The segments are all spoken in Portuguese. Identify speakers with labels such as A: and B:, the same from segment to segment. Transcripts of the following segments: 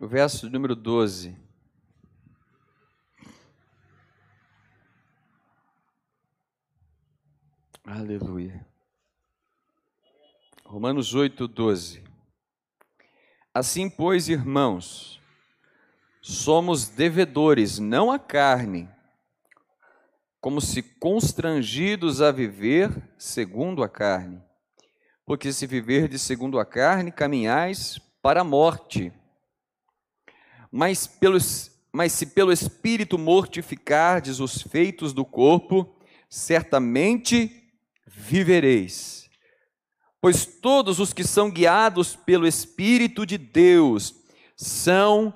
A: o verso número 12. Aleluia. Romanos 8, 12. Assim, pois, irmãos, somos devedores, não à carne, como se constrangidos a viver segundo a carne. Porque se viverdes segundo a carne, caminhais para a morte. Mas, pelo, mas se pelo Espírito mortificardes os feitos do corpo, certamente vivereis. Pois todos os que são guiados pelo Espírito de Deus são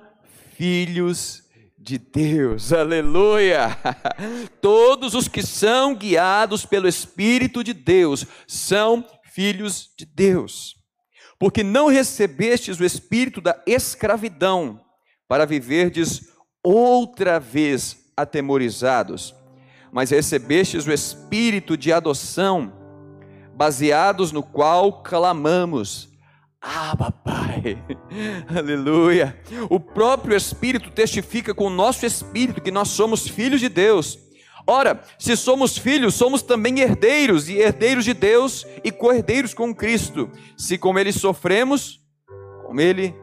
A: filhos de Deus. Aleluia! Todos os que são guiados pelo Espírito de Deus são filhos de Deus. Porque não recebestes o espírito da escravidão para viverdes outra vez atemorizados, mas recebestes o espírito de adoção, baseados no qual clamamos: ah, papai, aleluia. O próprio Espírito testifica com o nosso espírito que nós somos filhos de Deus. Ora, se somos filhos, somos também herdeiros, e herdeiros de Deus e co-herdeiros com Cristo. Se com Ele sofremos, com Ele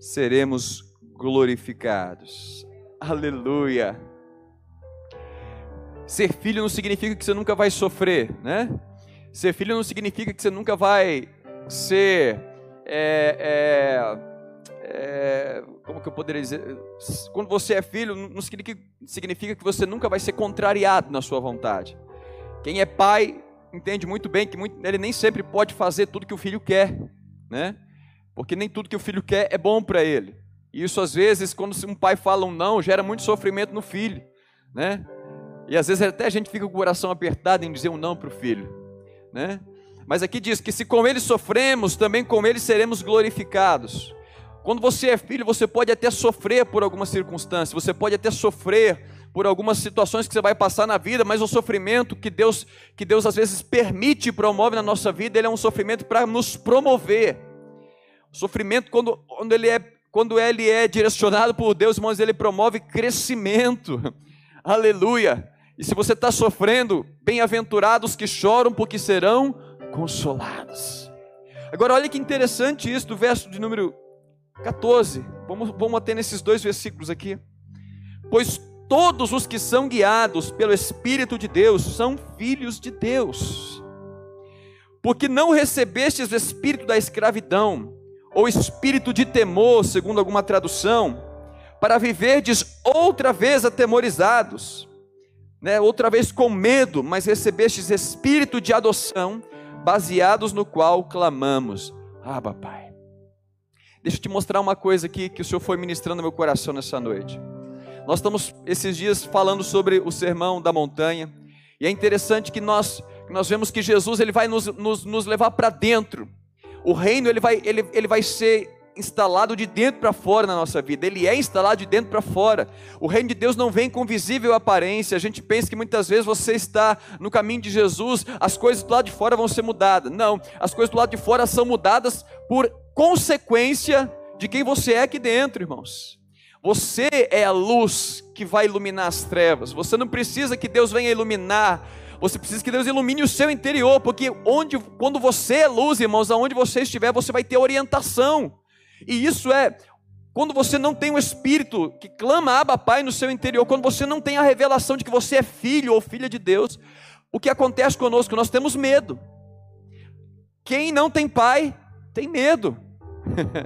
A: seremos glorificados. Aleluia. Ser filho não significa que você nunca vai sofrer, né? Ser filho não significa que você nunca vai ser. É, é, é, como que eu poderia dizer? Quando você é filho, não significa, que você nunca vai ser contrariado na sua vontade. Quem é pai entende muito bem que muito, ele nem sempre pode fazer tudo que o filho quer, né? Porque nem tudo que o filho quer é bom para ele. E isso às vezes, quando um pai fala um não, gera muito sofrimento no filho, né? E às vezes até a gente fica com o coração apertado em dizer um não para o filho, né? Mas aqui diz que se com ele sofremos, também com ele seremos glorificados. Quando você é filho, você pode até sofrer por alguma circunstância, você pode até sofrer por algumas situações que você vai passar na vida, mas o sofrimento que Deus, que Deus às vezes permite e promove na nossa vida, ele é um sofrimento para nos promover. O sofrimento, quando, quando, ele é, quando ele é direcionado por Deus, irmãos, ele promove crescimento. Aleluia! E se você está sofrendo, bem-aventurados que choram, porque serão consolados. Agora, olha que interessante isso do verso de número 14. Vamos, vamos até nesses dois versículos aqui. Pois todos os que são guiados pelo Espírito de Deus são filhos de Deus. Porque não recebestes o espírito da escravidão, ou espírito de temor, segundo alguma tradução, para viverdes outra vez atemorizados, né, outra vez com medo, mas recebestes espírito de adoção, baseados no qual clamamos: Ah, papai. Deixa eu te mostrar uma coisa aqui que o Senhor foi ministrando no meu coração nessa noite. Nós estamos esses dias falando sobre o sermão da montanha, e é interessante que nós, nós vemos que Jesus ele vai nos, nos, nos levar para dentro. O reino ele vai, ele, ele vai ser instalado de dentro para fora na nossa vida, ele é instalado de dentro para fora. O reino de Deus não vem com visível aparência. A gente pensa que muitas vezes você está no caminho de Jesus, as coisas do lado de fora vão ser mudadas. Não, as coisas do lado de fora são mudadas por consequência de quem você é aqui dentro, irmãos. Você é a luz que vai iluminar as trevas. Você não precisa que Deus venha iluminar você precisa que Deus ilumine o seu interior, porque onde, quando você é luz, irmãos, aonde você estiver, você vai ter orientação. E isso é quando você não tem o espírito que clama Abba Pai no seu interior, quando você não tem a revelação de que você é filho ou filha de Deus, o que acontece conosco? Nós temos medo. Quem não tem pai tem medo.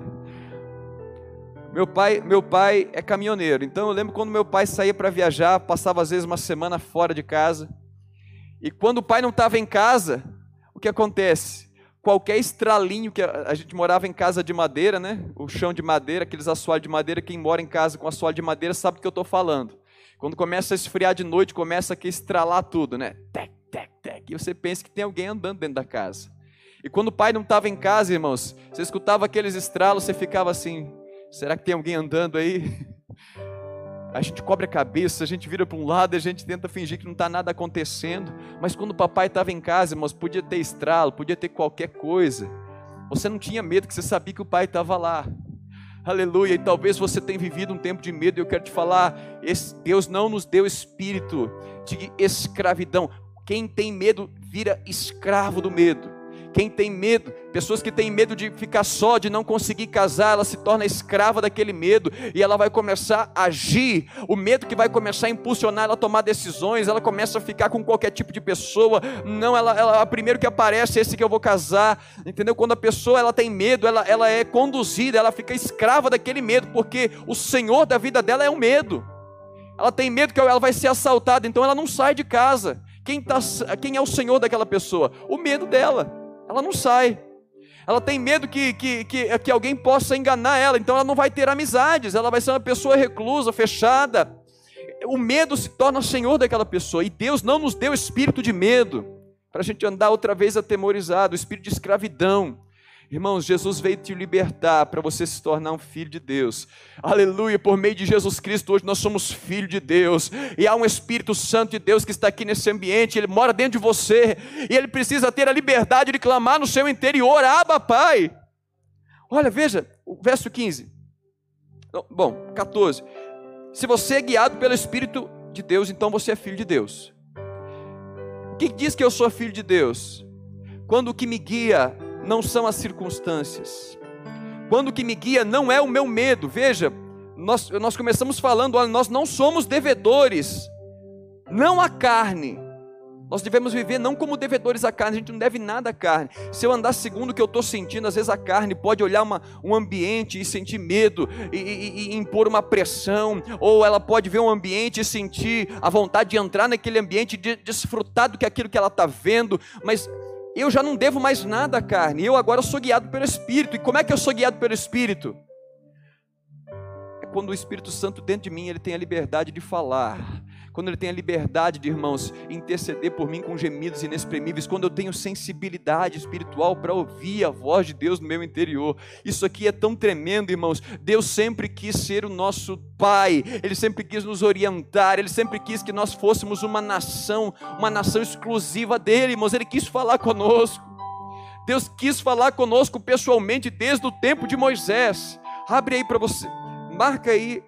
A: meu pai, meu pai é caminhoneiro, então eu lembro quando meu pai saía para viajar, passava às vezes uma semana fora de casa. E quando o pai não estava em casa, o que acontece? qualquer estralinho que a, a, gente morava em casa de madeira, né? O chão de madeira, aqueles assoalhos de madeira, quem mora em casa com assoalho de madeira sabe do que eu estou falando. Quando começa a esfriar de noite, começa a estralar tudo, né? Tec, tec, tec. E você pensa que tem alguém andando dentro da casa. E quando o pai não estava em casa, irmãos, você escutava aqueles estralos, você ficava assim: será que tem alguém andando aí? A gente cobre a cabeça, a gente vira para um lado, a gente tenta fingir que não está nada acontecendo. Mas quando o papai estava em casa, irmãos, podia ter estralo, podia ter qualquer coisa. Você não tinha medo, que você sabia que o pai estava lá. Aleluia. E talvez você tenha vivido um tempo de medo. E eu quero te falar: Deus não nos deu espírito de escravidão. Quem tem medo vira escravo do medo. Quem tem medo, pessoas que têm medo de ficar só, de não conseguir casar, ela se torna escrava daquele medo e ela vai começar a agir. O medo que vai começar a impulsionar ela a tomar decisões, ela começa a ficar com qualquer tipo de pessoa. Não, ela, ela primeiro que aparece esse que eu vou casar, entendeu? Quando a pessoa ela tem medo, ela, ela é conduzida, ela fica escrava daquele medo, porque o Senhor da vida dela é o medo. Ela tem medo que ela vai ser assaltada, então ela não sai de casa. Quem, tá, quem é o Senhor daquela pessoa? O medo dela ela não sai. Ela tem medo que, que, que, que alguém possa enganar ela, então ela não vai ter amizades, ela vai ser uma pessoa reclusa, fechada. O medo se torna senhor daquela pessoa, e Deus não nos deu espírito de medo, para a gente andar outra vez atemorizado, espírito de escravidão. Irmãos, Jesus veio te libertar para você se tornar um filho de Deus. Aleluia, por meio de Jesus Cristo, hoje nós somos filhos de Deus. E há um Espírito Santo de Deus que está aqui nesse ambiente, ele mora dentro de você, e ele precisa ter a liberdade de clamar no seu interior: Aba, Pai. Olha, veja, o verso 15. Bom, 14. Se você é guiado pelo Espírito de Deus, então você é filho de Deus. O que diz que eu sou filho de Deus? Quando o que me guia não são as circunstâncias. Quando que me guia não é o meu medo, veja, nós, nós começamos falando, olha, nós não somos devedores, não a carne. Nós devemos viver não como devedores à carne, a gente não deve nada à carne. Se eu andar segundo o que eu estou sentindo, às vezes a carne pode olhar uma, um ambiente e sentir medo, e, e, e, impor uma pressão, ou ela pode ver um ambiente e sentir a vontade de entrar naquele ambiente, de desfrutar do que aquilo que ela está vendo, mas eu já não devo mais nada à carne, eu agora sou guiado pelo Espírito. E como é que eu sou guiado pelo Espírito? É quando o Espírito Santo dentro de mim ele tem a liberdade de falar, quando ele tem a liberdade de, irmãos, interceder por mim com gemidos inexprimíveis, quando eu tenho sensibilidade espiritual para ouvir a voz de Deus no meu interior. Isso aqui é tão tremendo, irmãos. Deus sempre quis ser o nosso Pai, Ele sempre quis nos orientar, Ele sempre quis que nós fôssemos uma nação, uma nação exclusiva dele, irmãos. Ele quis falar conosco. Deus quis falar conosco pessoalmente desde o tempo de Moisés. Abre aí para você, marca aí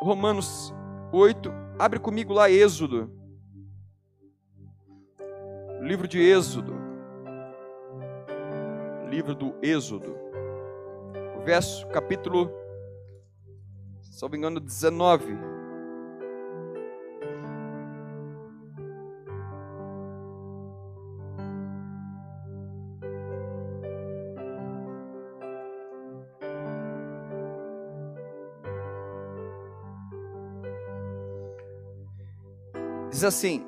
A: Romanos 8, Abre comigo lá Êxodo. Livro de Êxodo. Livro do Êxodo. Verso, capítulo, se não me engano, 19. Diz assim,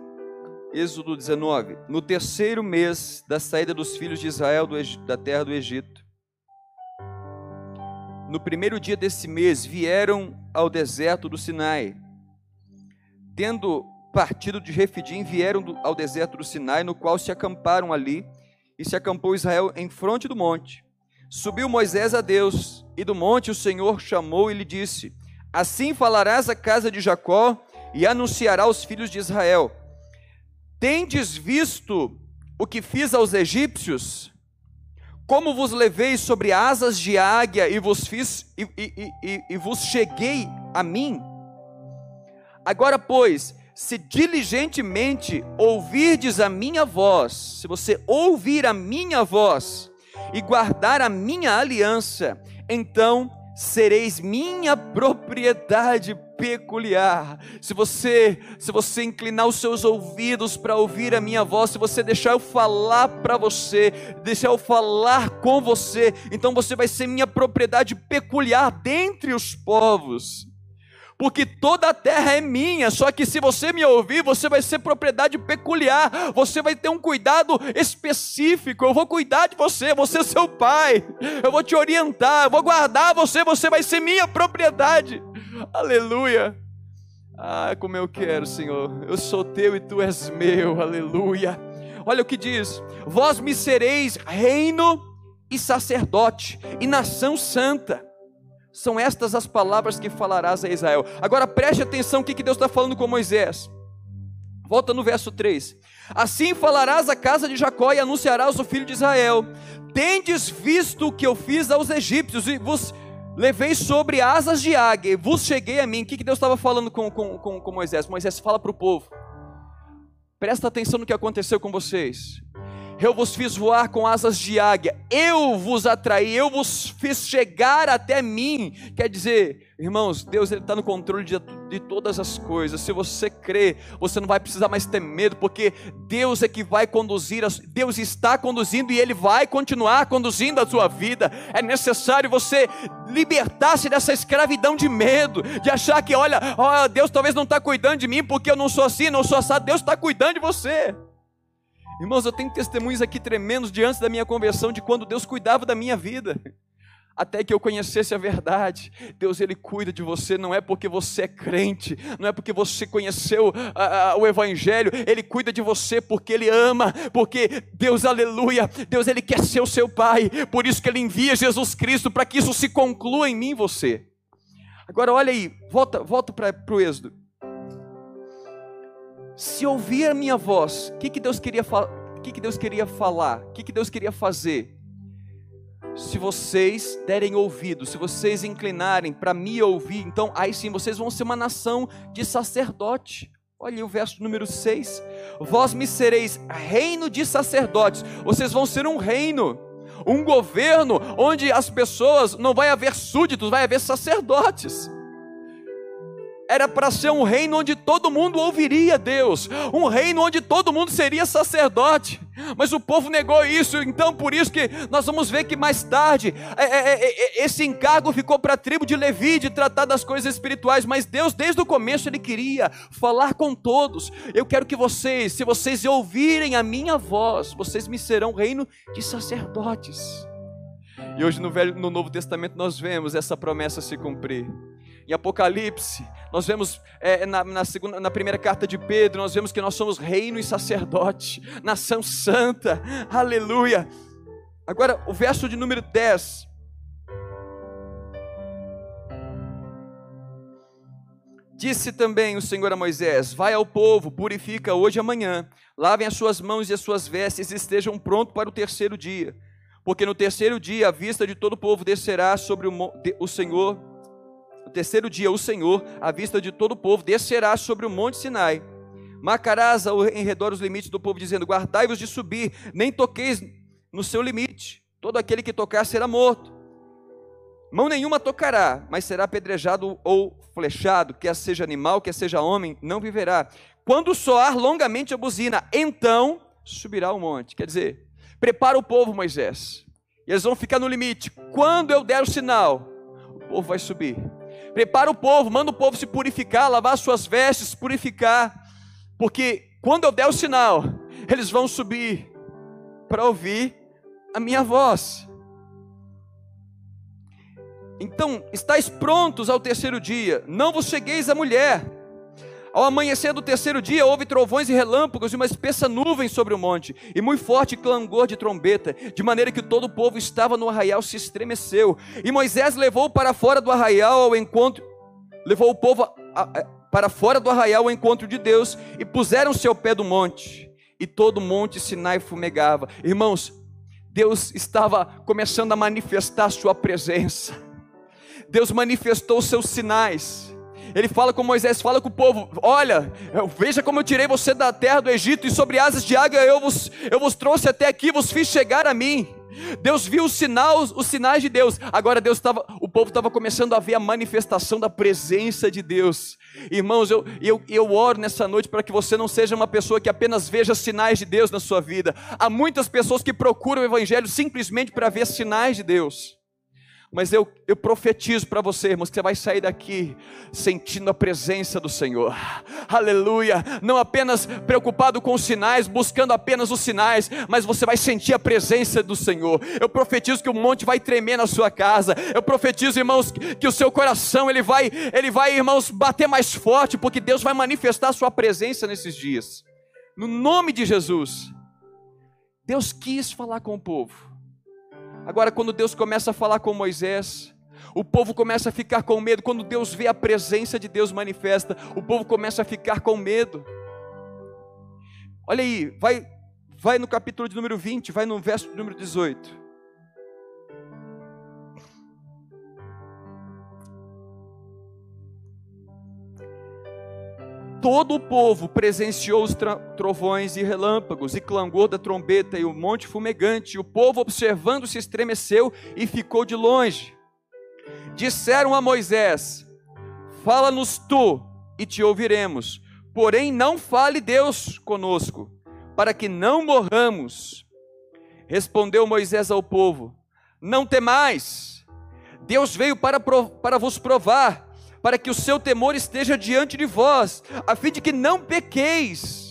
A: Êxodo 19: No terceiro mês da saída dos filhos de Israel da terra do Egito, no primeiro dia desse mês, vieram ao deserto do Sinai. Tendo partido de Refidim, vieram ao deserto do Sinai, no qual se acamparam ali, e se acampou Israel em fronte do monte. Subiu Moisés a Deus, e do monte o Senhor chamou e lhe disse: Assim falarás à casa de Jacó e anunciará aos filhos de Israel: Tendes visto o que fiz aos egípcios? Como vos levei sobre asas de águia e vos fiz e, e, e, e vos cheguei a mim? Agora, pois, se diligentemente ouvirdes a minha voz, se você ouvir a minha voz e guardar a minha aliança, então sereis minha propriedade peculiar. Se você, se você inclinar os seus ouvidos para ouvir a minha voz, se você deixar eu falar para você, deixar eu falar com você, então você vai ser minha propriedade peculiar dentre os povos porque toda a terra é minha. Só que se você me ouvir, você vai ser propriedade peculiar, você vai ter um cuidado específico. Eu vou cuidar de você, você é seu pai, eu vou te orientar, eu vou guardar você, você vai ser minha propriedade. Aleluia. Ah, como eu quero, Senhor. Eu sou teu e tu és meu. Aleluia. Olha o que diz: Vós me sereis reino e sacerdote e nação santa. São estas as palavras que falarás a Israel. Agora preste atenção o que Deus está falando com Moisés. Volta no verso 3. Assim falarás à casa de Jacó e anunciarás ao filho de Israel: Tendes visto o que eu fiz aos egípcios e vos levei sobre asas de águia, vos cheguei a mim. O que, que Deus estava falando com, com, com, com Moisés? Moisés fala para o povo: presta atenção no que aconteceu com vocês eu vos fiz voar com asas de águia, eu vos atraí, eu vos fiz chegar até mim. Quer dizer, irmãos, Deus está no controle de, de todas as coisas. Se você crê, você não vai precisar mais ter medo, porque Deus é que vai conduzir, Deus está conduzindo e Ele vai continuar conduzindo a sua vida. É necessário você libertar-se dessa escravidão de medo, de achar que, olha, oh, Deus talvez não está cuidando de mim porque eu não sou assim, não sou assado. Deus está cuidando de você. Irmãos, eu tenho testemunhos aqui tremendos diante da minha conversão de quando Deus cuidava da minha vida. Até que eu conhecesse a verdade, Deus ele cuida de você, não é porque você é crente, não é porque você conheceu a, a, o Evangelho, Ele cuida de você porque Ele ama, porque Deus, aleluia, Deus ele quer ser o seu Pai, por isso que Ele envia Jesus Cristo para que isso se conclua em mim e você. Agora olha aí, volta, volta para o Êxodo se ouvir a minha voz, o que, que Deus queria o que, que Deus queria falar? O que, que Deus queria fazer? Se vocês derem ouvido, se vocês inclinarem para me ouvir, então aí sim vocês vão ser uma nação de sacerdote. Olha o verso número 6. Vós me sereis reino de sacerdotes. Vocês vão ser um reino, um governo onde as pessoas não vai haver súditos, vai haver sacerdotes era para ser um reino onde todo mundo ouviria Deus, um reino onde todo mundo seria sacerdote. Mas o povo negou isso, então por isso que nós vamos ver que mais tarde é, é, é, é esse encargo ficou para a tribo de Levi de tratar das coisas espirituais. Mas Deus, desde o começo, Ele queria falar com todos. Eu quero que vocês, se vocês ouvirem a minha voz, vocês me serão reino de sacerdotes. E hoje no, Velho, no Novo Testamento nós vemos essa promessa se cumprir. Em Apocalipse, nós vemos é, na, na, segunda, na primeira carta de Pedro, nós vemos que nós somos reino e sacerdote, nação santa, aleluia. Agora, o verso de número 10. Disse também o Senhor a Moisés: Vai ao povo, purifica hoje e amanhã, lavem as suas mãos e as suas vestes e estejam prontos para o terceiro dia. Porque no terceiro dia a vista de todo o povo descerá sobre o, o Senhor no terceiro dia, o Senhor, à vista de todo o povo, descerá sobre o monte Sinai. Marcarás em redor os limites do povo, dizendo: Guardai-vos de subir, nem toqueis no seu limite. Todo aquele que tocar será morto. Mão nenhuma tocará, mas será apedrejado ou flechado, quer seja animal, quer seja homem, não viverá. Quando soar longamente a buzina, então subirá o monte. Quer dizer, prepara o povo, Moisés. E eles vão ficar no limite. Quando eu der o sinal, o povo vai subir. Prepara o povo, manda o povo se purificar, lavar suas vestes, purificar, porque quando eu der o sinal, eles vão subir para ouvir a minha voz. Então, estáis prontos ao terceiro dia, não vos chegueis a mulher. Ao amanhecer do terceiro dia, houve trovões e relâmpagos e uma espessa nuvem sobre o monte, e muito forte clangor de trombeta, de maneira que todo o povo estava no arraial se estremeceu. E Moisés levou para fora do arraial ao encontro, levou o povo a, a, para fora do arraial ao encontro de Deus, e puseram-se ao pé do monte, e todo o monte Sinai fumegava. Irmãos, Deus estava começando a manifestar a sua presença. Deus manifestou seus sinais. Ele fala com Moisés, fala com o povo: Olha, veja como eu tirei você da terra do Egito, e sobre asas de águia eu vos, eu vos trouxe até aqui, vos fiz chegar a mim. Deus viu os sinais, os sinais de Deus. Agora Deus estava, o povo estava começando a ver a manifestação da presença de Deus. Irmãos, eu, eu, eu oro nessa noite para que você não seja uma pessoa que apenas veja sinais de Deus na sua vida. Há muitas pessoas que procuram o Evangelho simplesmente para ver sinais de Deus. Mas eu, eu profetizo para você, irmãos, que você vai sair daqui sentindo a presença do Senhor. Aleluia! Não apenas preocupado com os sinais, buscando apenas os sinais, mas você vai sentir a presença do Senhor. Eu profetizo que o monte vai tremer na sua casa. Eu profetizo, irmãos, que o seu coração ele vai, ele vai, irmãos, bater mais forte, porque Deus vai manifestar a sua presença nesses dias. No nome de Jesus. Deus quis falar com o povo. Agora, quando Deus começa a falar com Moisés, o povo começa a ficar com medo. Quando Deus vê a presença de Deus manifesta, o povo começa a ficar com medo. Olha aí, vai, vai no capítulo de número 20, vai no verso número 18. Todo o povo presenciou os trovões e relâmpagos e clangor da trombeta e o monte fumegante. E o povo, observando, se estremeceu e ficou de longe. Disseram a Moisés: Fala-nos tu e te ouviremos. Porém, não fale Deus conosco, para que não morramos. Respondeu Moisés ao povo: Não temais. Deus veio para, para vos provar para que o seu temor esteja diante de vós, a fim de que não pequeis.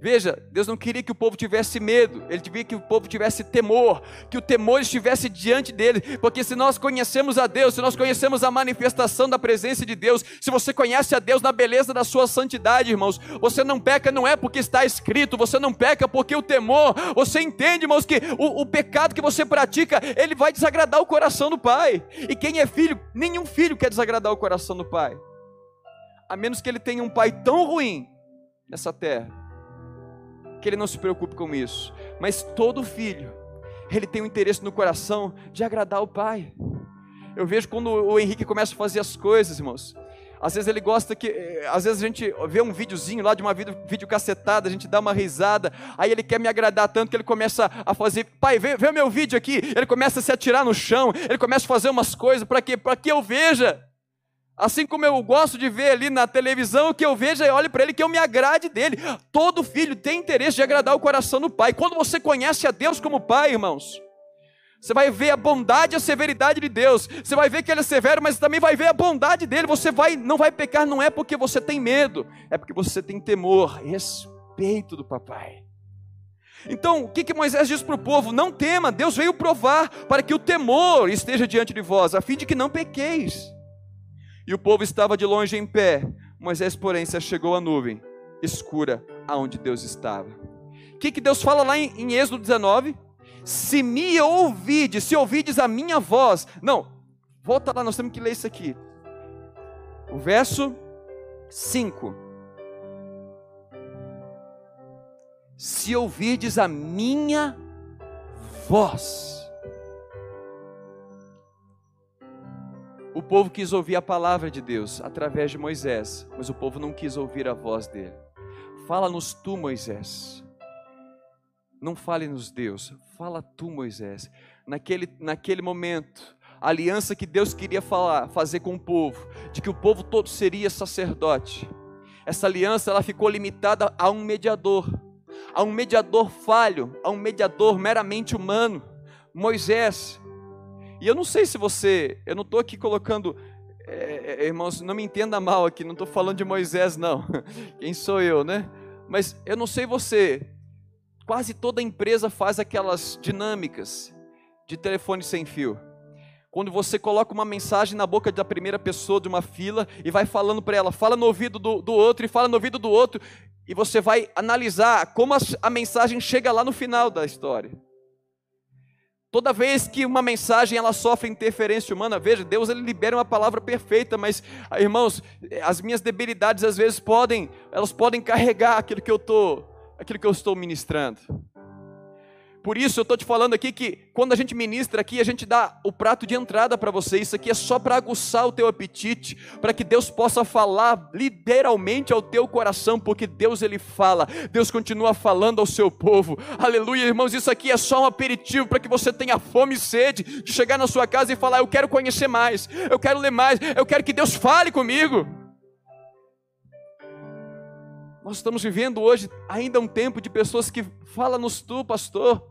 A: Veja, Deus não queria que o povo tivesse medo, Ele queria que o povo tivesse temor, que o temor estivesse diante dele, porque se nós conhecemos a Deus, se nós conhecemos a manifestação da presença de Deus, se você conhece a Deus na beleza da sua santidade, irmãos, você não peca não é porque está escrito, você não peca porque o temor, você entende, irmãos, que o, o pecado que você pratica, ele vai desagradar o coração do Pai, e quem é filho, nenhum filho quer desagradar o coração do Pai, a menos que ele tenha um pai tão ruim nessa terra que ele não se preocupe com isso. Mas todo filho, ele tem um interesse no coração de agradar o pai. Eu vejo quando o Henrique começa a fazer as coisas, irmãos. Às vezes ele gosta que. Eh, às vezes a gente vê um videozinho lá de uma vídeo, vídeo cacetada, a gente dá uma risada, aí ele quer me agradar tanto que ele começa a fazer. Pai, vê, vê meu vídeo aqui. Ele começa a se atirar no chão, ele começa a fazer umas coisas para que, que eu veja. Assim como eu gosto de ver ali na televisão, que eu veja e olhe para ele, que eu me agrade dele. Todo filho tem interesse de agradar o coração do pai. Quando você conhece a Deus como pai, irmãos, você vai ver a bondade e a severidade de Deus. Você vai ver que ele é severo, mas também vai ver a bondade dele. Você vai, não vai pecar, não é porque você tem medo, é porque você tem temor, respeito do papai. Então, o que, que Moisés diz para o povo? Não tema, Deus veio provar para que o temor esteja diante de vós, a fim de que não pequeis. E o povo estava de longe em pé. Moisés, porém, se achegou à nuvem escura aonde Deus estava. O que, que Deus fala lá em, em Êxodo 19? Se me ouvides, se ouvides a minha voz. Não, volta lá, nós temos que ler isso aqui. O verso 5. Se ouvides a minha voz. O povo quis ouvir a palavra de Deus através de Moisés, mas o povo não quis ouvir a voz dele. Fala-nos tu, Moisés. Não fale-nos Deus, fala tu, Moisés. Naquele, naquele momento, a aliança que Deus queria falar, fazer com o povo, de que o povo todo seria sacerdote. Essa aliança ela ficou limitada a um mediador, a um mediador falho, a um mediador meramente humano, Moisés. E eu não sei se você, eu não estou aqui colocando, é, é, irmãos, não me entenda mal aqui, não estou falando de Moisés, não. Quem sou eu, né? Mas eu não sei você, quase toda empresa faz aquelas dinâmicas de telefone sem fio. Quando você coloca uma mensagem na boca da primeira pessoa de uma fila e vai falando para ela, fala no ouvido do, do outro e fala no ouvido do outro, e você vai analisar como a, a mensagem chega lá no final da história. Toda vez que uma mensagem ela sofre interferência humana, veja, Deus ele libera uma palavra perfeita, mas irmãos, as minhas debilidades às vezes podem, elas podem carregar aquilo que eu tô, aquilo que eu estou ministrando. Por isso eu estou te falando aqui que quando a gente ministra aqui, a gente dá o prato de entrada para você. Isso aqui é só para aguçar o teu apetite, para que Deus possa falar literalmente ao teu coração, porque Deus ele fala, Deus continua falando ao seu povo. Aleluia, irmãos, isso aqui é só um aperitivo para que você tenha fome e sede de chegar na sua casa e falar: Eu quero conhecer mais, eu quero ler mais, eu quero que Deus fale comigo. Nós estamos vivendo hoje ainda um tempo de pessoas que falam nos tu, pastor.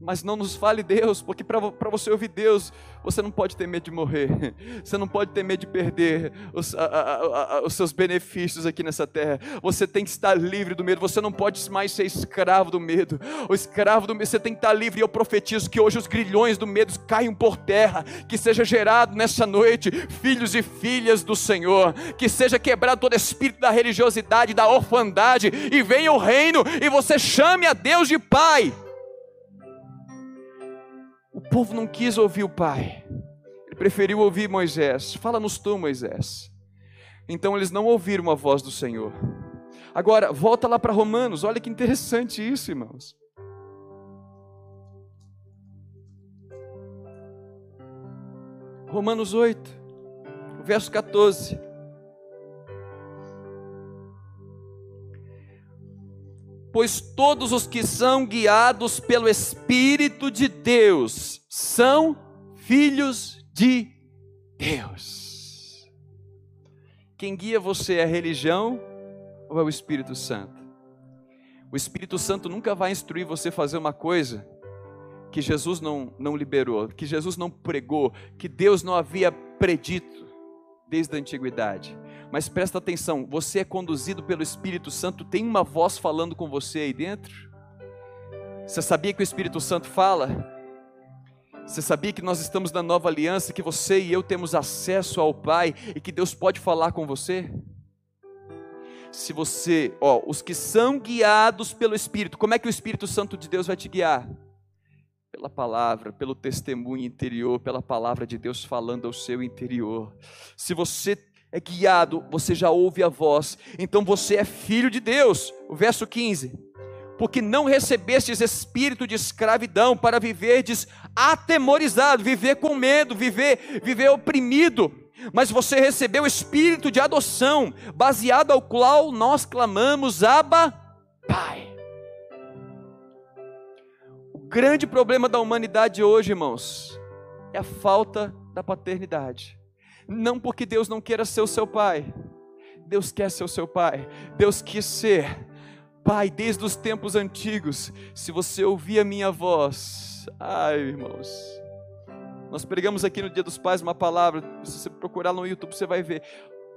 A: Mas não nos fale Deus, porque para você ouvir Deus, você não pode ter medo de morrer, você não pode ter medo de perder os, a, a, a, os, seus benefícios aqui nessa terra. Você tem que estar livre do medo, você não pode mais ser escravo do medo. O escravo do medo, você tem que estar livre. E eu profetizo que hoje os grilhões do medo caiam por terra, que seja gerado nessa noite filhos e filhas do Senhor, que seja quebrado todo espírito da religiosidade, da orfandade, e venha o reino, e você chame a Deus de Pai. O povo não quis ouvir o pai, ele preferiu ouvir Moisés. Fala-nos tu, Moisés. Então eles não ouviram a voz do Senhor. Agora, volta lá para Romanos, olha que interessante isso, irmãos. Romanos 8, verso 14. Pois todos os que são guiados pelo Espírito de Deus são filhos de Deus. Quem guia você é a religião ou é o Espírito Santo? O Espírito Santo nunca vai instruir você a fazer uma coisa que Jesus não, não liberou, que Jesus não pregou, que Deus não havia predito desde a antiguidade. Mas presta atenção, você é conduzido pelo Espírito Santo, tem uma voz falando com você aí dentro? Você sabia que o Espírito Santo fala? Você sabia que nós estamos na nova aliança, que você e eu temos acesso ao Pai e que Deus pode falar com você? Se você, ó, os que são guiados pelo Espírito, como é que o Espírito Santo de Deus vai te guiar? Pela palavra, pelo testemunho interior, pela palavra de Deus falando ao seu interior. Se você é guiado, você já ouve a voz, então você é filho de Deus. O verso 15 porque não recebestes espírito de escravidão para viverdes atemorizado, viver com medo, viver, viver oprimido, mas você recebeu o espírito de adoção, baseado ao qual nós clamamos Abba, Pai. O grande problema da humanidade hoje, irmãos, é a falta da paternidade. Não porque Deus não queira ser o seu pai, Deus quer ser o seu pai, Deus quis ser, Pai, desde os tempos antigos, se você ouvir a minha voz, ai irmãos, nós pregamos aqui no Dia dos Pais uma palavra, se você procurar no YouTube você vai ver,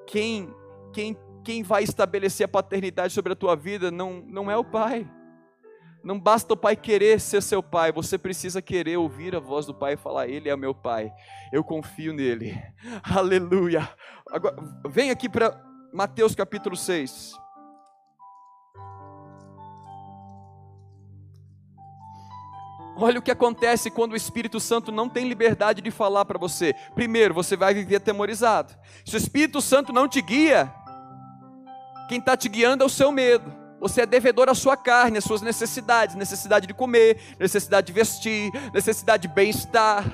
A: quem, quem, quem vai estabelecer a paternidade sobre a tua vida não, não é o Pai, não basta o pai querer ser seu pai, você precisa querer ouvir a voz do pai e falar: Ele é meu pai, eu confio nele. Aleluia. Agora, vem aqui para Mateus capítulo 6. Olha o que acontece quando o Espírito Santo não tem liberdade de falar para você. Primeiro, você vai viver atemorizado. Se o Espírito Santo não te guia, quem está te guiando é o seu medo. Você é devedor à sua carne, às suas necessidades, necessidade de comer, necessidade de vestir, necessidade de bem-estar.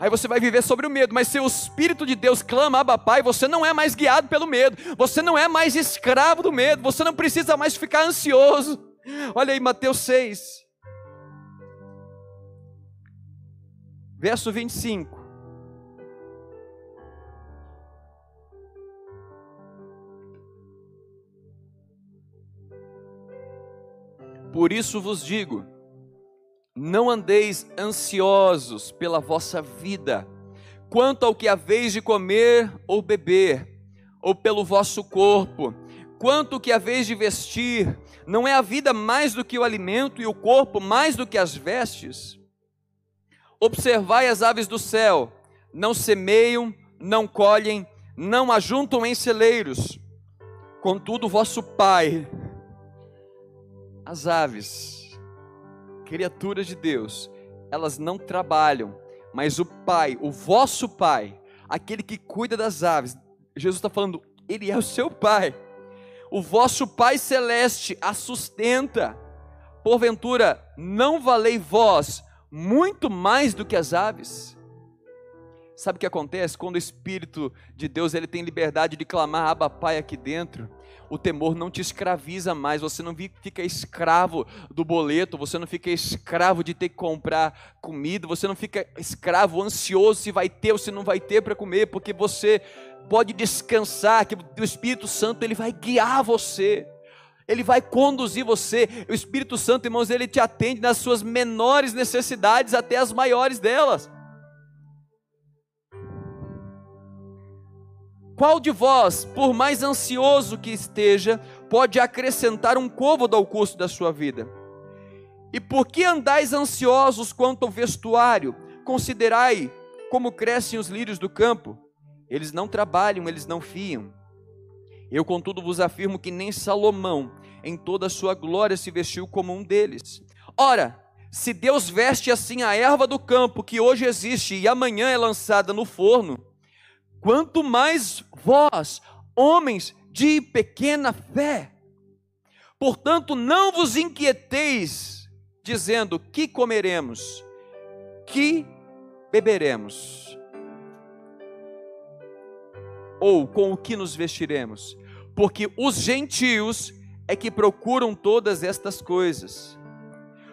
A: Aí você vai viver sobre o medo, mas se o Espírito de Deus clama, Abba Pai, você não é mais guiado pelo medo, você não é mais escravo do medo, você não precisa mais ficar ansioso. Olha aí, Mateus 6, Verso 25. Por isso vos digo: não andeis ansiosos pela vossa vida, quanto ao que haveis de comer ou beber, ou pelo vosso corpo, quanto que haveis de vestir. Não é a vida mais do que o alimento e o corpo mais do que as vestes? Observai as aves do céu, não semeiam, não colhem, não ajuntam em celeiros, contudo, vosso Pai, as aves, criaturas de Deus, elas não trabalham, mas o Pai, o vosso Pai, aquele que cuida das aves, Jesus está falando, Ele é o seu Pai, o vosso Pai celeste a sustenta, porventura, não valei vós muito mais do que as aves. Sabe o que acontece quando o Espírito de Deus ele tem liberdade de clamar Abba Pai aqui dentro? O temor não te escraviza mais, você não fica escravo do boleto, você não fica escravo de ter que comprar comida, você não fica escravo, ansioso se vai ter ou se não vai ter para comer, porque você pode descansar, que o Espírito Santo ele vai guiar você. Ele vai conduzir você. O Espírito Santo, irmãos, ele te atende nas suas menores necessidades até as maiores delas. Qual de vós, por mais ansioso que esteja, pode acrescentar um côvado ao custo da sua vida? E por que andais ansiosos quanto ao vestuário? Considerai como crescem os lírios do campo. Eles não trabalham, eles não fiam. Eu, contudo, vos afirmo que nem Salomão, em toda a sua glória, se vestiu como um deles. Ora, se Deus veste assim a erva do campo, que hoje existe e amanhã é lançada no forno, quanto mais vós, homens de pequena fé. Portanto, não vos inquieteis, dizendo: que comeremos, que beberemos, ou com o que nos vestiremos, porque os gentios é que procuram todas estas coisas.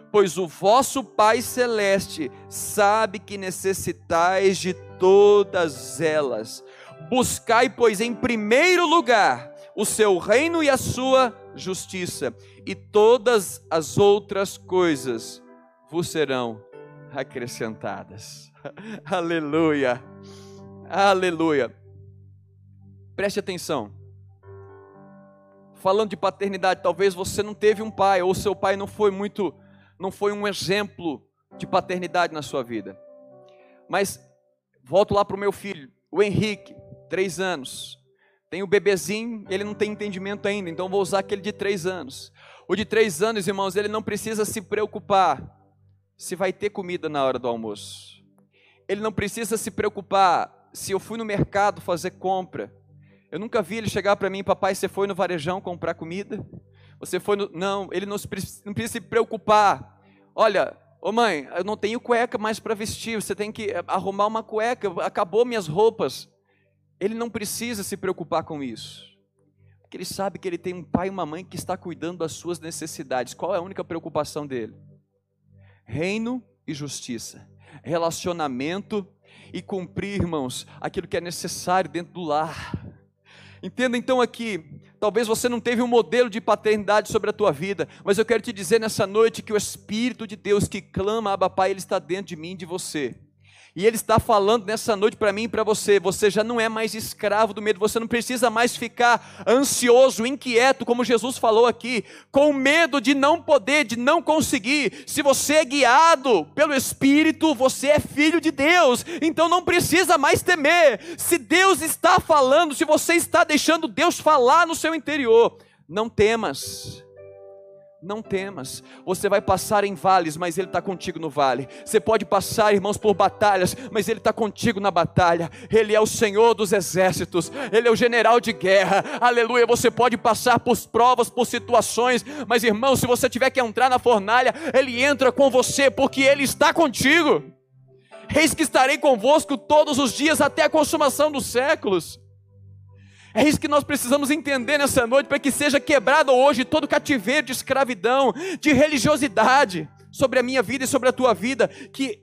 A: Pois o vosso Pai Celeste sabe que necessitais de todas elas. Buscai, pois, em primeiro lugar o seu reino e a sua justiça, e todas as outras coisas vos serão acrescentadas. Aleluia. Aleluia. Preste atenção. Falando de paternidade, talvez você não teve um pai ou seu pai não foi muito não foi um exemplo de paternidade na sua vida. Mas volto lá para o meu filho, o Henrique, três anos. Tem o bebezinho, ele não tem entendimento ainda, então vou usar aquele de três anos. O de três anos, irmãos, ele não precisa se preocupar se vai ter comida na hora do almoço. Ele não precisa se preocupar se eu fui no mercado fazer compra. Eu nunca vi ele chegar para mim, papai, você foi no varejão comprar comida? Você foi no. Não, ele não, não precisa se preocupar. Olha, ô mãe, eu não tenho cueca mais para vestir, você tem que eh, arrumar uma cueca, acabou minhas roupas. Ele não precisa se preocupar com isso. Porque ele sabe que ele tem um pai e uma mãe que está cuidando das suas necessidades. Qual é a única preocupação dele? Reino e justiça. Relacionamento e cumprir, irmãos, aquilo que é necessário dentro do lar. Entenda então aqui, talvez você não teve um modelo de paternidade sobre a tua vida, mas eu quero te dizer nessa noite que o Espírito de Deus que clama, Abba Pai, ele está dentro de mim e de você. E Ele está falando nessa noite para mim e para você: você já não é mais escravo do medo, você não precisa mais ficar ansioso, inquieto, como Jesus falou aqui, com medo de não poder, de não conseguir. Se você é guiado pelo Espírito, você é filho de Deus, então não precisa mais temer. Se Deus está falando, se você está deixando Deus falar no seu interior, não temas não temas, você vai passar em vales, mas Ele está contigo no vale. Você pode passar, irmãos, por batalhas, mas Ele está contigo na batalha. Ele é o Senhor dos exércitos, Ele é o general de guerra. Aleluia. Você pode passar por provas, por situações, mas irmão, se você tiver que entrar na fornalha, Ele entra com você, porque Ele está contigo. Eis que estarei convosco todos os dias até a consumação dos séculos. É isso que nós precisamos entender nessa noite, para que seja quebrado hoje todo cativeiro de escravidão, de religiosidade sobre a minha vida e sobre a tua vida, que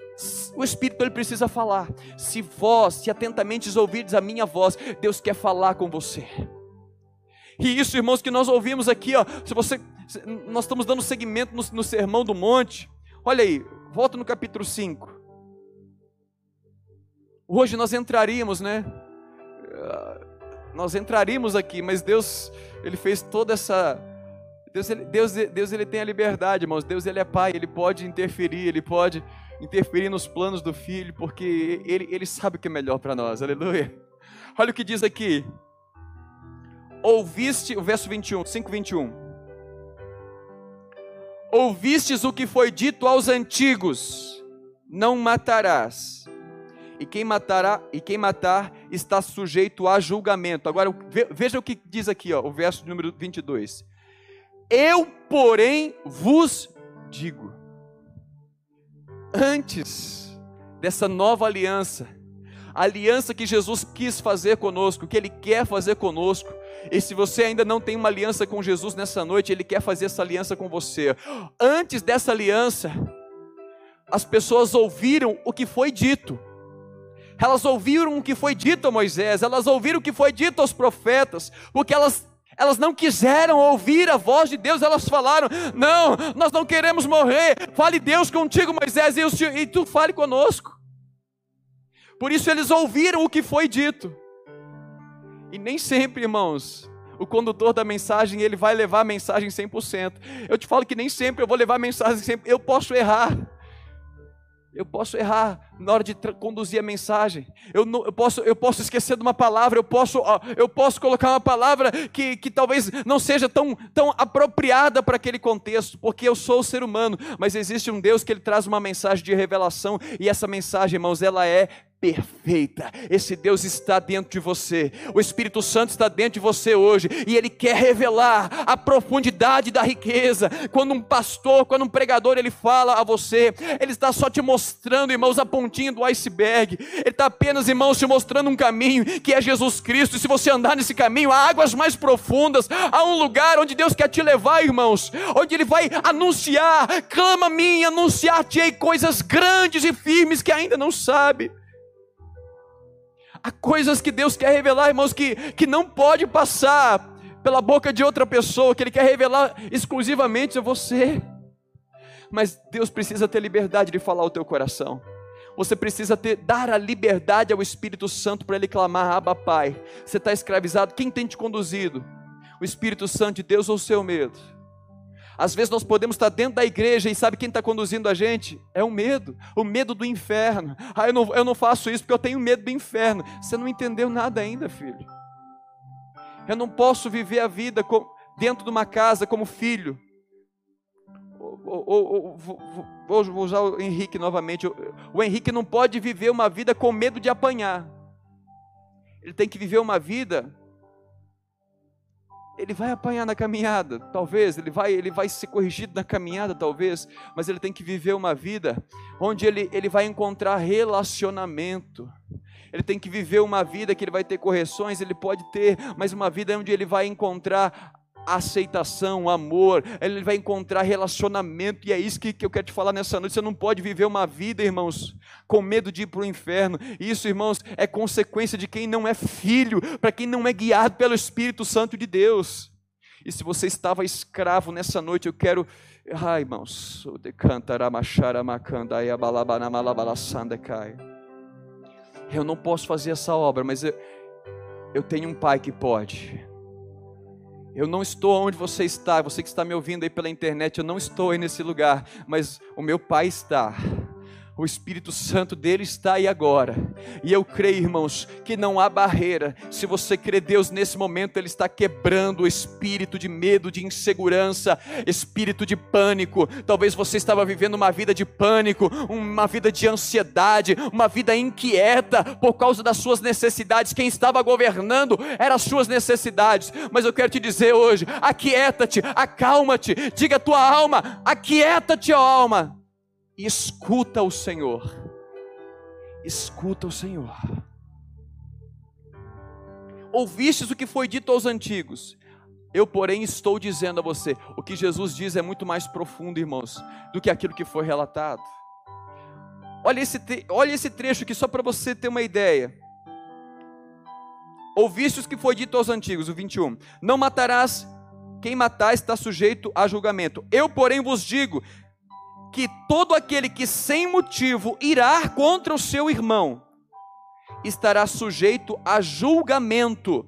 A: o Espírito ele precisa falar. Se vós, se atentamente ouvirdes a minha voz, Deus quer falar com você. E isso, irmãos, que nós ouvimos aqui, ó, se você, nós estamos dando seguimento no, no Sermão do Monte. Olha aí, volta no capítulo 5. Hoje nós entraríamos, né? Nós entraríamos aqui, mas Deus, Ele fez toda essa. Deus, ele, Deus, Deus ele tem a liberdade, irmãos. Deus ele é pai, ele pode interferir, ele pode interferir nos planos do filho, porque ele, ele sabe o que é melhor para nós, aleluia. Olha o que diz aqui. Ouviste, o verso 21, 5, 21. Ouvistes o que foi dito aos antigos: não matarás e quem matará e quem matar está sujeito a julgamento. Agora veja o que diz aqui, ó, o verso número 22. Eu, porém, vos digo, antes dessa nova aliança, a aliança que Jesus quis fazer conosco, que Ele quer fazer conosco, e se você ainda não tem uma aliança com Jesus nessa noite, Ele quer fazer essa aliança com você. Antes dessa aliança, as pessoas ouviram o que foi dito, elas ouviram o que foi dito a Moisés, elas ouviram o que foi dito aos profetas, porque elas elas não quiseram ouvir a voz de Deus, elas falaram: Não, nós não queremos morrer. Fale Deus contigo, Moisés, e, e tu fale conosco. Por isso eles ouviram o que foi dito. E nem sempre, irmãos, o condutor da mensagem ele vai levar a mensagem 100%. Eu te falo que nem sempre eu vou levar a mensagem 100%. Eu posso errar. Eu posso errar na hora de conduzir a mensagem. Eu, não, eu, posso, eu posso esquecer de uma palavra. Eu posso, eu posso colocar uma palavra que, que talvez não seja tão, tão apropriada para aquele contexto, porque eu sou o ser humano. Mas existe um Deus que ele traz uma mensagem de revelação. E essa mensagem, irmãos, ela é perfeita. Esse Deus está dentro de você. O Espírito Santo está dentro de você hoje e ele quer revelar a profundidade da riqueza. Quando um pastor, quando um pregador ele fala a você, ele está só te mostrando, irmãos, a pontinha do iceberg. Ele está apenas, irmãos, te mostrando um caminho que é Jesus Cristo. E se você andar nesse caminho, há águas mais profundas, há um lugar onde Deus quer te levar, irmãos, onde ele vai anunciar, clama a mim, anunciar-te coisas grandes e firmes que ainda não sabe. Há coisas que Deus quer revelar, irmãos, que, que não pode passar pela boca de outra pessoa, que Ele quer revelar exclusivamente a você. Mas Deus precisa ter liberdade de falar ao teu coração. Você precisa ter, dar a liberdade ao Espírito Santo para ele clamar, Abba Pai. Você está escravizado, quem tem te conduzido? O Espírito Santo de Deus ou o seu medo? Às vezes nós podemos estar dentro da igreja e sabe quem está conduzindo a gente? É o medo, o medo do inferno. Ah, eu não, eu não faço isso porque eu tenho medo do inferno. Você não entendeu nada ainda, filho. Eu não posso viver a vida dentro de uma casa como filho. Ou, ou, ou, vou, vou usar o Henrique novamente. O Henrique não pode viver uma vida com medo de apanhar. Ele tem que viver uma vida ele vai apanhar na caminhada, talvez, ele vai, ele vai ser corrigido na caminhada, talvez, mas ele tem que viver uma vida onde ele, ele vai encontrar relacionamento. Ele tem que viver uma vida que ele vai ter correções, ele pode ter, mas uma vida onde ele vai encontrar aceitação, amor, ele vai encontrar relacionamento, e é isso que, que eu quero te falar nessa noite. Você não pode viver uma vida, irmãos, com medo de ir para o inferno. Isso, irmãos, é consequência de quem não é filho, para quem não é guiado pelo Espírito Santo de Deus. E se você estava escravo nessa noite, eu quero. Ai, irmãos, o eu não posso fazer essa obra, mas eu, eu tenho um pai que pode. Eu não estou onde você está, você que está me ouvindo aí pela internet, eu não estou aí nesse lugar, mas o meu Pai está o Espírito Santo dele está aí agora. E eu creio, irmãos, que não há barreira. Se você crê Deus nesse momento, ele está quebrando o espírito de medo, de insegurança, espírito de pânico. Talvez você estava vivendo uma vida de pânico, uma vida de ansiedade, uma vida inquieta por causa das suas necessidades. Quem estava governando eram as suas necessidades. Mas eu quero te dizer hoje: aquieta-te, acalma-te, diga a tua alma, aquieta-te, ó alma e escuta o Senhor. Escuta o Senhor. Ouvistes o que foi dito aos antigos. Eu, porém, estou dizendo a você: o que Jesus diz é muito mais profundo, irmãos, do que aquilo que foi relatado. Olha esse, olha esse trecho aqui, só para você ter uma ideia. Ouvistes o que foi dito aos antigos, o 21. Não matarás, quem matar está sujeito a julgamento. Eu, porém, vos digo que todo aquele que sem motivo irá contra o seu irmão estará sujeito a julgamento.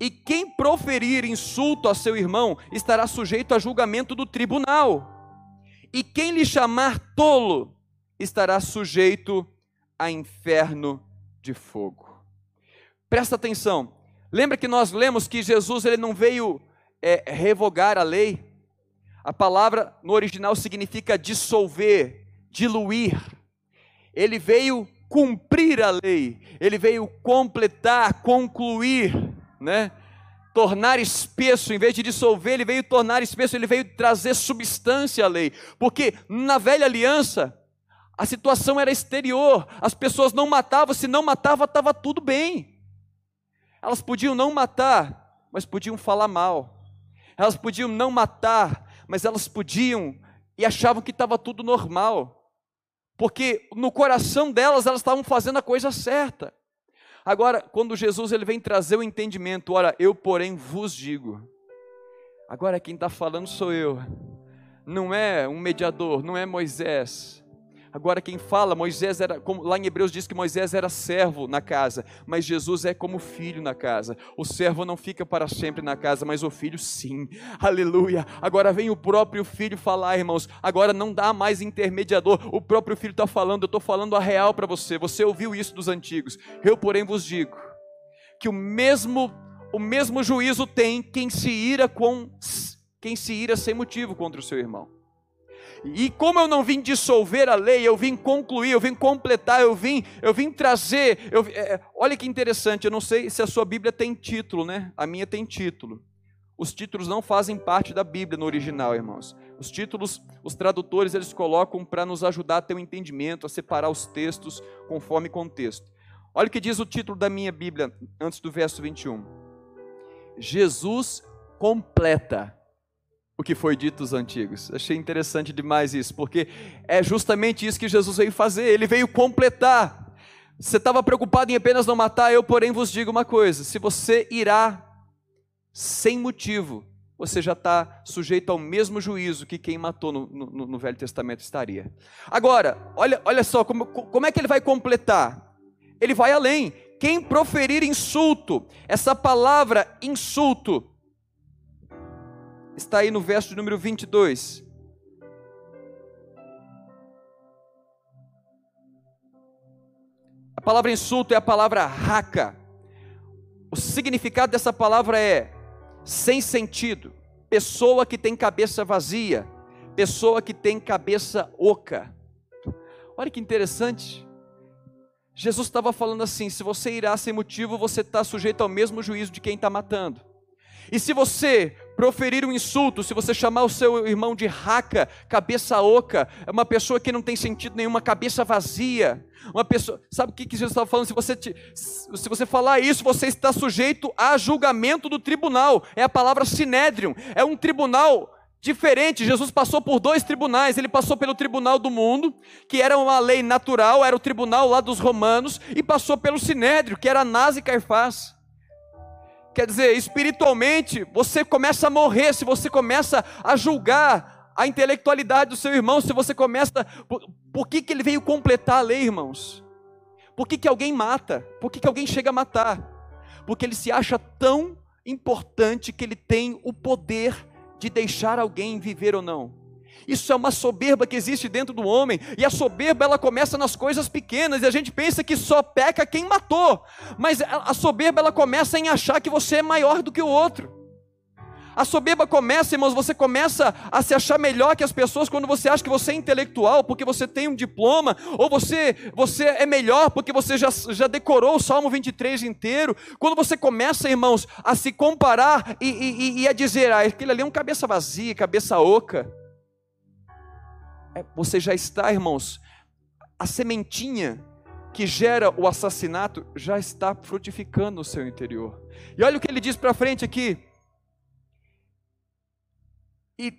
A: E quem proferir insulto a seu irmão estará sujeito a julgamento do tribunal. E quem lhe chamar tolo estará sujeito a inferno de fogo. Presta atenção. Lembra que nós lemos que Jesus ele não veio é, revogar a lei, a palavra no original significa dissolver, diluir. Ele veio cumprir a lei, ele veio completar, concluir, né? Tornar espesso, em vez de dissolver, ele veio tornar espesso, ele veio trazer substância à lei. Porque na velha aliança, a situação era exterior, as pessoas não matavam, se não matava, estava tudo bem. Elas podiam não matar, mas podiam falar mal. Elas podiam não matar, mas elas podiam e achavam que estava tudo normal, porque no coração delas elas estavam fazendo a coisa certa. Agora, quando Jesus ele vem trazer o entendimento, ora, eu porém vos digo. Agora quem está falando sou eu, não é um mediador, não é Moisés, Agora, quem fala, Moisés era, como lá em Hebreus diz que Moisés era servo na casa, mas Jesus é como filho na casa. O servo não fica para sempre na casa, mas o filho sim. Aleluia. Agora vem o próprio filho falar, irmãos. Agora não dá mais intermediador. O próprio filho está falando, eu estou falando a real para você. Você ouviu isso dos antigos. Eu, porém, vos digo que o mesmo, o mesmo juízo tem quem se ira com quem se ira sem motivo contra o seu irmão. E como eu não vim dissolver a lei, eu vim concluir, eu vim completar, eu vim, eu vim trazer. Eu, é, olha que interessante, eu não sei se a sua Bíblia tem título, né? A minha tem título. Os títulos não fazem parte da Bíblia no original, irmãos. Os títulos, os tradutores, eles colocam para nos ajudar a ter um entendimento, a separar os textos conforme contexto. Olha o que diz o título da minha Bíblia, antes do verso 21. Jesus completa o que foi dito aos antigos. Achei interessante demais isso, porque é justamente isso que Jesus veio fazer, ele veio completar. Você estava preocupado em apenas não matar, eu, porém, vos digo uma coisa: se você irá sem motivo, você já está sujeito ao mesmo juízo que quem matou no, no, no, Velho Testamento estaria. Agora, olha, olha só, como, como é que ele vai completar? Ele vai além. Quem proferir insulto, essa palavra insulto, está aí no verso número 22. A palavra insulto é a palavra raca. O significado dessa palavra é sem sentido, pessoa que tem cabeça vazia, pessoa que tem cabeça oca. Olha que interessante. Jesus estava falando assim: se você irá sem motivo, você está sujeito ao mesmo juízo de quem está matando. E se você proferir um insulto, se você chamar o seu irmão de raca, cabeça oca, é uma pessoa que não tem sentido nenhuma, cabeça vazia, uma pessoa, sabe o que, Jesus estava falando? Se você, te, se você falar isso, você está sujeito a julgamento do tribunal, é a palavra sinédrio, é um tribunal diferente. Jesus passou por dois tribunais. Ele passou pelo tribunal do mundo, que era uma lei natural, era o tribunal lá dos romanos, e passou pelo sinédrio, que era Anás e Caifás. Quer dizer, espiritualmente, você começa a morrer se você começa a julgar a intelectualidade do seu irmão, se você começa. Por, por que, que ele veio completar a lei, irmãos? Por que, que alguém mata? Por que, que alguém chega a matar? Porque ele se acha tão importante que ele tem o poder de deixar alguém viver ou não. Isso é uma soberba que existe dentro do homem, e a soberba ela começa nas coisas pequenas, e a gente pensa que só peca quem matou, mas a soberba ela começa em achar que você é maior do que o outro. A soberba começa, irmãos, você começa a se achar melhor que as pessoas quando você acha que você é intelectual, porque você tem um diploma, ou você, você é melhor porque você já, já decorou o Salmo 23 inteiro. Quando você começa, irmãos, a se comparar e, e, e a dizer, ah, aquele ali é um cabeça vazia, cabeça oca você já está, irmãos, a sementinha que gera o assassinato já está frutificando no seu interior. E olha o que ele diz para frente aqui. E,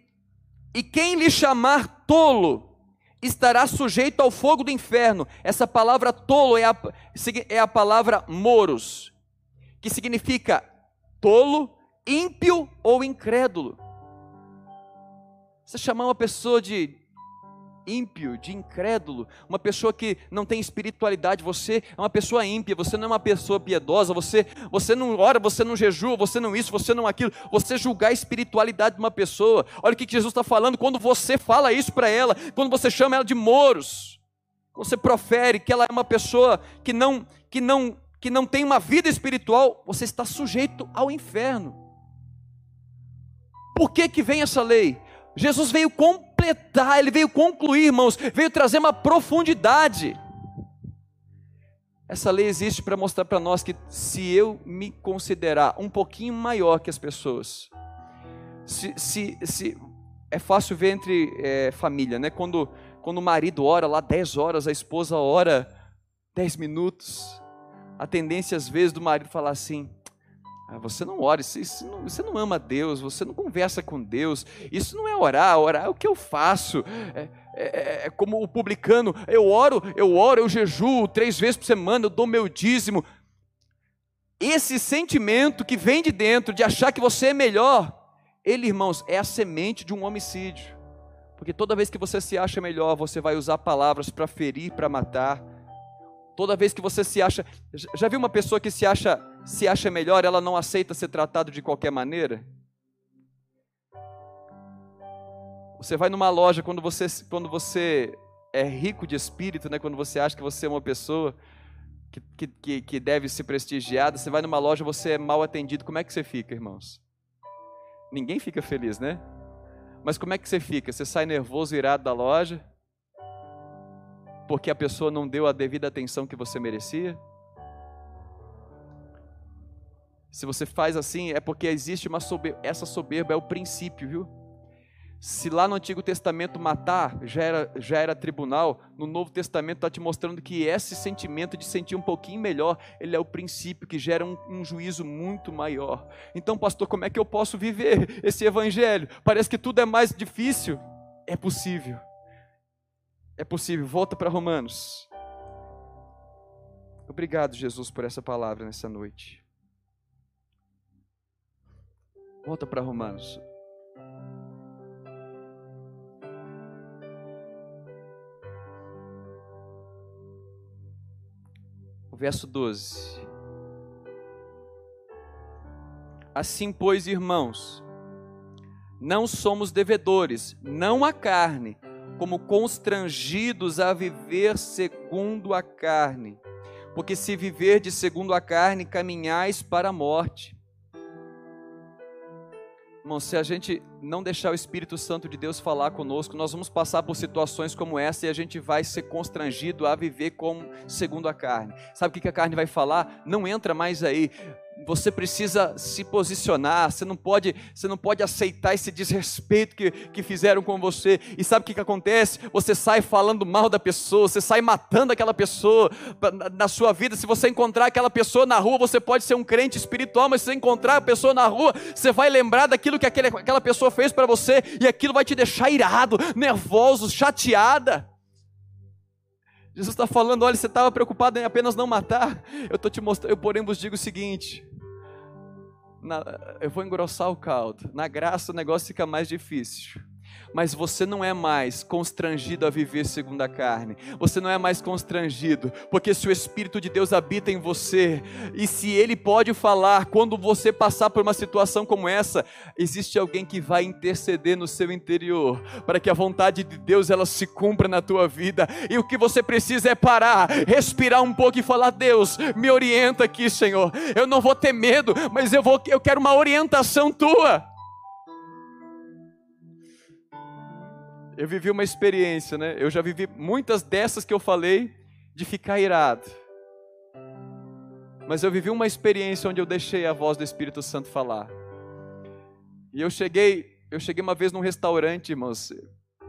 A: e quem lhe chamar tolo estará sujeito ao fogo do inferno. Essa palavra tolo é a, é a palavra moros, que significa tolo, ímpio ou incrédulo. Você chamar uma pessoa de ímpio, de incrédulo, uma pessoa que não tem espiritualidade, você é uma pessoa ímpia, você não é uma pessoa piedosa, você, você não ora, você não jejua, você não isso, você não aquilo, você julgar a espiritualidade de uma pessoa. Olha o que Jesus está falando quando você fala isso para ela, quando você chama ela de moros, quando você profere que ela é uma pessoa que não, que não, que não tem uma vida espiritual, você está sujeito ao inferno. Por que que vem essa lei? Jesus veio completar, ele veio concluir, irmãos, veio trazer uma profundidade. Essa lei existe para mostrar para nós que se eu me considerar um pouquinho maior que as pessoas, se, se, se é fácil ver entre é, família, né? Quando, quando o marido ora lá 10 horas, a esposa ora 10 minutos, a tendência às vezes do marido falar assim: você não ora, isso não, você não ama Deus, você não conversa com Deus, isso não é orar, orar é o que eu faço. É, é, é, como o publicano, eu oro, eu oro, eu jejuo três vezes por semana, eu dou meu dízimo. Esse sentimento que vem de dentro, de achar que você é melhor, ele, irmãos, é a semente de um homicídio. Porque toda vez que você se acha melhor, você vai usar palavras para ferir, para matar. Toda vez que você se acha. Já viu uma pessoa que se acha se acha melhor, ela não aceita ser tratado de qualquer maneira? Você vai numa loja quando você, quando você é rico de espírito, né? quando você acha que você é uma pessoa que, que, que deve ser prestigiada, você vai numa loja, você é mal atendido, como é que você fica, irmãos? Ninguém fica feliz, né? Mas como é que você fica? Você sai nervoso, irado da loja? Porque a pessoa não deu a devida atenção que você merecia? Se você faz assim, é porque existe uma soberba. Essa soberba é o princípio, viu? Se lá no Antigo Testamento matar já era, já era tribunal, no Novo Testamento está te mostrando que esse sentimento de sentir um pouquinho melhor, ele é o princípio que gera um, um, juízo muito maior. Então, pastor, como é que eu posso viver esse evangelho? Parece que tudo é mais difícil. É possível. É possível. Volta para Romanos. Obrigado, Jesus, por essa palavra nessa noite. Volta para Romanos. O verso 12. Assim, pois, irmãos, não somos devedores, não a carne, como constrangidos a viver segundo a carne. Porque se viver de segundo a carne, caminhais para a morte. Irmão, se a gente não deixar o Espírito Santo de Deus falar conosco, nós vamos passar por situações como essa e a gente vai ser constrangido a viver como segundo a carne. Sabe o que a carne vai falar? Não entra mais aí você precisa se posicionar, você não pode, você não pode aceitar esse desrespeito que, que fizeram com você. E sabe o que, que acontece? Você sai falando mal da pessoa, você sai matando aquela pessoa na, sua vida. Se você encontrar aquela pessoa na rua, você pode ser um crente espiritual, mas se você encontrar a pessoa na rua, você vai lembrar daquilo que aquele, aquela pessoa fez para você, e aquilo vai te deixar irado, nervoso, chateada. Jesus está falando: olha, você estava preocupado em apenas não matar. Eu estou te mostrando, eu porém vos digo o seguinte: na, eu vou engrossar o caldo. Na graça o negócio fica mais difícil mas você não é mais constrangido a viver segundo a carne. Você não é mais constrangido, porque se o Espírito de Deus habita em você, e se Ele pode falar quando você passar por uma situação como essa, existe alguém que vai interceder no seu interior, para que a vontade de Deus ela se cumpra na tua vida. E o que você precisa é parar, respirar um pouco e falar: Deus, me orienta aqui, Senhor. Eu não vou ter medo, mas eu vou, eu quero uma orientação tua. Eu vivi uma experiência, né? Eu já vivi muitas dessas que eu falei de ficar irado. Mas eu vivi uma experiência onde eu deixei a voz do Espírito Santo falar. E eu cheguei, eu cheguei uma vez num restaurante, irmãos.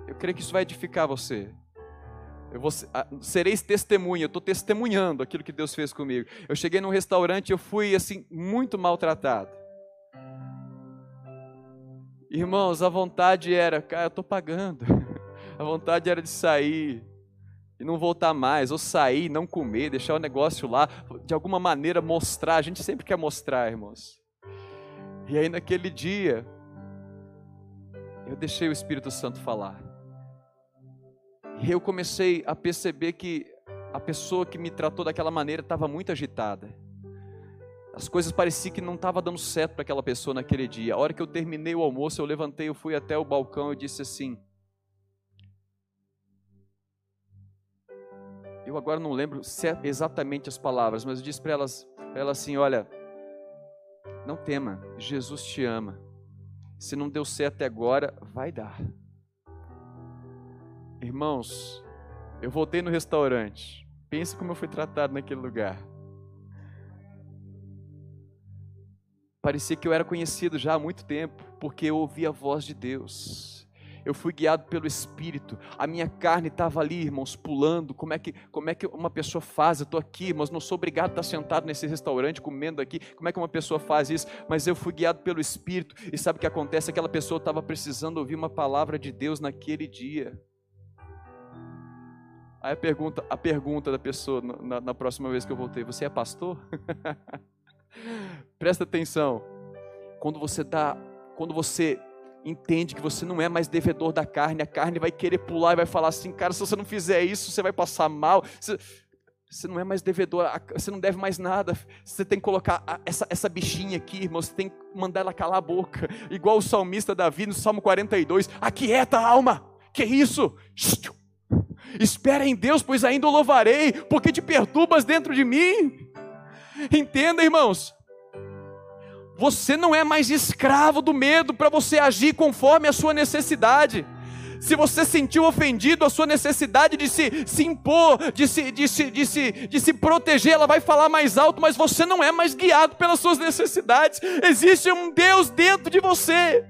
A: Eu creio que isso vai edificar você. Eu vou, sereis testemunha, eu estou testemunhando aquilo que Deus fez comigo. Eu cheguei num restaurante, eu fui assim, muito maltratado. Irmãos, a vontade era, cara, eu estou pagando. A vontade era de sair e não voltar mais, ou sair, não comer, deixar o negócio lá, de alguma maneira mostrar. A gente sempre quer mostrar, irmãos. E aí naquele dia, eu deixei o Espírito Santo falar. E eu comecei a perceber que a pessoa que me tratou daquela maneira estava muito agitada. As coisas pareciam que não estavam dando certo para aquela pessoa naquele dia. A hora que eu terminei o almoço, eu levantei, eu fui até o balcão e disse assim: Eu agora não lembro é exatamente as palavras, mas eu disse para elas, ela assim: Olha, não tema, Jesus te ama. Se não deu certo até agora, vai dar. Irmãos, eu voltei no restaurante. Pense como eu fui tratado naquele lugar. Parecia que eu era conhecido já há muito tempo, porque eu ouvi a voz de Deus. Eu fui guiado pelo Espírito. A minha carne estava ali, irmãos, pulando. Como é que, como é que uma pessoa faz? Eu estou aqui, mas não sou obrigado a estar sentado nesse restaurante comendo aqui. Como é que uma pessoa faz isso? Mas eu fui guiado pelo Espírito. E sabe o que acontece? Aquela pessoa estava precisando ouvir uma palavra de Deus naquele dia. Aí a pergunta, a pergunta da pessoa na, na próxima vez que eu voltei: Você é pastor? Presta atenção. Quando você dá, quando você entende que você não é mais devedor da carne, a carne vai querer pular e vai falar assim, cara, se você não fizer isso, você vai passar mal. Você, você não é mais devedor, você não deve mais nada. Você tem que colocar essa, essa bichinha aqui, irmão. Você tem que mandar ela calar a boca. Igual o salmista Davi no Salmo 42. Aquieta a alma. Que isso? Espera em Deus, pois ainda o louvarei, porque te perturbas dentro de mim. Entenda, irmãos. Você não é mais escravo do medo para você agir conforme a sua necessidade. Se você sentiu ofendido, a sua necessidade de se, se impor, de se, de, se, de, se, de se proteger, ela vai falar mais alto, mas você não é mais guiado pelas suas necessidades. Existe um Deus dentro de você.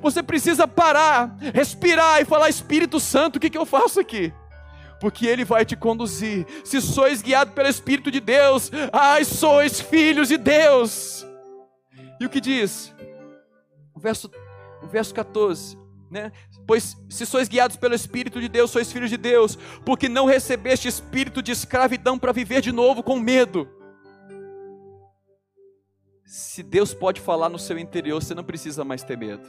A: Você precisa parar, respirar e falar: Espírito Santo, o que, que eu faço aqui? porque Ele vai te conduzir. Se sois guiados pelo Espírito de Deus, ai, sois filhos de Deus. E o que diz? O verso, o verso 14, né? Pois se sois guiados pelo Espírito de Deus, sois filhos de Deus, porque não recebeste espírito de escravidão para viver de novo com medo. Se Deus pode falar no seu interior, você não precisa mais ter medo.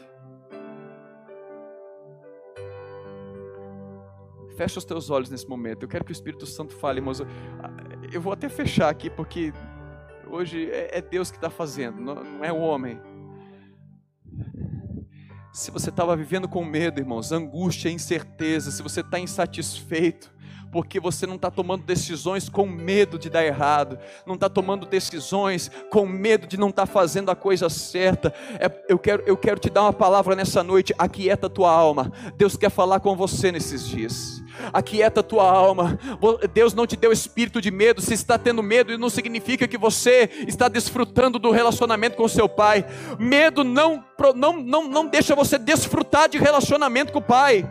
A: Fecha os teus olhos nesse momento. Eu quero que o Espírito Santo fale, irmãos. Eu vou até fechar aqui, porque hoje é, é Deus que está fazendo, não é o homem. Se você estava vivendo com medo, irmãos, angústia, incerteza, se você está insatisfeito, porque você não está tomando decisões com medo de dar errado, não está tomando decisões com medo de não estar tá fazendo a coisa certa. É, eu, quero, eu quero te dar uma palavra nessa noite, aquieta tua alma. Deus quer falar com você nesses dias aquieta tua alma. Deus não te deu espírito de medo. Se está tendo medo, não significa que você está desfrutando do relacionamento com seu pai. Medo não, não, não, não deixa você desfrutar de relacionamento com o pai.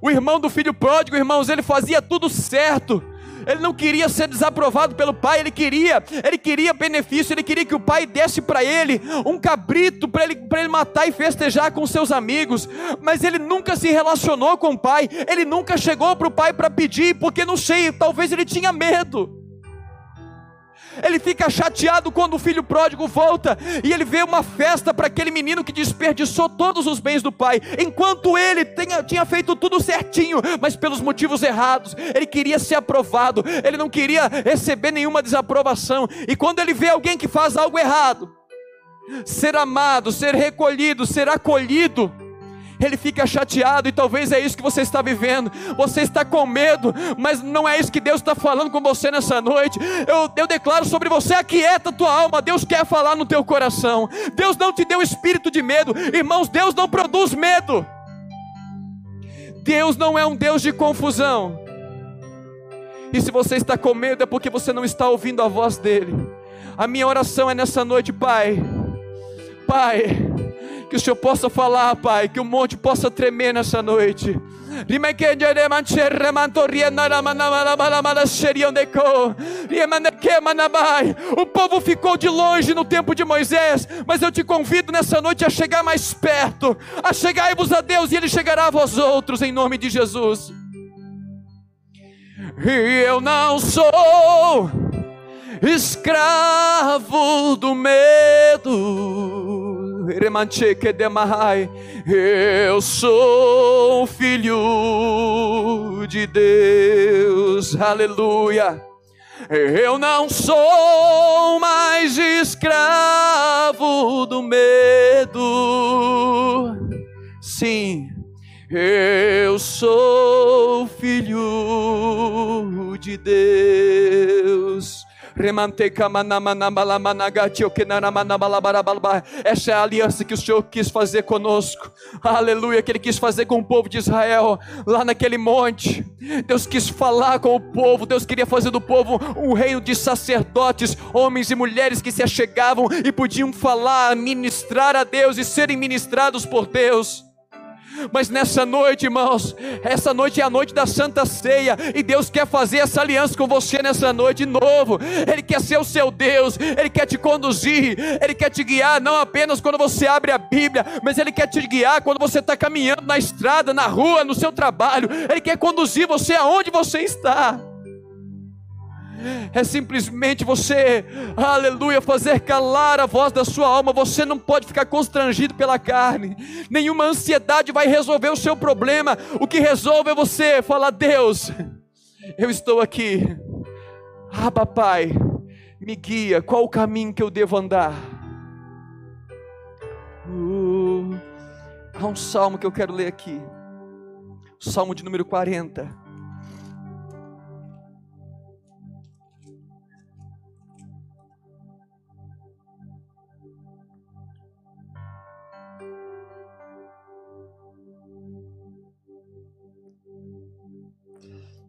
A: O irmão do filho pródigo, irmãos, ele fazia tudo certo ele não queria ser desaprovado pelo pai, ele queria, ele queria benefício, ele queria que o pai desse para ele um cabrito para ele, ele matar e festejar com seus amigos, mas ele nunca se relacionou com o pai, ele nunca chegou para o pai para pedir, porque não sei, talvez ele tinha medo. Ele fica chateado quando o filho pródigo volta e ele vê uma festa para aquele menino que desperdiçou todos os bens do pai, enquanto ele tenha, tinha feito tudo certinho, mas pelos motivos errados. Ele queria ser aprovado, ele não queria receber nenhuma desaprovação. E quando ele vê alguém que faz algo errado, ser amado, ser recolhido, ser acolhido, ele fica chateado, e talvez é isso que você está vivendo. Você está com medo, mas não é isso que Deus está falando com você nessa noite. Eu, eu declaro sobre você: aquieta tua alma. Deus quer falar no teu coração. Deus não te deu espírito de medo, irmãos. Deus não produz medo. Deus não é um Deus de confusão. E se você está com medo, é porque você não está ouvindo a voz dEle. A minha oração é nessa noite, Pai. Pai que o Senhor possa falar, Pai, que o monte possa tremer nessa noite. O povo ficou de longe no tempo de Moisés, mas eu te convido nessa noite a chegar mais perto, a chegar-vos a Deus e Ele chegará a vós outros, em nome de Jesus. E eu não sou escravo do medo eu sou filho de Deus, aleluia. Eu não sou mais escravo do medo. Sim, eu sou filho de Deus. Essa é a aliança que o Senhor quis fazer conosco. Aleluia, que Ele quis fazer com o povo de Israel, lá naquele monte. Deus quis falar com o povo, Deus queria fazer do povo um reino de sacerdotes, homens e mulheres que se achegavam e podiam falar, ministrar a Deus e serem ministrados por Deus. Mas nessa noite, irmãos, essa noite é a noite da Santa Ceia, e Deus quer fazer essa aliança com você nessa noite de novo. Ele quer ser o seu Deus, Ele quer te conduzir, Ele quer te guiar, não apenas quando você abre a Bíblia, mas Ele quer te guiar quando você está caminhando na estrada, na rua, no seu trabalho. Ele quer conduzir você aonde você está é simplesmente você, aleluia, fazer calar a voz da sua alma. Você não pode ficar constrangido pela carne, nenhuma ansiedade vai resolver o seu problema. O que resolve é você falar: Deus, eu estou aqui, Abba Pai, me guia, qual o caminho que eu devo andar? Uh, há um salmo que eu quero ler aqui, salmo de número 40.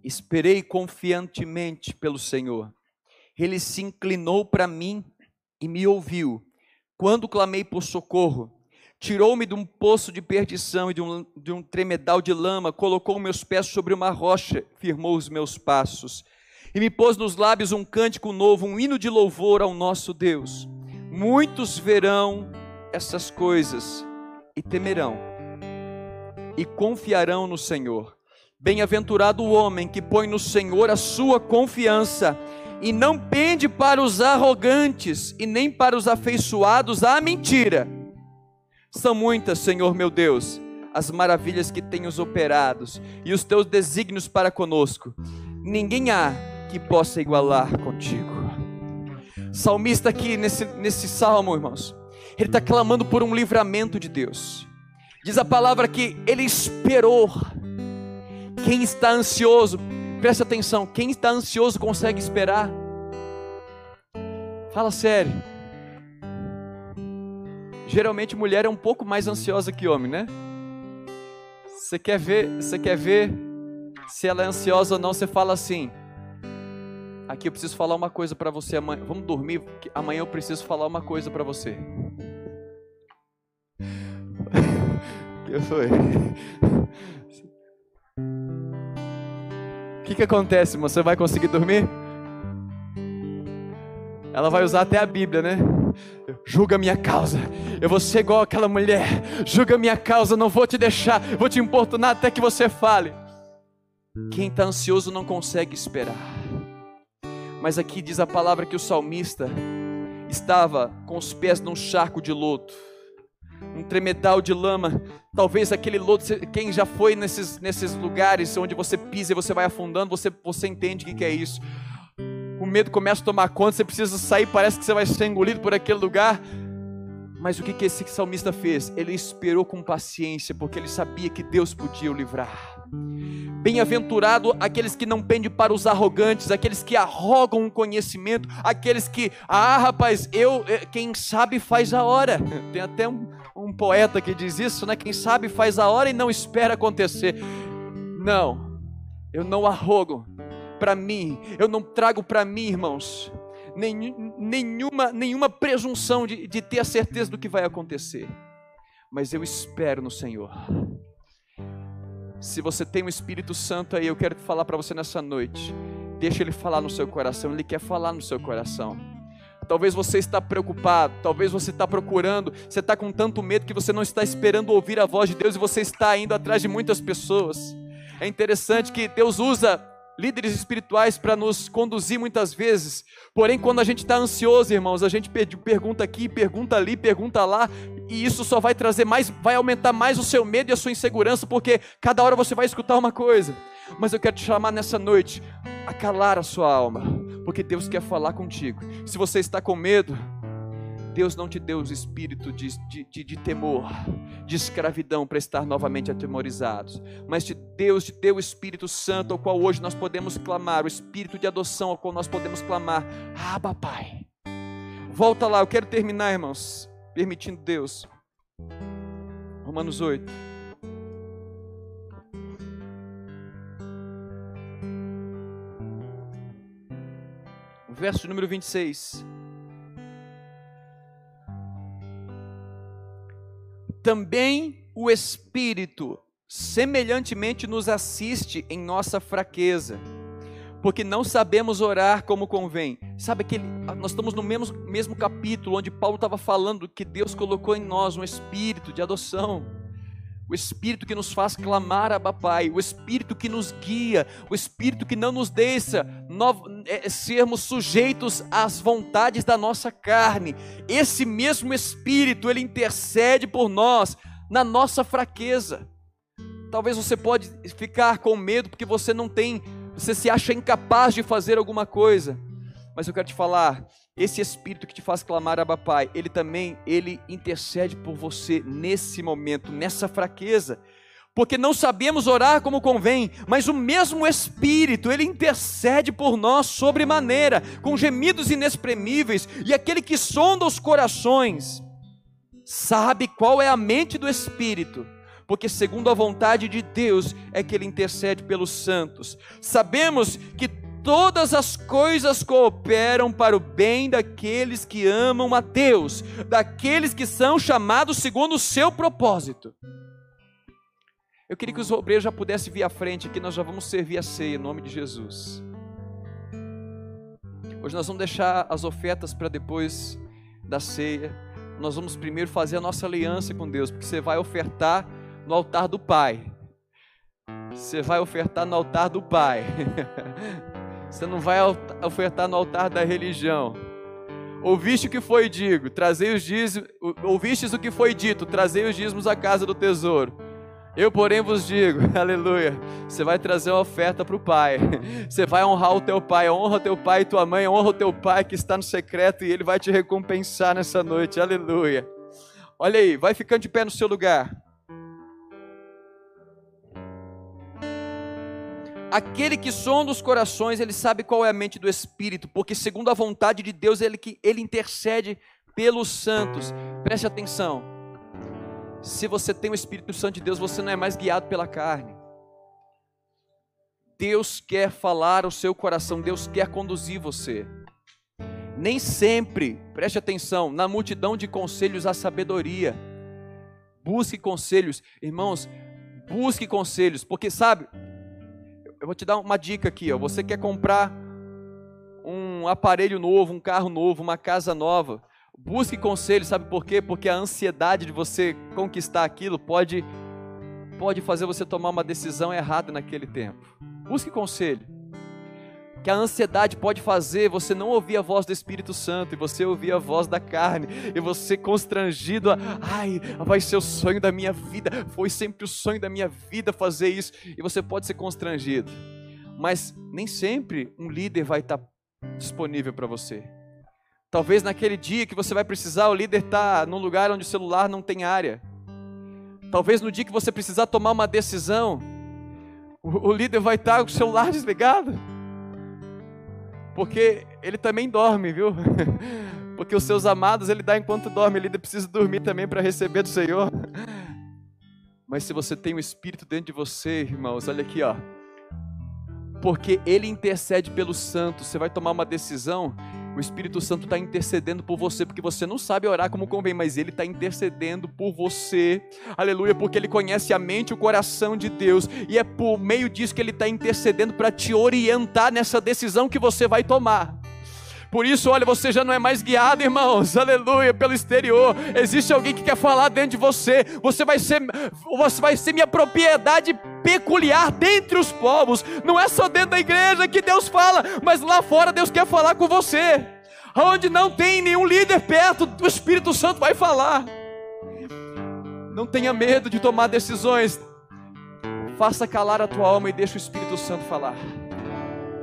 A: Esperei confiantemente pelo Senhor. Ele se inclinou para mim e me ouviu. Quando clamei por socorro, tirou-me de um poço de perdição e de um, de um tremedal de lama, colocou meus pés sobre uma rocha, firmou os meus passos, e me pôs nos lábios um cântico novo, um hino de louvor ao nosso Deus. Muitos verão essas coisas e temerão, e confiarão no Senhor. Bem-aventurado o homem que põe no Senhor a sua confiança e não pende para os arrogantes e nem para os afeiçoados à mentira. São muitas, Senhor meu Deus, as maravilhas que tens operados e os teus desígnios para conosco. Ninguém há que possa igualar contigo. Salmista aqui nesse, nesse salmo, irmãos, ele está clamando por um livramento de Deus. Diz a palavra que ele esperou quem está ansioso, preste atenção, quem está ansioso consegue esperar? Fala sério. Geralmente mulher é um pouco mais ansiosa que homem, né? Você quer ver, você quer ver se ela é ansiosa ou não, você fala assim: Aqui eu preciso falar uma coisa para você amanhã. Vamos dormir, amanhã eu preciso falar uma coisa para você. que foi? Que, que acontece, irmão? Você vai conseguir dormir? Ela vai usar até a Bíblia, né? Julga minha causa. Eu vou ser igual aquela mulher. Julga minha causa, não vou te deixar. Vou te importunar até que você fale. Quem está ansioso não consegue esperar. Mas aqui diz a palavra que o salmista estava com os pés num charco de lodo um tremedal de lama. Talvez aquele lodo, quem já foi nesses, nesses lugares onde você pisa e você vai afundando, você, você entende o que, que é isso. O medo começa a tomar conta, você precisa sair, parece que você vai ser engolido por aquele lugar. Mas o que, que esse salmista fez? Ele esperou com paciência, porque ele sabia que Deus podia o livrar. Bem-aventurado aqueles que não pendem para os arrogantes, aqueles que arrogam o conhecimento, aqueles que, ah, rapaz, eu, eh, quem sabe faz a hora. Tem até um, um poeta que diz isso, né? Quem sabe faz a hora e não espera acontecer. Não, eu não arrogo para mim, eu não trago para mim, irmãos, nenhuma, nenhuma presunção de, de ter a certeza do que vai acontecer, mas eu espero no Senhor. Se você tem o um Espírito Santo aí, eu quero falar para você nessa noite. Deixa ele falar no seu coração, ele quer falar no seu coração. Talvez você está preocupado, talvez você está procurando, você está com tanto medo que você não está esperando ouvir a voz de Deus e você está indo atrás de muitas pessoas. É interessante que Deus usa líderes espirituais para nos conduzir muitas vezes. Porém, quando a gente está ansioso, irmãos, a gente pergunta aqui, pergunta ali, pergunta lá, e isso só vai trazer mais, vai aumentar mais o seu medo e a sua insegurança, porque cada hora você vai escutar uma coisa. Mas eu quero te chamar nessa noite a calar a sua alma, porque Deus quer falar contigo. Se você está com medo, Deus não te deu o espírito de, de, de, de temor, de escravidão para estar novamente atemorizados, mas te Deus te deu o Espírito Santo, ao qual hoje nós podemos clamar, o Espírito de adoção, ao qual nós podemos clamar, Abba Pai. Volta lá, eu quero terminar, irmãos, permitindo Deus. Romanos 8. Verso número 26. Também o Espírito semelhantemente nos assiste em nossa fraqueza, porque não sabemos orar como convém. Sabe que nós estamos no mesmo, mesmo capítulo onde Paulo estava falando que Deus colocou em nós um espírito de adoção, o espírito que nos faz clamar a Pai, o espírito que nos guia, o espírito que não nos deixa sermos sujeitos às vontades da nossa carne. Esse mesmo espírito, ele intercede por nós na nossa fraqueza. Talvez você pode ficar com medo porque você não tem, você se acha incapaz de fazer alguma coisa. Mas eu quero te falar, esse espírito que te faz clamar a Pai, ele também, ele intercede por você nesse momento, nessa fraqueza. Porque não sabemos orar como convém, mas o mesmo espírito, ele intercede por nós sobremaneira, com gemidos inexprimíveis, e aquele que sonda os corações sabe qual é a mente do espírito, porque segundo a vontade de Deus é que ele intercede pelos santos. Sabemos que todas as coisas cooperam para o bem daqueles que amam a Deus, daqueles que são chamados segundo o seu propósito. Eu queria que os obreiros já pudessem vir à frente aqui, nós já vamos servir a ceia em nome de Jesus. Hoje nós vamos deixar as ofertas para depois da ceia. Nós vamos primeiro fazer a nossa aliança com Deus, porque você vai ofertar no altar do Pai. Você vai ofertar no altar do Pai. Você não vai ofertar no altar da religião. Ouviste o que foi dito, trazei os dízimos, ouvistes o que foi dito, trazei os dízimos à casa do tesouro. Eu, porém, vos digo, aleluia, você vai trazer uma oferta para o Pai, você vai honrar o teu Pai, honra o teu Pai e tua mãe, honra o teu Pai que está no secreto e Ele vai te recompensar nessa noite, aleluia. Olha aí, vai ficando de pé no seu lugar. Aquele que sonda os corações, ele sabe qual é a mente do Espírito, porque segundo a vontade de Deus, ele, ele intercede pelos santos. Preste atenção. Se você tem o Espírito Santo de Deus, você não é mais guiado pela carne. Deus quer falar ao seu coração, Deus quer conduzir você. Nem sempre, preste atenção, na multidão de conselhos há sabedoria. Busque conselhos, irmãos, busque conselhos, porque sabe, eu vou te dar uma dica aqui, ó. Você quer comprar um aparelho novo, um carro novo, uma casa nova. Busque conselho, sabe por quê? Porque a ansiedade de você conquistar aquilo pode pode fazer você tomar uma decisão errada naquele tempo. Busque conselho. Que a ansiedade pode fazer você não ouvir a voz do Espírito Santo e você ouvir a voz da carne e você constrangido, a, ai, vai ser o sonho da minha vida, foi sempre o sonho da minha vida fazer isso e você pode ser constrangido. Mas nem sempre um líder vai estar disponível para você. Talvez naquele dia que você vai precisar, o líder está num lugar onde o celular não tem área. Talvez no dia que você precisar tomar uma decisão, o, o líder vai estar com o celular desligado. Porque ele também dorme, viu? Porque os seus amados ele dá enquanto dorme, o líder precisa dormir também para receber do Senhor. Mas se você tem o Espírito dentro de você, irmãos, olha aqui, ó. Porque ele intercede pelos santos. Você vai tomar uma decisão o Espírito Santo está intercedendo por você, porque você não sabe orar como convém, mas Ele está intercedendo por você, aleluia, porque Ele conhece a mente e o coração de Deus, e é por meio disso que Ele está intercedendo para te orientar nessa decisão que você vai tomar. Por isso, olha, você já não é mais guiado, irmãos, aleluia, pelo exterior. Existe alguém que quer falar dentro de você. Você vai ser, você vai ser minha propriedade peculiar dentre os povos. Não é só dentro da igreja que Deus fala, mas lá fora Deus quer falar com você. Onde não tem nenhum líder perto, o Espírito Santo vai falar. Não tenha medo de tomar decisões. Faça calar a tua alma e deixe o Espírito Santo falar.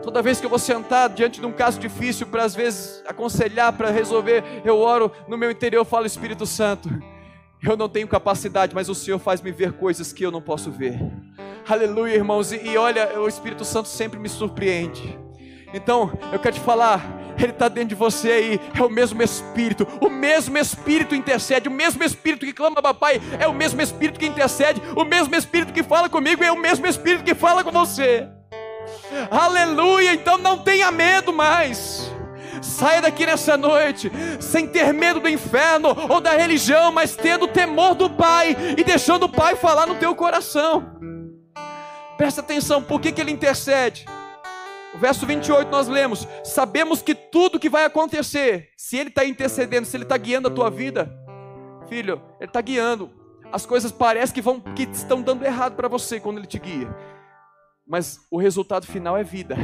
A: Toda vez que eu vou sentar diante de um caso difícil para às vezes aconselhar, para resolver, eu oro no meu interior, falo Espírito Santo. Eu não tenho capacidade, mas o Senhor faz me ver coisas que eu não posso ver. Aleluia, irmãos. E, e olha, o Espírito Santo sempre me surpreende. Então, eu quero te falar, Ele está dentro de você aí, é o mesmo Espírito, o mesmo Espírito intercede, o mesmo Espírito que clama, papai, é o mesmo Espírito que intercede, o mesmo Espírito que fala comigo, é o mesmo Espírito que fala com você. Aleluia! Então não tenha medo mais. Saia daqui nessa noite sem ter medo do inferno ou da religião, mas tendo temor do Pai e deixando o Pai falar no teu coração. Presta atenção, por que, que ele intercede? O verso 28 nós lemos: Sabemos que tudo que vai acontecer, se ele está intercedendo, se ele está guiando a tua vida, filho, ele está guiando. As coisas parecem que, vão, que estão dando errado para você quando ele te guia mas o resultado final é vida.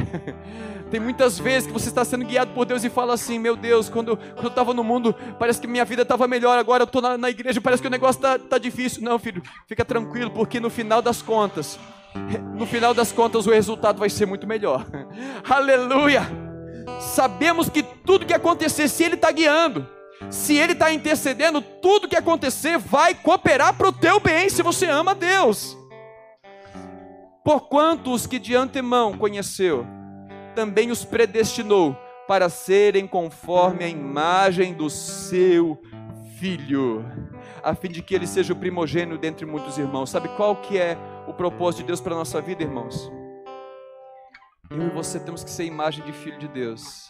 A: Tem muitas vezes que você está sendo guiado por Deus e fala assim: Meu Deus, quando, quando eu estava no mundo, parece que minha vida estava melhor, agora eu estou na, na, igreja, parece que o negócio está tá difícil. Não, filho, fica tranquilo, porque no final das contas, no final das contas, o resultado vai ser muito melhor. Aleluia! Sabemos que tudo que acontecer, se Ele está guiando, se Ele está intercedendo, tudo que acontecer vai cooperar para o teu bem, se você ama Deus. Porquanto os que de antemão conheceu, também os predestinou para serem conforme a imagem do seu filho. a fim de que ele seja o primogênito dentre muitos irmãos. Sabe qual que é o propósito de Deus para a nossa vida, irmãos? Eu e você temos que ser imagem de filho de Deus.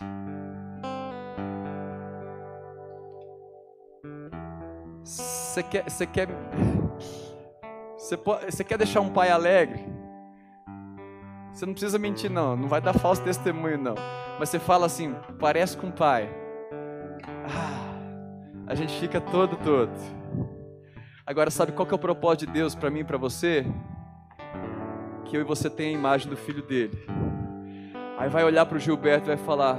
A: Você quer, você quer, você, pode, você quer deixar um pai alegre? Você não precisa mentir, não. Não vai dar falso testemunho, não. Mas você fala assim, parece com o pai. Ah, a gente fica todo, todo. Agora, sabe qual que é o propósito de Deus para mim e para você? Que eu e você tenha a imagem do filho dele. Aí vai olhar para o Gilberto e vai falar: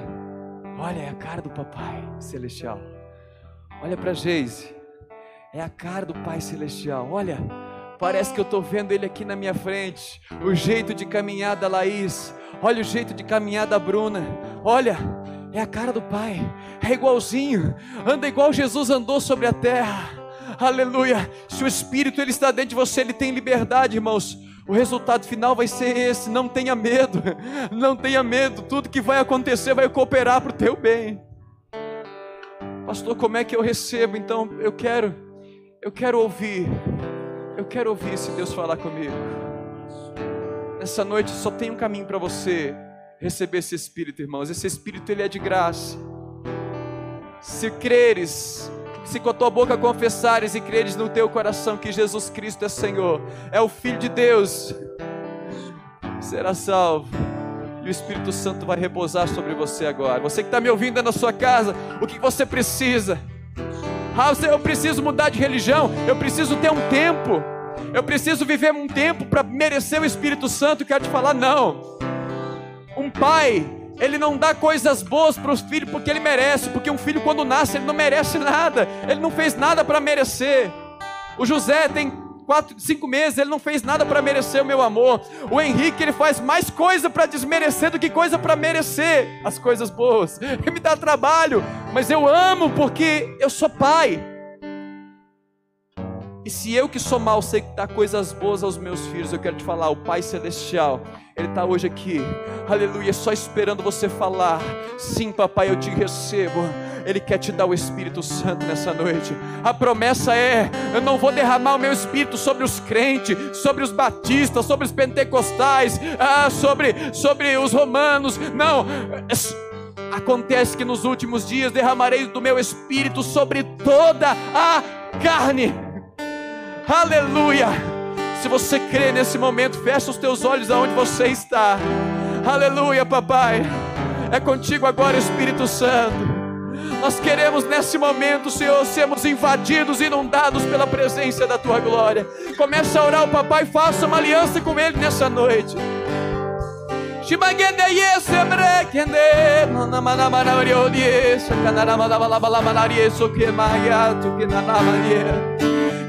A: Olha, é a cara do papai celestial. Olha para Geise, é a cara do pai celestial. Olha, parece que eu estou vendo ele aqui na minha frente. O jeito de caminhar da Laís. Olha o jeito de caminhar da Bruna. Olha, é a cara do pai. É igualzinho. Anda igual Jesus andou sobre a terra. Aleluia. Se o Espírito ele está dentro de você, ele tem liberdade, irmãos o resultado final vai ser esse. Não tenha medo, não tenha medo. Tudo que vai acontecer vai cooperar para o teu bem. Pastor, como é que eu recebo? Então, eu quero, eu quero ouvir. Eu quero ouvir se Deus falar comigo. Nessa noite só tem um caminho para você receber esse Espírito, irmãos. Esse Espírito ele é de graça. Se creres, se com a tua boca confessares e creres no teu coração que Jesus Cristo é Senhor, é o Filho de Deus, será salvo. E o Espírito Santo vai repousar sobre você agora. Você que está me ouvindo na sua casa, o que você precisa? Ah, eu preciso mudar de religião, eu preciso ter um tempo, eu preciso viver um tempo para merecer o Espírito Santo. Quero te falar, não. Um pai ele não dá coisas boas para os filhos porque ele merece, porque um filho quando nasce ele não merece nada, ele não fez nada para merecer. O José tem quatro, cinco meses, ele não fez nada para merecer o meu amor. O Henrique ele faz mais coisa para desmerecer do que coisa para merecer as coisas boas. Ele me dá trabalho, mas eu amo porque eu sou pai. E se eu que sou mal sei que dá coisas boas aos meus filhos, eu quero te falar, o Pai Celestial, Ele está hoje aqui, aleluia, só esperando você falar, sim papai, eu te recebo, Ele quer te dar o Espírito Santo nessa noite, a promessa é, eu não vou derramar o meu Espírito sobre os crentes, sobre os batistas, sobre os pentecostais, ah, sobre, sobre os romanos, não, acontece que nos últimos dias derramarei do meu Espírito sobre toda a carne, Aleluia. Se você crê nesse momento, fecha os teus olhos aonde você está. Aleluia, papai. É contigo agora, Espírito Santo. Nós queremos nesse momento, Senhor, sermos invadidos, inundados pela presença da tua glória. Comece a orar o papai, faça uma aliança com ele nessa noite.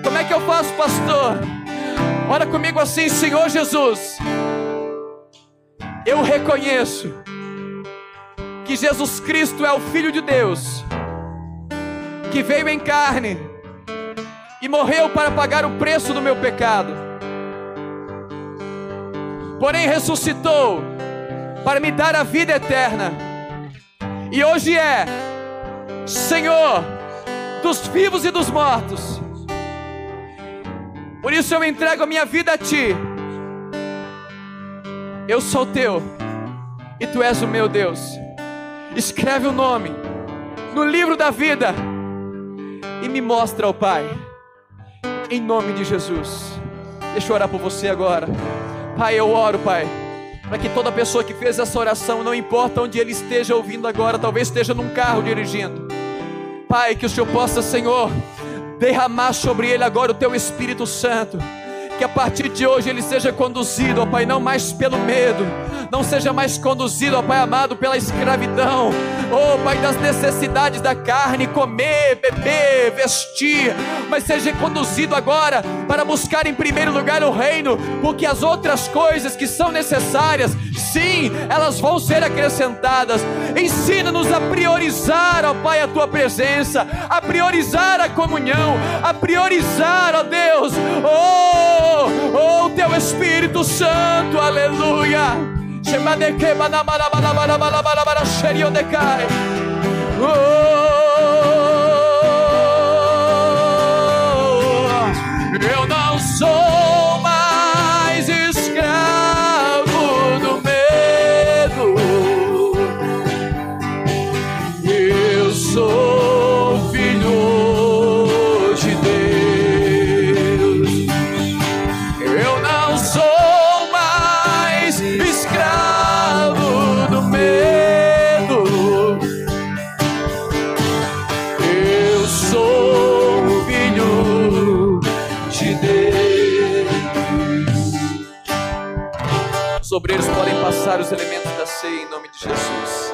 A: Como é que eu faço, pastor? Ora comigo assim, Senhor Jesus. Eu reconheço que Jesus Cristo é o Filho de Deus, que veio em carne e morreu para pagar o preço do meu pecado, porém ressuscitou para me dar a vida eterna, e hoje é Senhor dos vivos e dos mortos. Por isso eu entrego a minha vida a Ti. Eu sou teu e Tu és o meu Deus. Escreve o nome no livro da vida e me mostra, ó Pai, em nome de Jesus. Deixa eu orar por você agora. Pai, eu oro, Pai, para que toda pessoa que fez essa oração, não importa onde ele esteja ouvindo agora, talvez esteja num carro dirigindo. Pai, que o Senhor possa, Senhor, derramar sobre ele agora o teu Espírito Santo. Que a partir de hoje ele seja conduzido, ó Pai, não mais pelo medo, não seja mais conduzido, ó Pai amado, pela escravidão, ó Pai, das necessidades da carne, comer, beber, vestir, mas seja conduzido agora para buscar em primeiro lugar o reino, porque as outras coisas que são necessárias, sim, elas vão ser acrescentadas. Ensina-nos a priorizar, ó Pai, a tua presença, a priorizar a comunhão, a priorizar, ó Deus, oh, oh, o teu Espírito Santo, aleluia. Oh, eu não sou passar os elementos da ceia em nome de Jesus.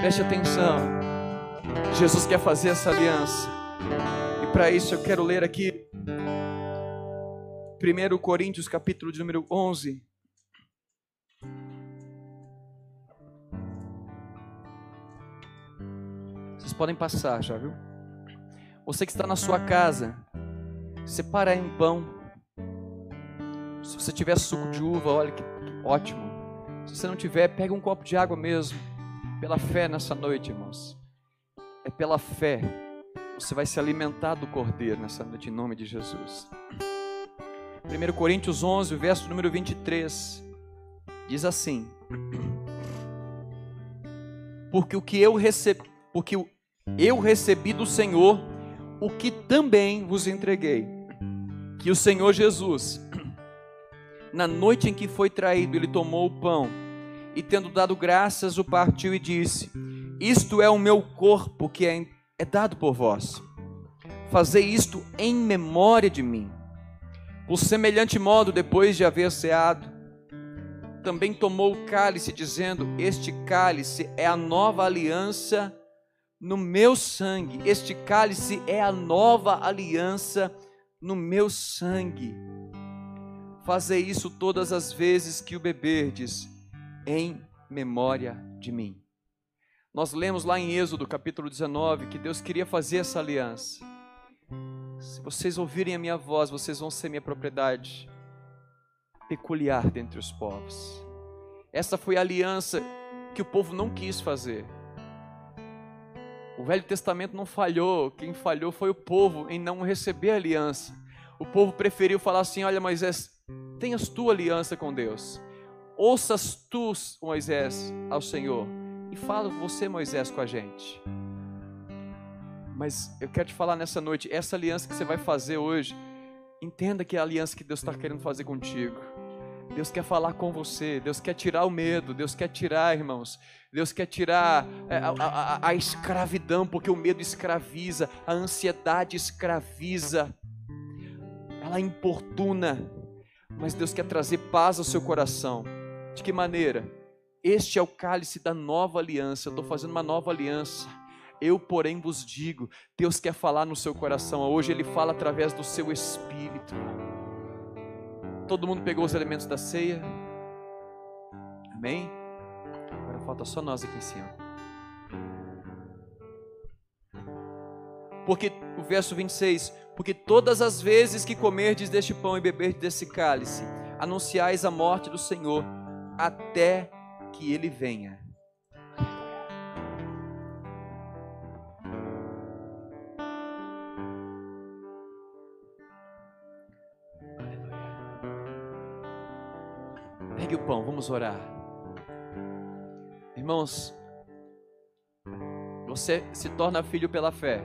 A: Preste atenção. Jesus quer fazer essa aliança. E para isso eu quero ler aqui 1 Coríntios capítulo de número 11. Vocês podem passar já, viu? Você que está na sua casa, separa aí um pão. Se você tiver suco de uva, olha que ótimo. Se você não tiver, pega um copo de água mesmo. Pela fé nessa noite, irmãos. É pela fé. Você vai se alimentar do Cordeiro nessa noite, em nome de Jesus. 1 Coríntios 11, verso número 23, diz assim: Porque o que eu recebi, porque eu recebi do Senhor o que também vos entreguei, que o Senhor Jesus, na noite em que foi traído, ele tomou o pão e tendo dado graças, o partiu e disse: Isto é o meu corpo que é, é dado por vós. Fazei isto em memória de mim. Por semelhante modo, depois de haver ceado, também tomou o cálice, dizendo: Este cálice é a nova aliança no meu sangue. Este cálice é a nova aliança no meu sangue. Fazei isso todas as vezes que o beberdes, em memória de mim. Nós lemos lá em Êxodo capítulo 19 que Deus queria fazer essa aliança. Se vocês ouvirem a minha voz, vocês vão ser minha propriedade peculiar dentre os povos. Essa foi a aliança que o povo não quis fazer. O Velho Testamento não falhou, quem falhou foi o povo em não receber a aliança. O povo preferiu falar assim: Olha, Moisés, tenhas tua aliança com Deus. Ouças tu, Moisés, ao Senhor. E fala você, Moisés, com a gente. Mas eu quero te falar nessa noite, essa aliança que você vai fazer hoje, entenda que é a aliança que Deus está querendo fazer contigo. Deus quer falar com você, Deus quer tirar o medo, Deus quer tirar, irmãos, Deus quer tirar é, a, a, a, escravidão, porque o medo escraviza, a ansiedade escraviza, ela importuna, mas Deus quer trazer paz ao seu coração. De que maneira? Este é o cálice da nova aliança, eu estou fazendo uma nova aliança eu, porém, vos digo: Deus quer falar no seu coração. Hoje Ele fala através do seu espírito. Todo mundo pegou os elementos da ceia? Amém? Agora falta só nós aqui em cima. Porque o verso 26, porque todas as vezes que comerdes deste pão e beberdes desse cálice, anunciais a morte do Senhor até que ele venha. Pegue o pão, vamos orar. Irmãos, você se torna filho pela fé,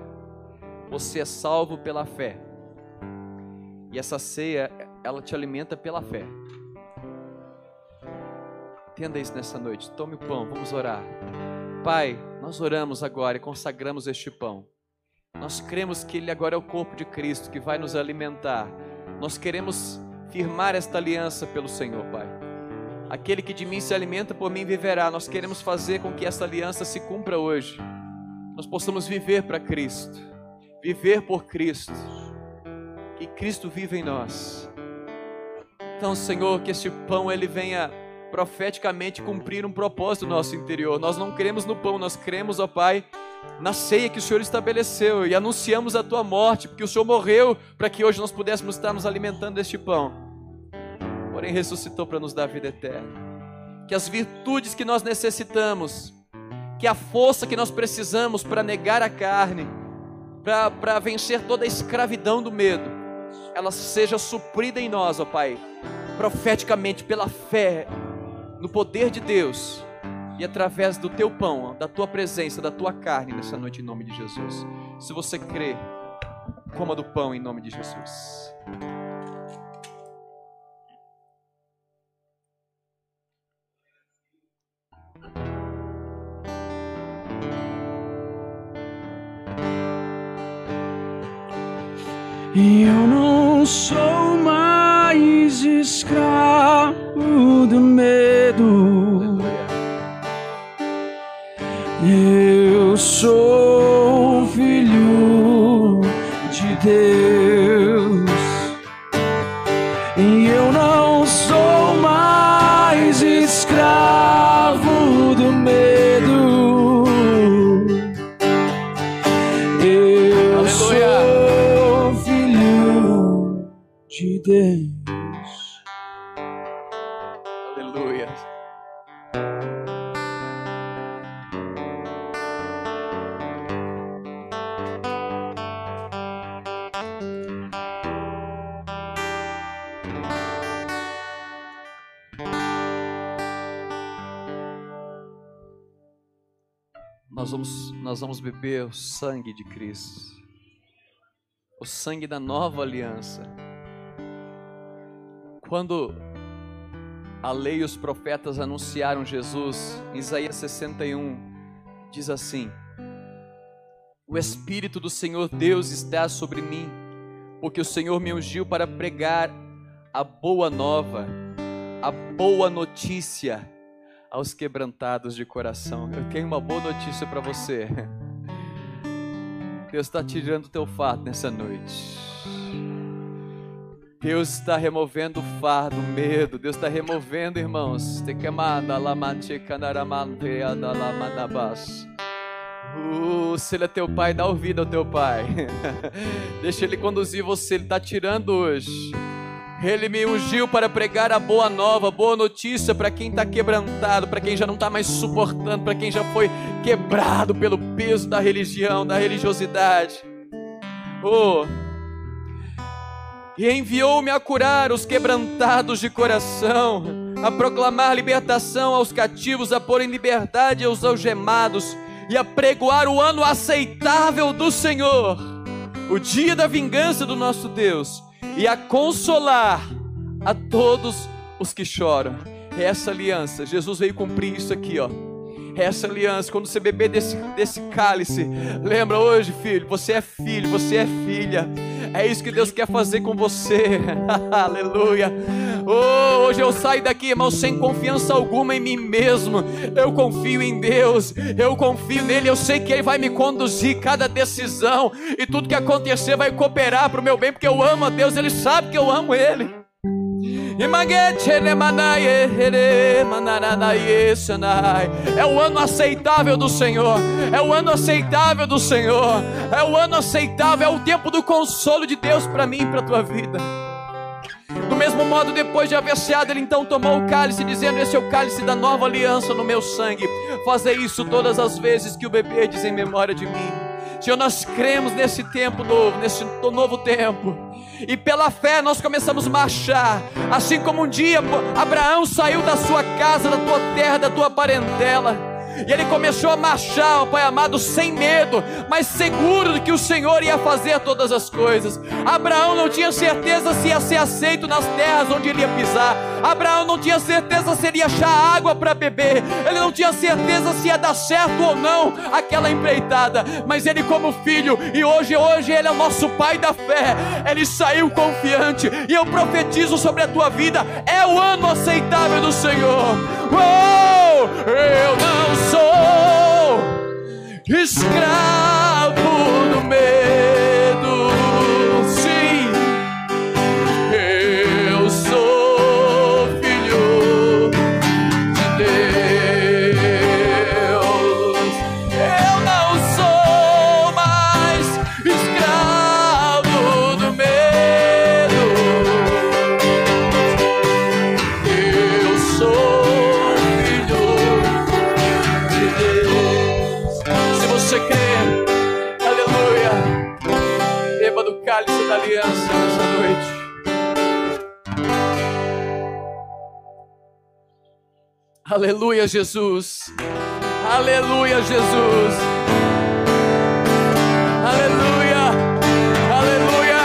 A: você é salvo pela fé, e essa ceia, ela te alimenta pela fé. Entenda isso nessa noite. Tome o pão, vamos orar. Pai, nós oramos agora e consagramos este pão. Nós cremos que ele agora é o corpo de Cristo que vai nos alimentar. Nós queremos firmar esta aliança pelo Senhor, Pai. Aquele que de mim se alimenta, por mim viverá. Nós queremos fazer com que essa aliança se cumpra hoje. Nós possamos viver para Cristo, viver por Cristo, que Cristo vive em nós. Então, Senhor, que este pão ele venha profeticamente cumprir um propósito no nosso interior. Nós não cremos no pão, nós cremos, ó Pai, na ceia que o Senhor estabeleceu e anunciamos a tua morte, porque o Senhor morreu para que hoje nós pudéssemos estar nos alimentando deste pão porém ressuscitou para nos dar vida eterna. Que as virtudes que nós necessitamos, que a força que nós precisamos para negar a carne, para vencer toda a escravidão do medo, ela seja suprida em nós, ó Pai, profeticamente pela fé no poder de Deus e através do teu pão, da tua presença, da tua carne nessa noite em nome de Jesus. Se você crê, coma do pão em nome de Jesus.
B: Eu não sou mais escravo do medo. Eu sou filho de Deus
A: vamos beber o sangue de Cristo, o sangue da nova aliança. Quando a lei e os profetas anunciaram Jesus, Isaías 61, diz assim: O Espírito do Senhor Deus está sobre mim, porque o Senhor me ungiu para pregar a boa nova, a boa notícia aos quebrantados de coração. Eu tenho uma boa notícia para você. Deus está tirando o teu fardo nessa noite. Deus está removendo o fardo, o medo. Deus está removendo, irmãos. Uh, se ele é teu pai, dá ouvido ao teu pai. Deixa ele conduzir você. Ele está tirando hoje. Ele me ungiu para pregar a boa nova, boa notícia para quem está quebrantado, para quem já não está mais suportando, para quem já foi quebrado pelo peso da religião, da religiosidade. Oh, e enviou-me a curar os quebrantados de coração, a proclamar libertação aos cativos, a pôr em liberdade aos algemados e a pregoar o ano aceitável do Senhor, o dia da vingança do nosso Deus, e a consolar a todos os que choram. É essa aliança, Jesus veio cumprir isso aqui, ó. É essa aliança, quando você beber desse, desse cálice, lembra hoje, filho, você é filho, você é filha. É isso que Deus quer fazer com você. Aleluia. Oh, hoje eu saio daqui, irmão, sem confiança alguma em mim mesmo. Eu confio em Deus, eu confio nele, eu sei que Ele vai me conduzir cada decisão e tudo que acontecer vai cooperar para o meu bem, porque eu amo a Deus, Ele sabe que eu amo Ele. É o ano aceitável do Senhor. É o ano aceitável do Senhor. É o ano aceitável, é o tempo do consolo de Deus para mim e para tua vida. Do mesmo modo, depois de haver ceado, ele então tomou o cálice, dizendo: Esse é o cálice da nova aliança no meu sangue. Fazer isso todas as vezes que o bebedes em memória de mim. Senhor, nós cremos nesse tempo novo, nesse novo tempo. E pela fé nós começamos a marchar. Assim como um dia Abraão saiu da sua casa, da tua terra, da tua parentela. E ele começou a marchar, ó Pai amado, sem medo, mas seguro de que o Senhor ia fazer todas as coisas. Abraão não tinha certeza se ia ser aceito nas terras onde ele ia pisar. Abraão não tinha certeza se ele ia achar água para beber. Ele não tinha certeza se ia dar certo ou não aquela empreitada. Mas ele, como filho, e hoje, hoje ele é o nosso pai da fé. Ele saiu confiante. E eu profetizo sobre a tua vida: é o ano aceitável do Senhor. Oh, eu não sou escravo do medo. Aleluia, Jesus. Aleluia, Jesus. Aleluia. Aleluia.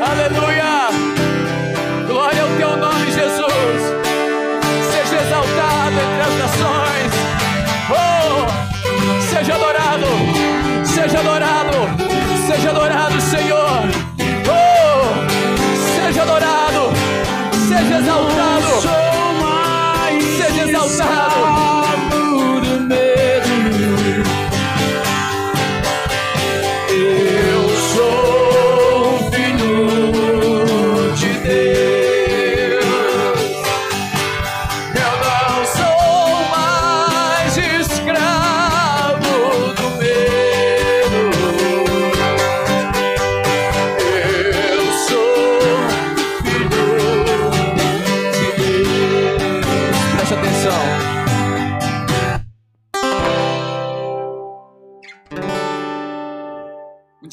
A: Aleluia. Glória ao teu nome, Jesus. Seja exaltado entre as nações. Oh, seja adorado. Seja adorado. Seja adorado,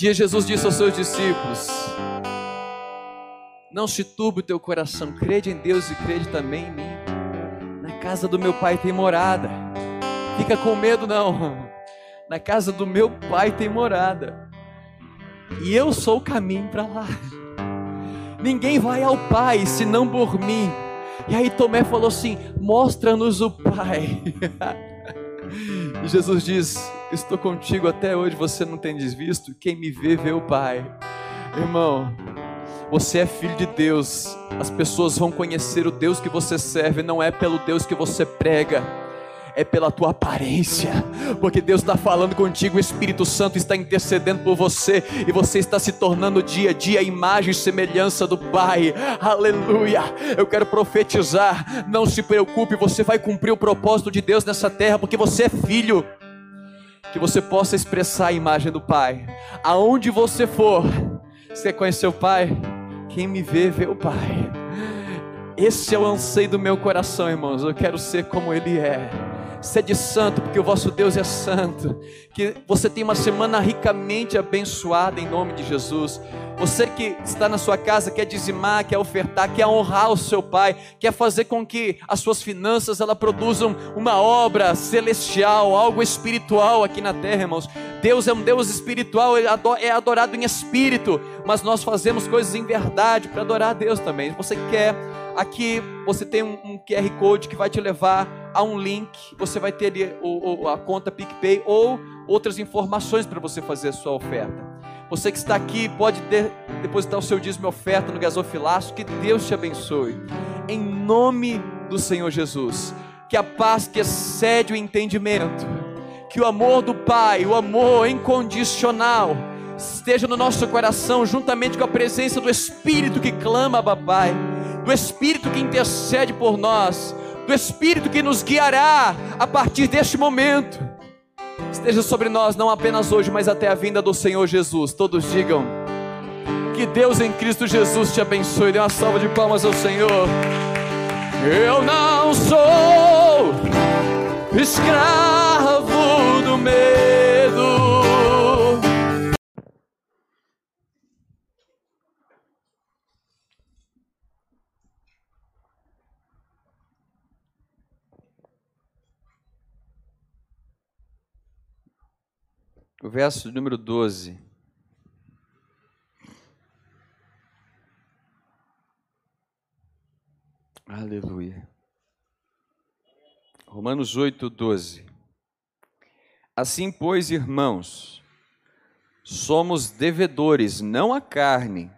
A: dia Jesus disse aos seus discípulos: Não se turbe o teu coração, crede em Deus e crede também em mim. Na casa do meu pai tem morada. Fica com medo não. Na casa do meu pai tem morada. E eu sou o caminho para lá. Ninguém vai ao Pai senão por mim. E aí Tomé falou assim: Mostra-nos o Pai. e Jesus diz: Estou contigo até hoje, você não tem desvisto. Quem me vê, vê o Pai. Irmão, você é filho de Deus. As pessoas vão conhecer o Deus que você serve, não é pelo Deus que você prega é pela tua aparência, porque Deus está falando contigo, o Espírito Santo está intercedendo por você e você está se tornando dia a dia a imagem e semelhança do Pai. Aleluia! Eu quero profetizar. Não se preocupe, você vai cumprir o propósito de Deus nessa terra, porque você é filho. Que você possa expressar a imagem do Pai. Aonde você for, você conheceu o Pai? Quem me vê, vê o Pai. Esse é o anseio do meu coração, irmãos. Eu quero ser como Ele é. Sede santo, porque o vosso Deus é santo. Que você tenha uma semana ricamente abençoada em nome de Jesus. Você que está na sua casa, quer dizimar, quer ofertar, quer honrar o seu Pai, quer fazer com que as suas finanças ela produzam uma obra celestial, algo espiritual aqui na terra, irmãos. Deus é um Deus espiritual, é adorado em espírito, mas nós fazemos coisas em verdade para adorar a Deus também. Você quer, aqui você tem um QR Code que vai te levar a um link. Você vai ter ali o- o- a conta PicPay ou outras informações para você fazer a sua oferta. Você que está aqui pode de- depositar o seu dízimo e oferta no gasofilaço. Que Deus te abençoe. Em nome do Senhor Jesus. Que a paz que excede o entendimento, que o amor do Pai, o amor incondicional, esteja no nosso coração, juntamente com a presença do Espírito que clama, Papai, do Espírito que intercede por nós, do Espírito que nos guiará a partir deste momento esteja sobre nós, não apenas hoje, mas até a vinda do Senhor Jesus. Todos digam que Deus em Cristo Jesus te abençoe. Dê uma salva de palmas ao Senhor. Eu não sou escravo do medo. O verso número 12. Aleluia. Romanos 8, 12. Assim, pois, irmãos, somos devedores, não à carne,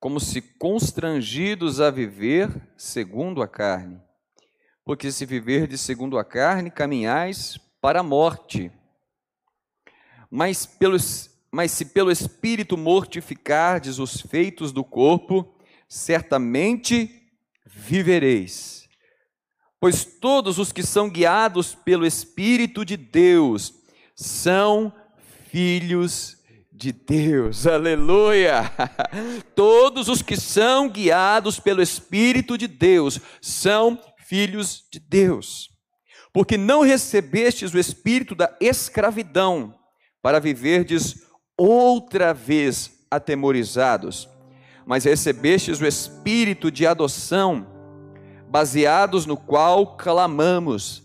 A: como se constrangidos a viver segundo a carne. Porque se viverdes segundo a carne, caminhais para a morte. Mas, pelos, mas se pelo Espírito mortificardes os feitos do corpo, certamente vivereis. Pois todos os que são guiados pelo Espírito de Deus são filhos de Deus. Aleluia! Todos os que são guiados pelo Espírito de Deus são filhos de Deus. Porque não recebestes o espírito da escravidão para viverdes outra vez atemorizados, mas recebestes o espírito de adoção, baseados no qual clamamos: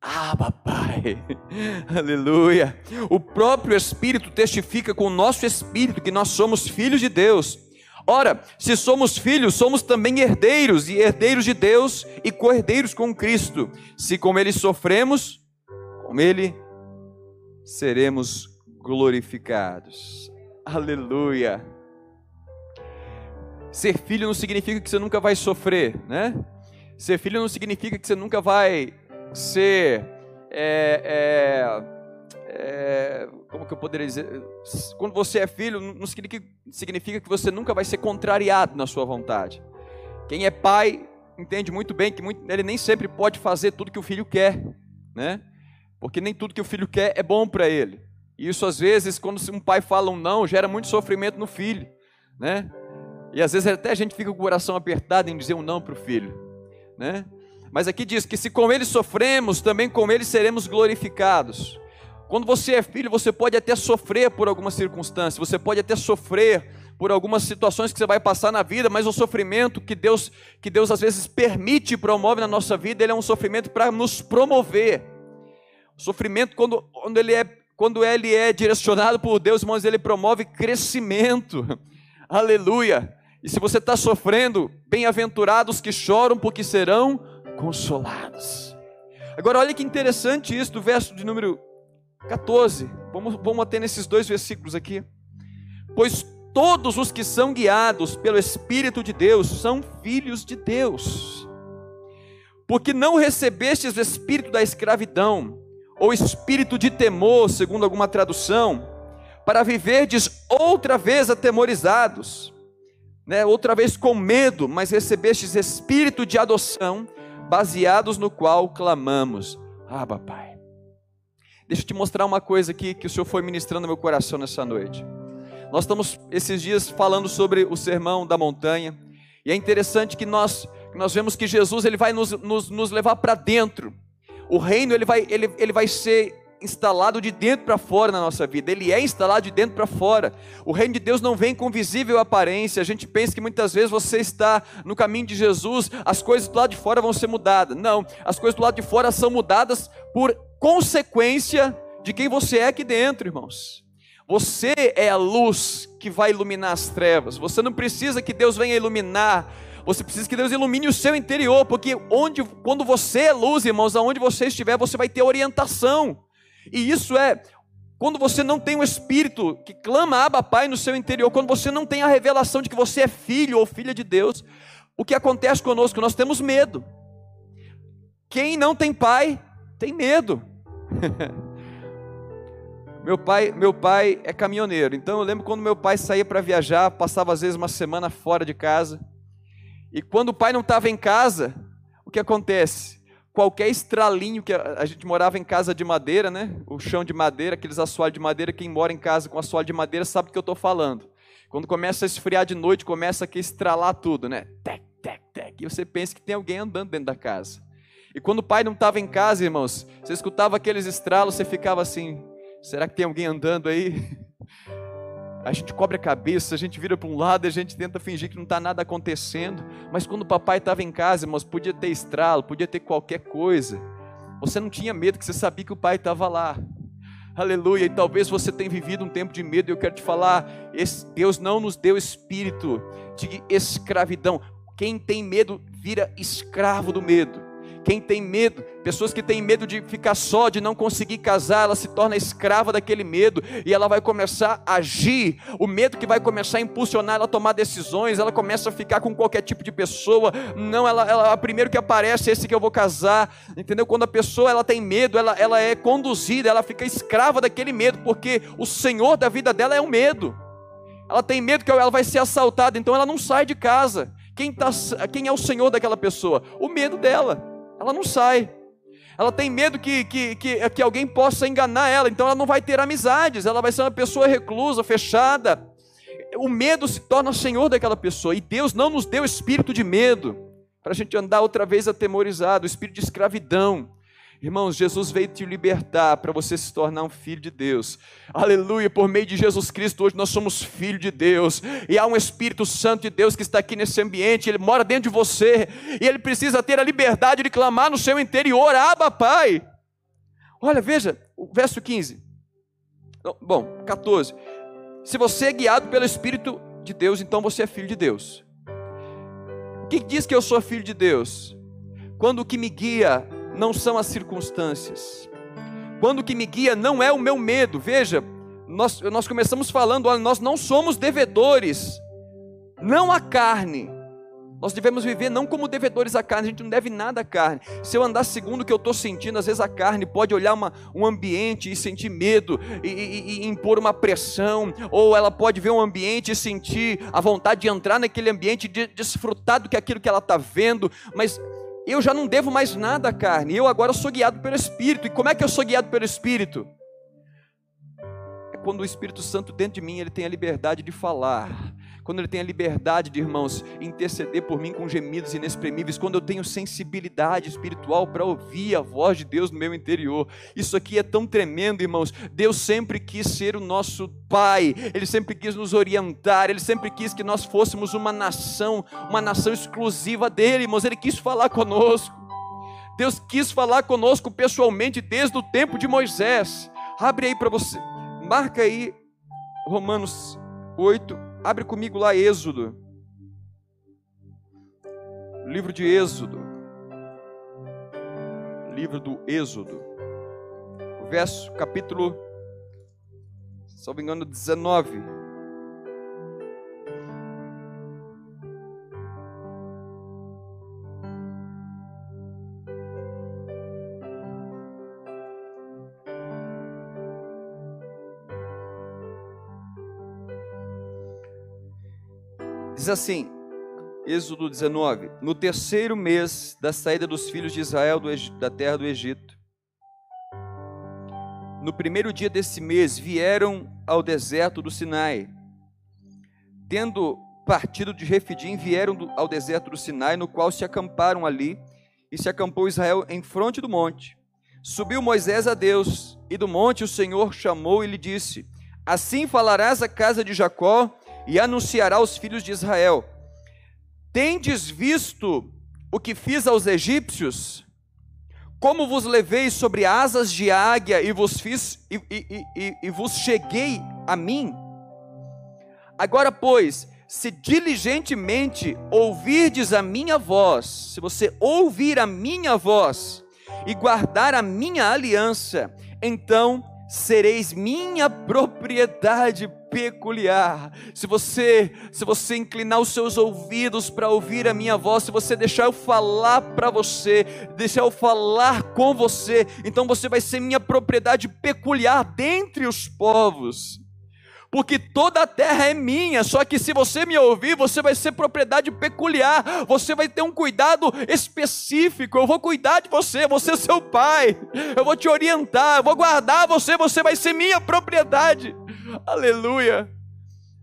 A: Abba, Pai. Aleluia. O próprio Espírito testifica com o nosso espírito que nós somos filhos de Deus. Ora, se somos filhos, somos também herdeiros, e herdeiros de Deus e co-herdeiros com Cristo. Se com Ele sofremos, com Ele seremos glorificados. Aleluia. Ser filho não significa que você nunca vai sofrer, né? Ser filho não significa que você nunca vai ser. É, é, é, como que eu poderia dizer? Quando você é filho, não significa, que você nunca vai ser contrariado na sua vontade. Quem é pai entende muito bem que muito, ele nem sempre pode fazer tudo que o filho quer, né? Porque nem tudo que o filho quer é bom para ele. E isso às vezes, quando um pai fala um não, gera muito sofrimento no filho, né? E às vezes até a gente fica com o coração apertado em dizer um não para o filho, né? Mas aqui diz que se com ele sofremos, também com ele seremos glorificados. Quando você é filho, você pode até sofrer por algumas circunstâncias, você pode até sofrer por algumas situações que você vai passar na vida, mas o sofrimento que Deus, que Deus às vezes permite e promove na nossa vida, ele é um sofrimento para nos promover. O sofrimento, quando, quando, ele é, quando ele é direcionado por Deus, irmãos, ele promove crescimento. Aleluia. E se você está sofrendo, bem-aventurados que choram, porque serão consolados. Agora, olha que interessante isso do verso de número 14. Vamos, vamos até nesses dois versículos aqui. Pois todos os que são guiados pelo Espírito de Deus são filhos de Deus. Porque não recebestes o espírito da escravidão, ou espírito de temor, segundo alguma tradução, para viverdes outra vez atemorizados, né, outra vez com medo, mas recebestes espírito de adoção, baseados no qual clamamos: Abba, Pai. Deixa eu te mostrar uma coisa aqui que o Senhor foi ministrando no meu coração nessa noite. Nós estamos esses dias falando sobre o sermão da montanha, e é interessante que nós, nós vemos que Jesus ele vai nos, nos, nos levar para dentro. O reino ele vai, ele, ele vai ser instalado de dentro para fora na nossa vida, ele é instalado de dentro para fora. O reino de Deus não vem com visível aparência. A gente pensa que muitas vezes você está no caminho de Jesus, as coisas do lado de fora vão ser mudadas. Não, as coisas do lado de fora são mudadas por consequência de quem você é aqui dentro, irmãos. Você é a luz que vai iluminar as trevas. Você não precisa que Deus venha iluminar. Você precisa que Deus ilumine o seu interior, porque onde, quando você é luz, irmãos, aonde você estiver, você vai ter orientação. E isso é quando você não tem o espírito que clama Abba Pai no seu interior, quando você não tem a revelação de que você é filho ou filha de Deus, o que acontece conosco? Nós temos medo. Quem não tem pai tem medo. meu pai, meu pai é caminhoneiro, então eu lembro quando meu pai saía para viajar, passava às vezes uma semana fora de casa. E quando o pai não estava em casa, o que acontece? qualquer estralinho que a, a, gente morava em casa de madeira, né? O chão de madeira, aqueles assoalhos de madeira, quem mora em casa com assoalho de madeira sabe do que eu estou falando. Quando começa a esfriar de noite, começa a estralar tudo, né? Tec, tec, tec. E você pensa que tem alguém andando dentro da casa. E quando o pai não estava em casa, irmãos, você escutava aqueles estralos, você ficava assim: será que tem alguém andando aí? a gente cobre a cabeça, a gente vira para um lado, a gente tenta fingir que não está nada acontecendo. Mas quando o papai estava em casa, irmãos, podia ter estralo, podia ter qualquer coisa. Você não tinha medo, que você sabia que o pai estava lá. Aleluia. E talvez você tenha vivido um tempo de medo, e eu quero te falar: Deus não nos deu espírito de escravidão. Quem tem medo vira escravo do medo. Quem tem medo, pessoas que têm medo de ficar só, de não conseguir casar, ela se torna escrava daquele medo e ela vai começar a agir. O medo que vai começar a impulsionar ela a tomar decisões, ela começa a ficar com qualquer tipo de pessoa. Não, ela, ela primeiro que aparece esse que eu vou casar, entendeu? Quando a pessoa ela tem medo, ela, ela é conduzida, ela fica escrava daquele medo, porque o Senhor da vida dela é o medo. Ela tem medo que ela vai ser assaltada, então ela não sai de casa. Quem, tá, quem é o Senhor daquela pessoa? O medo dela. Ela não sai. Ela tem medo que, que, que, que alguém possa enganar ela, então ela não vai ter amizades, ela vai ser uma pessoa reclusa, fechada. O medo se torna senhor daquela pessoa, e Deus não nos deu espírito de medo, para a gente andar outra vez atemorizado, espírito de escravidão. Irmãos, Jesus veio te libertar para você se tornar um filho de Deus. Aleluia, por meio de Jesus Cristo, hoje nós somos filhos de Deus. E há um Espírito Santo de Deus que está aqui nesse ambiente, ele mora dentro de você. E ele precisa ter a liberdade de clamar no seu interior: Aba, Pai. Olha, veja, o verso 15. Bom, 14. Se você é guiado pelo Espírito de Deus, então você é filho de Deus. O que diz que eu sou filho de Deus? Quando o que me guia não são as circunstâncias. Quando o que me guia não é o meu medo, veja, nós, nós começamos falando, olha, nós não somos devedores, não a carne, Nós devemos viver não como devedores à carne, a gente não deve nada à carne. Se eu andar segundo o que eu estou sentindo, às vezes a carne pode olhar uma, um ambiente e sentir medo e, e, e, impor uma pressão, ou ela pode ver um ambiente e sentir a vontade de entrar naquele ambiente, de desfrutar do que aquilo que ela está vendo, mas eu já não devo mais nada à carne, eu agora sou guiado pelo Espírito. E como é que eu sou guiado pelo Espírito? É quando o Espírito Santo dentro de mim ele tem a liberdade de falar quando Ele tem a liberdade de, irmãos, interceder por mim com gemidos inexprimíveis, quando eu tenho sensibilidade espiritual para ouvir a voz de Deus no meu interior. Isso aqui é tão tremendo, irmãos. Deus sempre quis ser o nosso Pai, Ele sempre quis nos orientar, Ele sempre quis que nós fôssemos uma nação, uma nação exclusiva dEle, irmãos. Ele quis falar conosco. Deus quis falar conosco pessoalmente desde o tempo de Moisés. Abre aí para você, marca aí Romanos 8, Abre comigo lá Êxodo. Livro de Êxodo. Livro do Êxodo. verso, capítulo, se não me engano, 19. Diz assim, Êxodo 19: No terceiro mês da saída dos filhos de Israel da terra do Egito, no primeiro dia desse mês, vieram ao deserto do Sinai. Tendo partido de Refidim, vieram ao deserto do Sinai, no qual se acamparam ali, e se acampou Israel em fronte do monte. Subiu Moisés a Deus, e do monte o Senhor chamou e lhe disse: Assim falarás à casa de Jacó e anunciará aos filhos de Israel: Tendes visto o que fiz aos egípcios? Como vos levei sobre asas de águia e vos fiz e, e, e, e vos cheguei a mim? Agora, pois, se diligentemente ouvirdes a minha voz, se você ouvir a minha voz e guardar a minha aliança, então sereis minha propriedade peculiar. Se você, se você inclinar os seus ouvidos para ouvir a minha voz, se você deixar eu falar para você, deixar eu falar com você, então você vai ser minha propriedade peculiar dentre os povos porque toda a terra é minha. Só que se você me ouvir, você vai ser propriedade peculiar, você vai ter um cuidado específico. Eu vou cuidar de você, você é seu pai, eu vou te orientar, eu vou guardar você, você vai ser minha propriedade. Aleluia.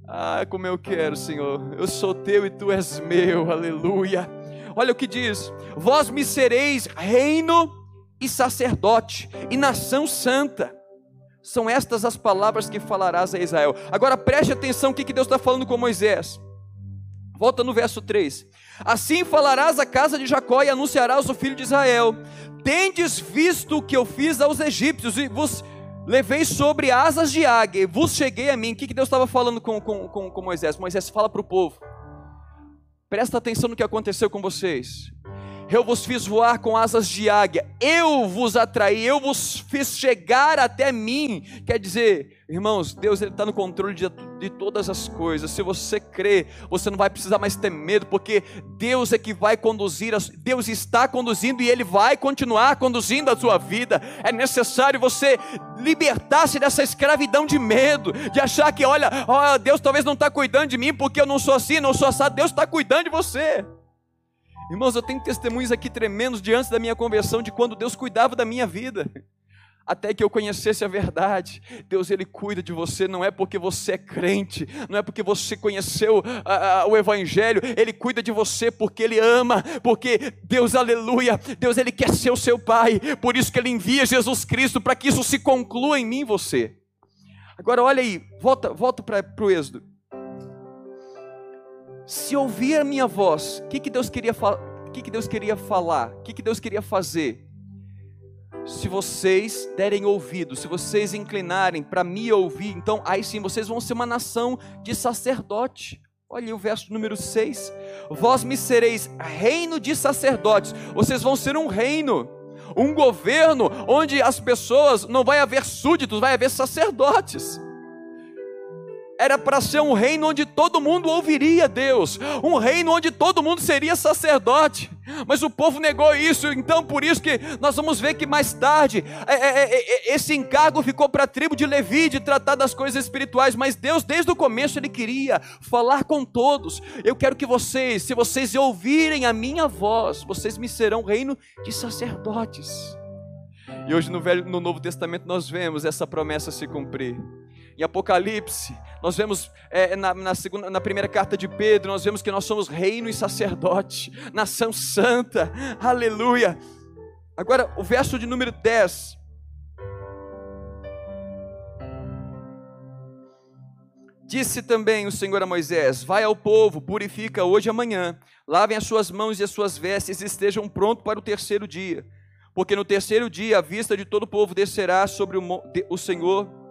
A: Ah, como eu quero, Senhor. Eu sou teu e tu és meu. Aleluia. Olha o que diz: Vós me sereis reino e sacerdote e nação santa. São estas as palavras que falarás a Israel. Agora preste atenção o que Deus está falando com Moisés. Volta no verso 3. Assim falarás à casa de Jacó e anunciarás ao filho de Israel: Tendes visto o que eu fiz aos egípcios e vos levei sobre asas de águia vos cheguei a mim. O que Deus estava falando com, com, com, com Moisés? Moisés fala para o povo: Presta atenção no que aconteceu com vocês eu vos fiz voar com asas de águia, eu vos atraí, eu vos fiz chegar até mim. Quer dizer, irmãos, Deus está no controle de, de todas as coisas. Se você crê, você não vai precisar mais ter medo, porque Deus é que vai conduzir, Deus está conduzindo e Ele vai continuar conduzindo a sua vida. É necessário você libertar-se dessa escravidão de medo, de achar que, olha, oh, Deus talvez não está cuidando de mim porque eu não sou assim, não sou assado. Deus está cuidando de você. Irmãos, eu tenho testemunhos aqui tremendos de antes da minha conversão, de quando Deus cuidava da minha vida, até que eu conhecesse a verdade. Deus, Ele cuida de você, não é porque você é crente, não é porque você conheceu a, a, o Evangelho, Ele cuida de você porque Ele ama, porque Deus, aleluia, Deus, Ele quer ser o seu Pai, por isso que Ele envia Jesus Cristo, para que isso se conclua em mim e você. Agora, olha aí, volta, volta para o Êxodo se ouvir a minha voz, o que, que Deus queria falar? O que, que Deus queria falar? O que, que Deus queria fazer? Se vocês derem ouvido, se vocês inclinarem para me ouvir, então aí sim vocês vão ser uma nação de sacerdote. Olha o verso número 6. Vós me sereis reino de sacerdotes. Vocês vão ser um reino, um governo onde as pessoas não vai haver súditos, vai haver sacerdotes. Era para ser um reino onde todo mundo ouviria Deus, um reino onde todo mundo seria sacerdote, mas o povo negou isso, então por isso que nós vamos ver que mais tarde é, é, é, é esse encargo ficou para a tribo de Levi de tratar das coisas espirituais, mas Deus desde o começo ele queria falar com todos. Eu quero que vocês, se vocês ouvirem a minha voz, vocês me serão reino de sacerdotes. E hoje no, Velho, no Novo Testamento nós vemos essa promessa se cumprir. Em Apocalipse, nós vemos é, na, na, segunda, na primeira carta de Pedro, nós vemos que nós somos reino e sacerdote, nação santa, aleluia. Agora, o verso de número 10. Disse também o Senhor a Moisés: Vai ao povo, purifica hoje e amanhã, lavem as suas mãos e as suas vestes e estejam prontos para o terceiro dia. Porque no terceiro dia a vista de todo o povo descerá sobre o, o Senhor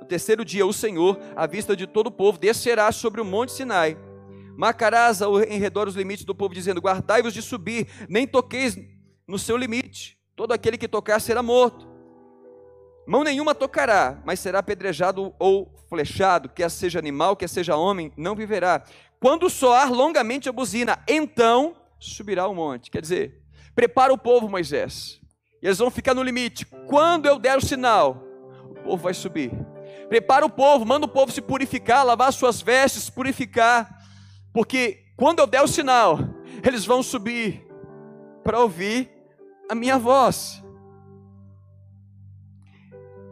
A: no terceiro dia, o Senhor, à vista de todo o povo, descerá sobre o monte Sinai. Marcarás em redor os limites do povo, dizendo: Guardai-vos de subir, nem toqueis no seu limite. Todo aquele que tocar será morto. Mão nenhuma tocará, mas será apedrejado ou flechado, quer seja animal, quer seja homem, não viverá. Quando soar longamente a buzina, então subirá o monte. Quer dizer, prepara o povo, Moisés. E eles vão ficar no limite. Quando eu der o sinal, o povo vai subir. Prepara o povo, manda o povo se purificar, lavar suas vestes, purificar, porque quando eu der o sinal, eles vão subir para ouvir a minha voz.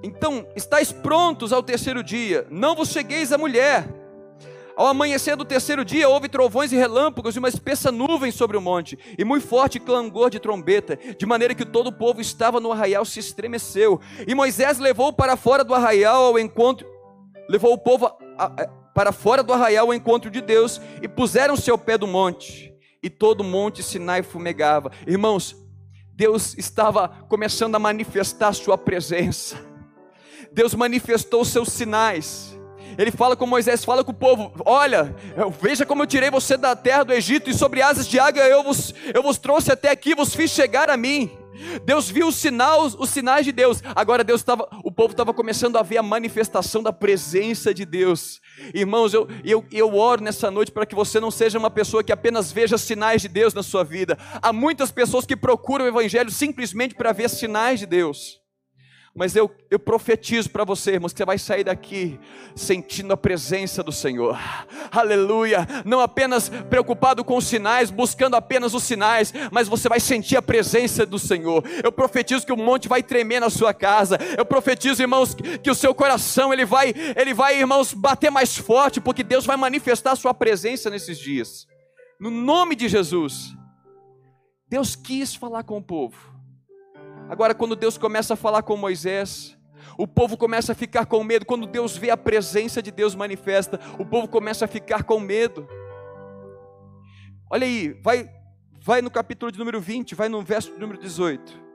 A: Então, estáis prontos ao terceiro dia, não vos chegueis a mulher, ao amanhecer do terceiro dia, houve trovões e relâmpagos e uma espessa nuvem sobre o monte, e muito forte clangor de trombeta, de maneira que todo o povo estava no arraial se estremeceu. E Moisés levou para fora do arraial ao encontro, levou o povo a, a, para fora do arraial ao encontro de Deus, e puseram-se ao pé do monte, e todo o monte Sinai fumegava. Irmãos, Deus estava começando a manifestar a sua presença. Deus manifestou seus sinais. Ele fala com Moisés, fala com o povo: Olha, veja como eu tirei você da terra do Egito, e sobre asas de águia eu vos, eu vos trouxe até aqui, vos fiz chegar a mim. Deus viu os sinais, os sinais de Deus. Agora Deus estava, o povo estava começando a ver a manifestação da presença de Deus. Irmãos, eu, eu, eu oro nessa noite para que você não seja uma pessoa que apenas veja sinais de Deus na sua vida. Há muitas pessoas que procuram o Evangelho simplesmente para ver sinais de Deus. Mas eu, eu profetizo para você, irmãos, que você vai sair daqui sentindo a presença do Senhor. Aleluia! Não apenas preocupado com os sinais, buscando apenas os sinais, mas você vai sentir a presença do Senhor. Eu profetizo que o monte vai tremer na sua casa. Eu profetizo, irmãos, que o seu coração ele vai, ele vai, irmãos, bater mais forte, porque Deus vai manifestar a sua presença nesses dias. No nome de Jesus. Deus quis falar com o povo. Agora, quando Deus começa a falar com Moisés, o povo começa a ficar com medo. Quando Deus vê a presença de Deus manifesta, o povo começa a ficar com medo. Olha aí, vai, vai no capítulo de número 20, vai no verso número 18.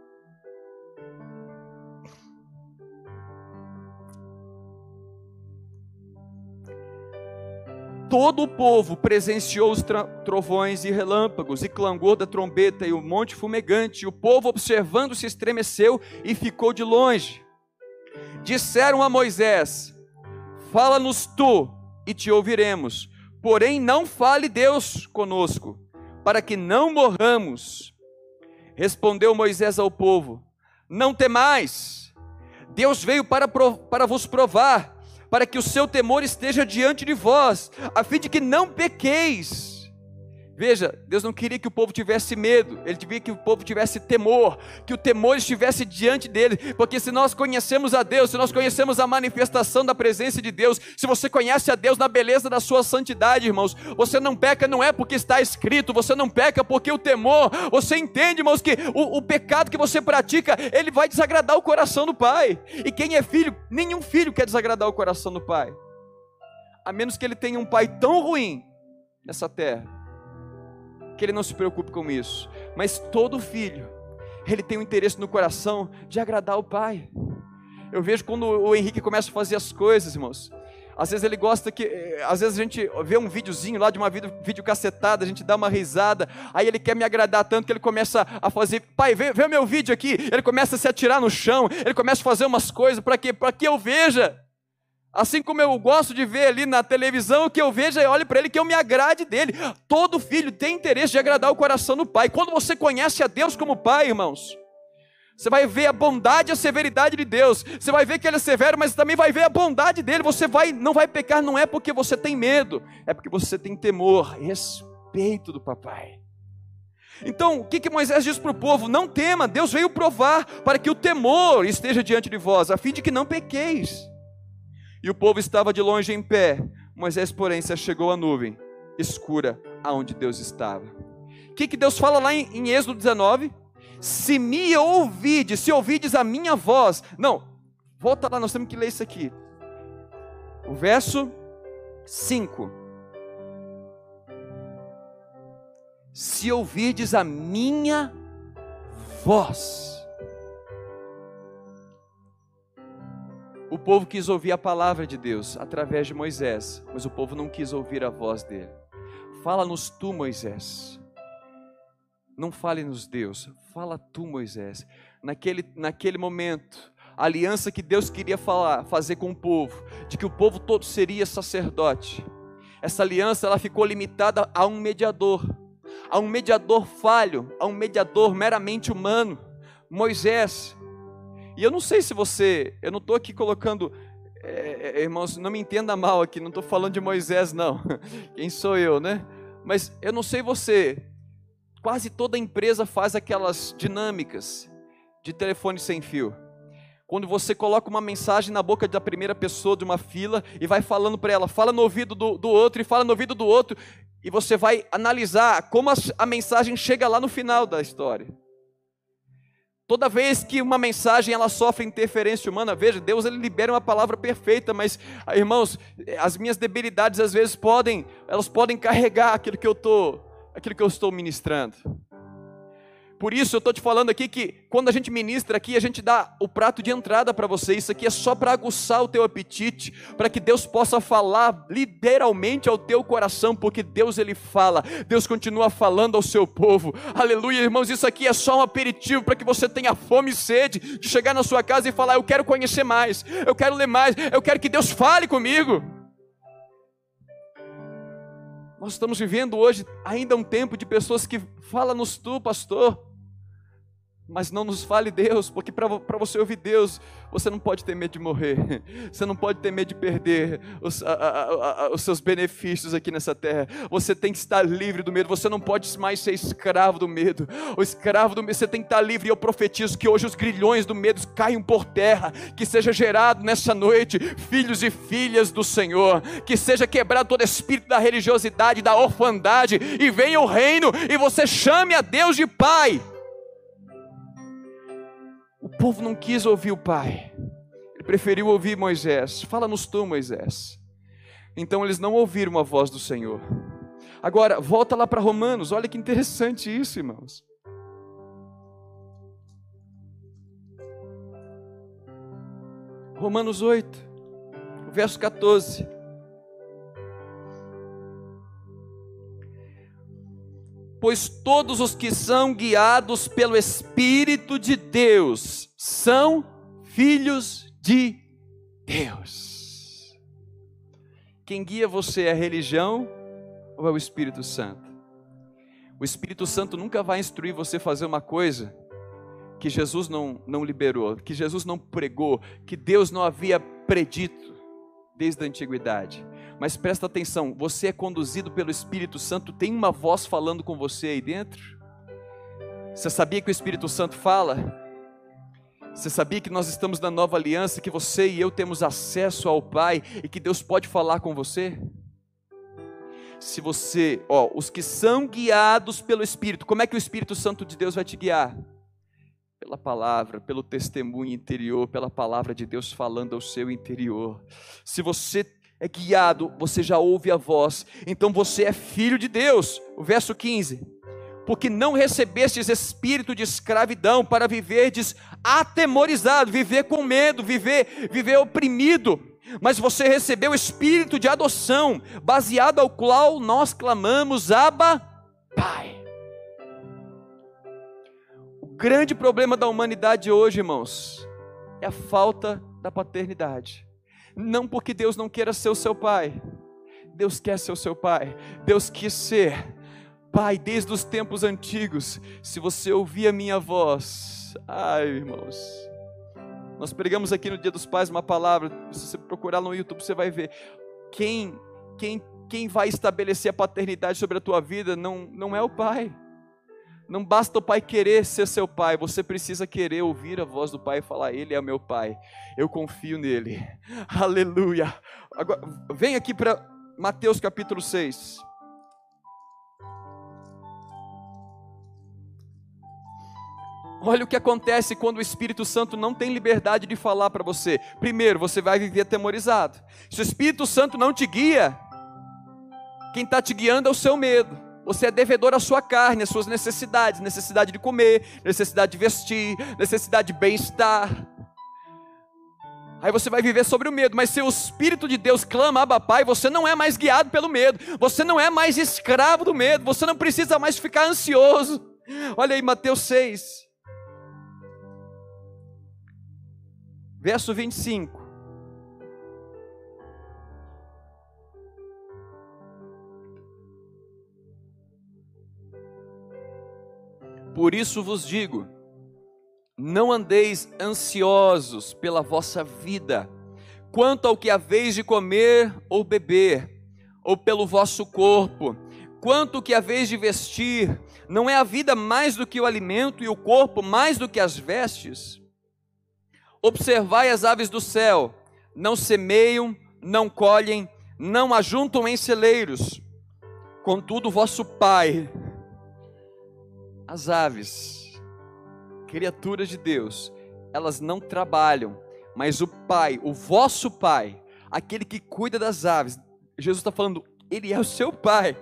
A: Todo o povo presenciou os trovões e relâmpagos, e clangor da trombeta e o monte fumegante. E o povo, observando, se estremeceu e ficou de longe. Disseram a Moisés: Fala-nos tu, e te ouviremos. Porém, não fale Deus conosco, para que não morramos. Respondeu Moisés ao povo: Não temais. Deus veio para, para vos provar para que o seu temor esteja diante de vós, a fim de que não pequeis. Veja, Deus não queria que o povo tivesse medo, Ele queria que o povo tivesse temor, que o temor estivesse diante dele, porque se nós conhecemos a Deus, se nós conhecemos a manifestação da presença de Deus, se você conhece a Deus na beleza da sua santidade, irmãos, você não peca não é porque está escrito, você não peca porque o temor, você entende, irmãos, que o, o pecado que você pratica, ele vai desagradar o coração do Pai, e quem é filho, nenhum filho quer desagradar o coração do Pai, a menos que ele tenha um pai tão ruim nessa terra que ele não se preocupe com isso. Mas todo filho, ele tem um interesse no coração de agradar o pai. Eu vejo quando o Henrique começa a fazer as coisas, irmãos. Às vezes ele gosta que, eh, às vezes a gente vê um videozinho lá de uma vídeo, vídeo cacetada, a gente dá uma risada, aí ele quer me agradar tanto que ele começa a fazer, pai, vê, o meu vídeo aqui, ele começa a se atirar no chão, ele começa a fazer umas coisas para que, para que eu veja. Assim como eu gosto de ver ali na televisão, que eu veja e olhe para ele, que eu me agrade dele. Todo filho tem interesse de agradar o coração do pai. Quando você conhece a Deus como pai, irmãos, você vai ver a bondade e a severidade de Deus. Você vai ver que ele é severo, mas também vai ver a bondade dele. Você vai, não vai pecar, não é porque você tem medo, é porque você tem temor, respeito do papai. Então, o que, que Moisés diz para o povo? Não tema, Deus veio provar para que o temor esteja diante de vós, a fim de que não pequeis. E o povo estava de longe em pé. Moisés, porém, se achegou à nuvem escura aonde Deus estava. O que, que Deus fala lá em, em Êxodo 19? Se me ouvides, se ouvides a minha voz. Não, volta lá, nós temos que ler isso aqui. O verso 5. Se ouvides a minha voz. O povo quis ouvir a palavra de Deus através de Moisés, mas o povo não quis ouvir a voz dele. Fala-nos tu, Moisés. Não fale-nos Deus, fala tu, Moisés. Naquele, naquele momento, a aliança que Deus queria falar, fazer com o povo, de que o povo todo seria sacerdote. Essa aliança ela ficou limitada a um mediador, a um mediador falho, a um mediador meramente humano, Moisés. E eu não sei se você, eu não estou aqui colocando, é, é, irmãos, não me entenda mal aqui, não estou falando de Moisés, não. Quem sou eu, né? Mas eu não sei você, quase toda empresa faz aquelas dinâmicas de telefone sem fio. Quando você coloca uma mensagem na boca da primeira pessoa de uma fila e vai falando para ela, fala no ouvido do, do outro e fala no ouvido do outro, e você vai analisar como a, a mensagem chega lá no final da história. Toda vez que uma mensagem ela sofre interferência humana, veja, Deus ele libera uma palavra perfeita, mas ah, irmãos, as minhas debilidades às vezes podem, elas podem carregar aquilo que eu tô, aquilo que eu estou ministrando. Por isso eu estou te falando aqui que quando a gente ministra aqui, a gente dá o prato de entrada para você. Isso aqui é só para aguçar o teu apetite, para que Deus possa falar literalmente ao teu coração, porque Deus ele fala, Deus continua falando ao seu povo. Aleluia, irmãos, isso aqui é só um aperitivo para que você tenha fome e sede de chegar na sua casa e falar: Eu quero conhecer mais, eu quero ler mais, eu quero que Deus fale comigo. Nós estamos vivendo hoje ainda um tempo de pessoas que falam nos tu, pastor. Mas não nos fale Deus, porque para você ouvir Deus, você não pode ter medo de morrer, você não pode ter medo de perder os, a, a, a, os, seus benefícios aqui nessa terra. Você tem que estar livre do medo, você não pode mais ser escravo do medo. O escravo do medo, você tem que estar livre. E eu profetizo que hoje os grilhões do medo caiam por terra, que seja gerado nessa noite filhos e filhas do Senhor, que seja quebrado todo espírito da religiosidade, da orfandade, e venha o reino, e você chame a Deus de Pai povo não quis ouvir o pai, ele preferiu ouvir Moisés. Fala-nos tu, Moisés. Então eles não ouviram a voz do Senhor. Agora, volta lá para Romanos, olha que interessante isso, irmãos. Romanos 8, verso 14. Pois todos os que são guiados pelo Espírito de Deus são filhos de Deus. Quem guia você é a religião ou é o Espírito Santo? O Espírito Santo nunca vai instruir você a fazer uma coisa que Jesus não, não liberou, que Jesus não pregou, que Deus não havia predito desde a antiguidade. Mas presta atenção, você é conduzido pelo Espírito Santo, tem uma voz falando com você aí dentro? Você sabia que o Espírito Santo fala? Você sabia que nós estamos na nova aliança, que você e eu temos acesso ao Pai e que Deus pode falar com você? Se você, ó, os que são guiados pelo Espírito, como é que o Espírito Santo de Deus vai te guiar? Pela palavra, pelo testemunho interior, pela palavra de Deus falando ao seu interior. Se você é guiado, você já ouve a voz, então você é filho de Deus. O verso 15: Porque não recebestes espírito de escravidão para viverdes atemorizado, viver com medo, viver, viver oprimido, mas você recebeu o espírito de adoção, baseado ao qual nós clamamos, Abba, Pai. O grande problema da humanidade hoje, irmãos, é a falta da paternidade. Não porque Deus não queira ser o seu pai. Deus quer ser o seu pai. Deus quis ser pai desde os tempos antigos. Se você ouvir a minha voz, ai, irmãos. Nós pregamos aqui no Dia dos Pais uma palavra, se você procurar no YouTube, você vai ver. Quem quem quem vai estabelecer a paternidade sobre a tua vida não não é o pai. Não basta o pai querer ser seu pai, você precisa querer ouvir a voz do pai e falar: Ele é meu pai, eu confio nele. Aleluia. Agora, vem aqui para Mateus capítulo 6. Olha o que acontece quando o Espírito Santo não tem liberdade de falar para você. Primeiro, você vai viver atemorizado. Se o Espírito Santo não te guia, quem está te guiando é o seu medo. Você é devedor à sua carne, às suas necessidades, necessidade de comer, necessidade de vestir, necessidade de bem-estar. Aí você vai viver sobre o medo, mas se o Espírito de Deus clama, Abba Pai, você não é mais guiado pelo medo, você não é mais escravo do medo, você não precisa mais ficar ansioso. Olha aí, Mateus 6, verso 25. Por isso vos digo: não andeis ansiosos pela vossa vida, quanto ao que haveis de comer ou beber, ou pelo vosso corpo, quanto que haveis de vestir, não é a vida mais do que o alimento e o corpo mais do que as vestes? Observai as aves do céu, não semeiam, não colhem, não ajuntam em celeiros, contudo vosso Pai as aves, criaturas de Deus, elas não trabalham, mas o Pai, o vosso Pai, aquele que cuida das aves, Jesus está falando, Ele é o seu Pai.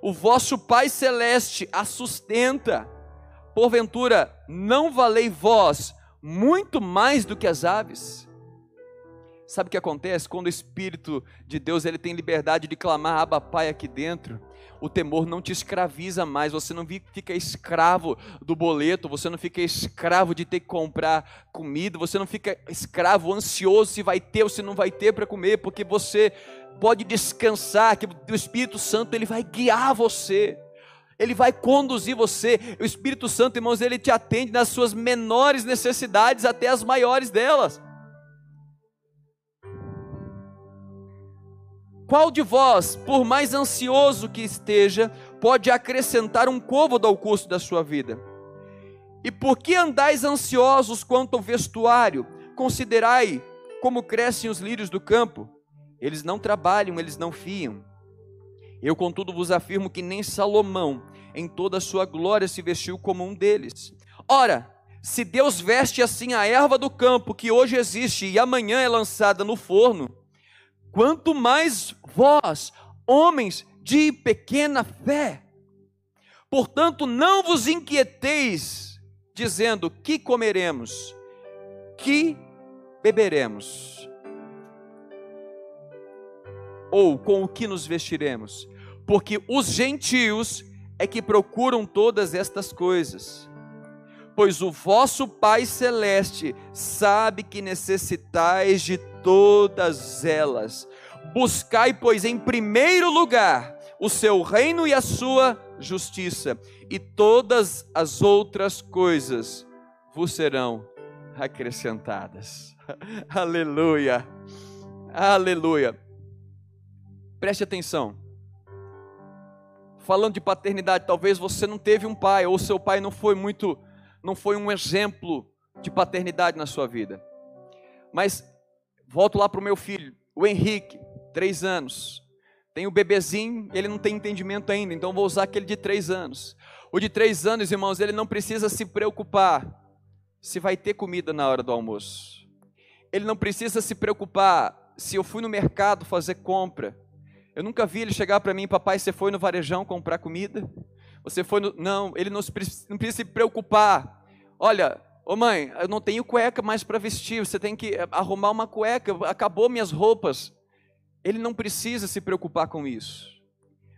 A: O vosso Pai Celeste a sustenta. Porventura, não valei vós muito mais do que as aves? Sabe o que acontece quando o Espírito de Deus ele tem liberdade de clamar Abba Pai aqui dentro? O temor não te escraviza mais, você não fica escravo do boleto, você não fica escravo de ter que comprar comida, você não fica escravo, ansioso se vai ter ou se não vai ter para comer, porque você pode descansar, que o Espírito Santo ele vai guiar você. Ele vai conduzir você. O Espírito Santo, irmãos, ele te atende nas suas menores necessidades até as maiores delas. Qual de vós, por mais ansioso que esteja, pode acrescentar um côvado ao custo da sua vida? E por que andais ansiosos quanto ao vestuário? Considerai como crescem os lírios do campo. Eles não trabalham, eles não fiam. Eu, contudo, vos afirmo que nem Salomão, em toda a sua glória, se vestiu como um deles. Ora, se Deus veste assim a erva do campo, que hoje existe e amanhã é lançada no forno, quanto mais vós, homens de pequena fé. Portanto, não vos inquieteis, dizendo: que comeremos, que beberemos, ou com o que nos vestiremos, porque os gentios é que procuram todas estas coisas. Pois o vosso Pai Celeste sabe que necessitais de todas elas. Buscai, pois, em primeiro lugar o seu reino e a sua justiça, e todas as outras coisas vos serão acrescentadas. Aleluia. Aleluia. Preste atenção. Falando de paternidade, talvez você não teve um pai ou seu pai não foi muito não foi um exemplo de paternidade na sua vida. Mas volto lá para o meu filho, o Henrique três anos. Tem o bebezinho, ele não tem entendimento ainda, então vou usar aquele de três anos. O de três anos, irmãos, ele não precisa se preocupar se vai ter comida na hora do almoço. Ele não precisa se preocupar se eu fui no mercado fazer compra. Eu nunca vi ele chegar para mim, papai, você foi no varejão comprar comida? Você foi no... Não, ele não, não precisa se preocupar. Olha, ô mãe, eu não tenho cueca mais para vestir, você tem que arrumar uma cueca, acabou minhas roupas. Ele não precisa se preocupar com isso.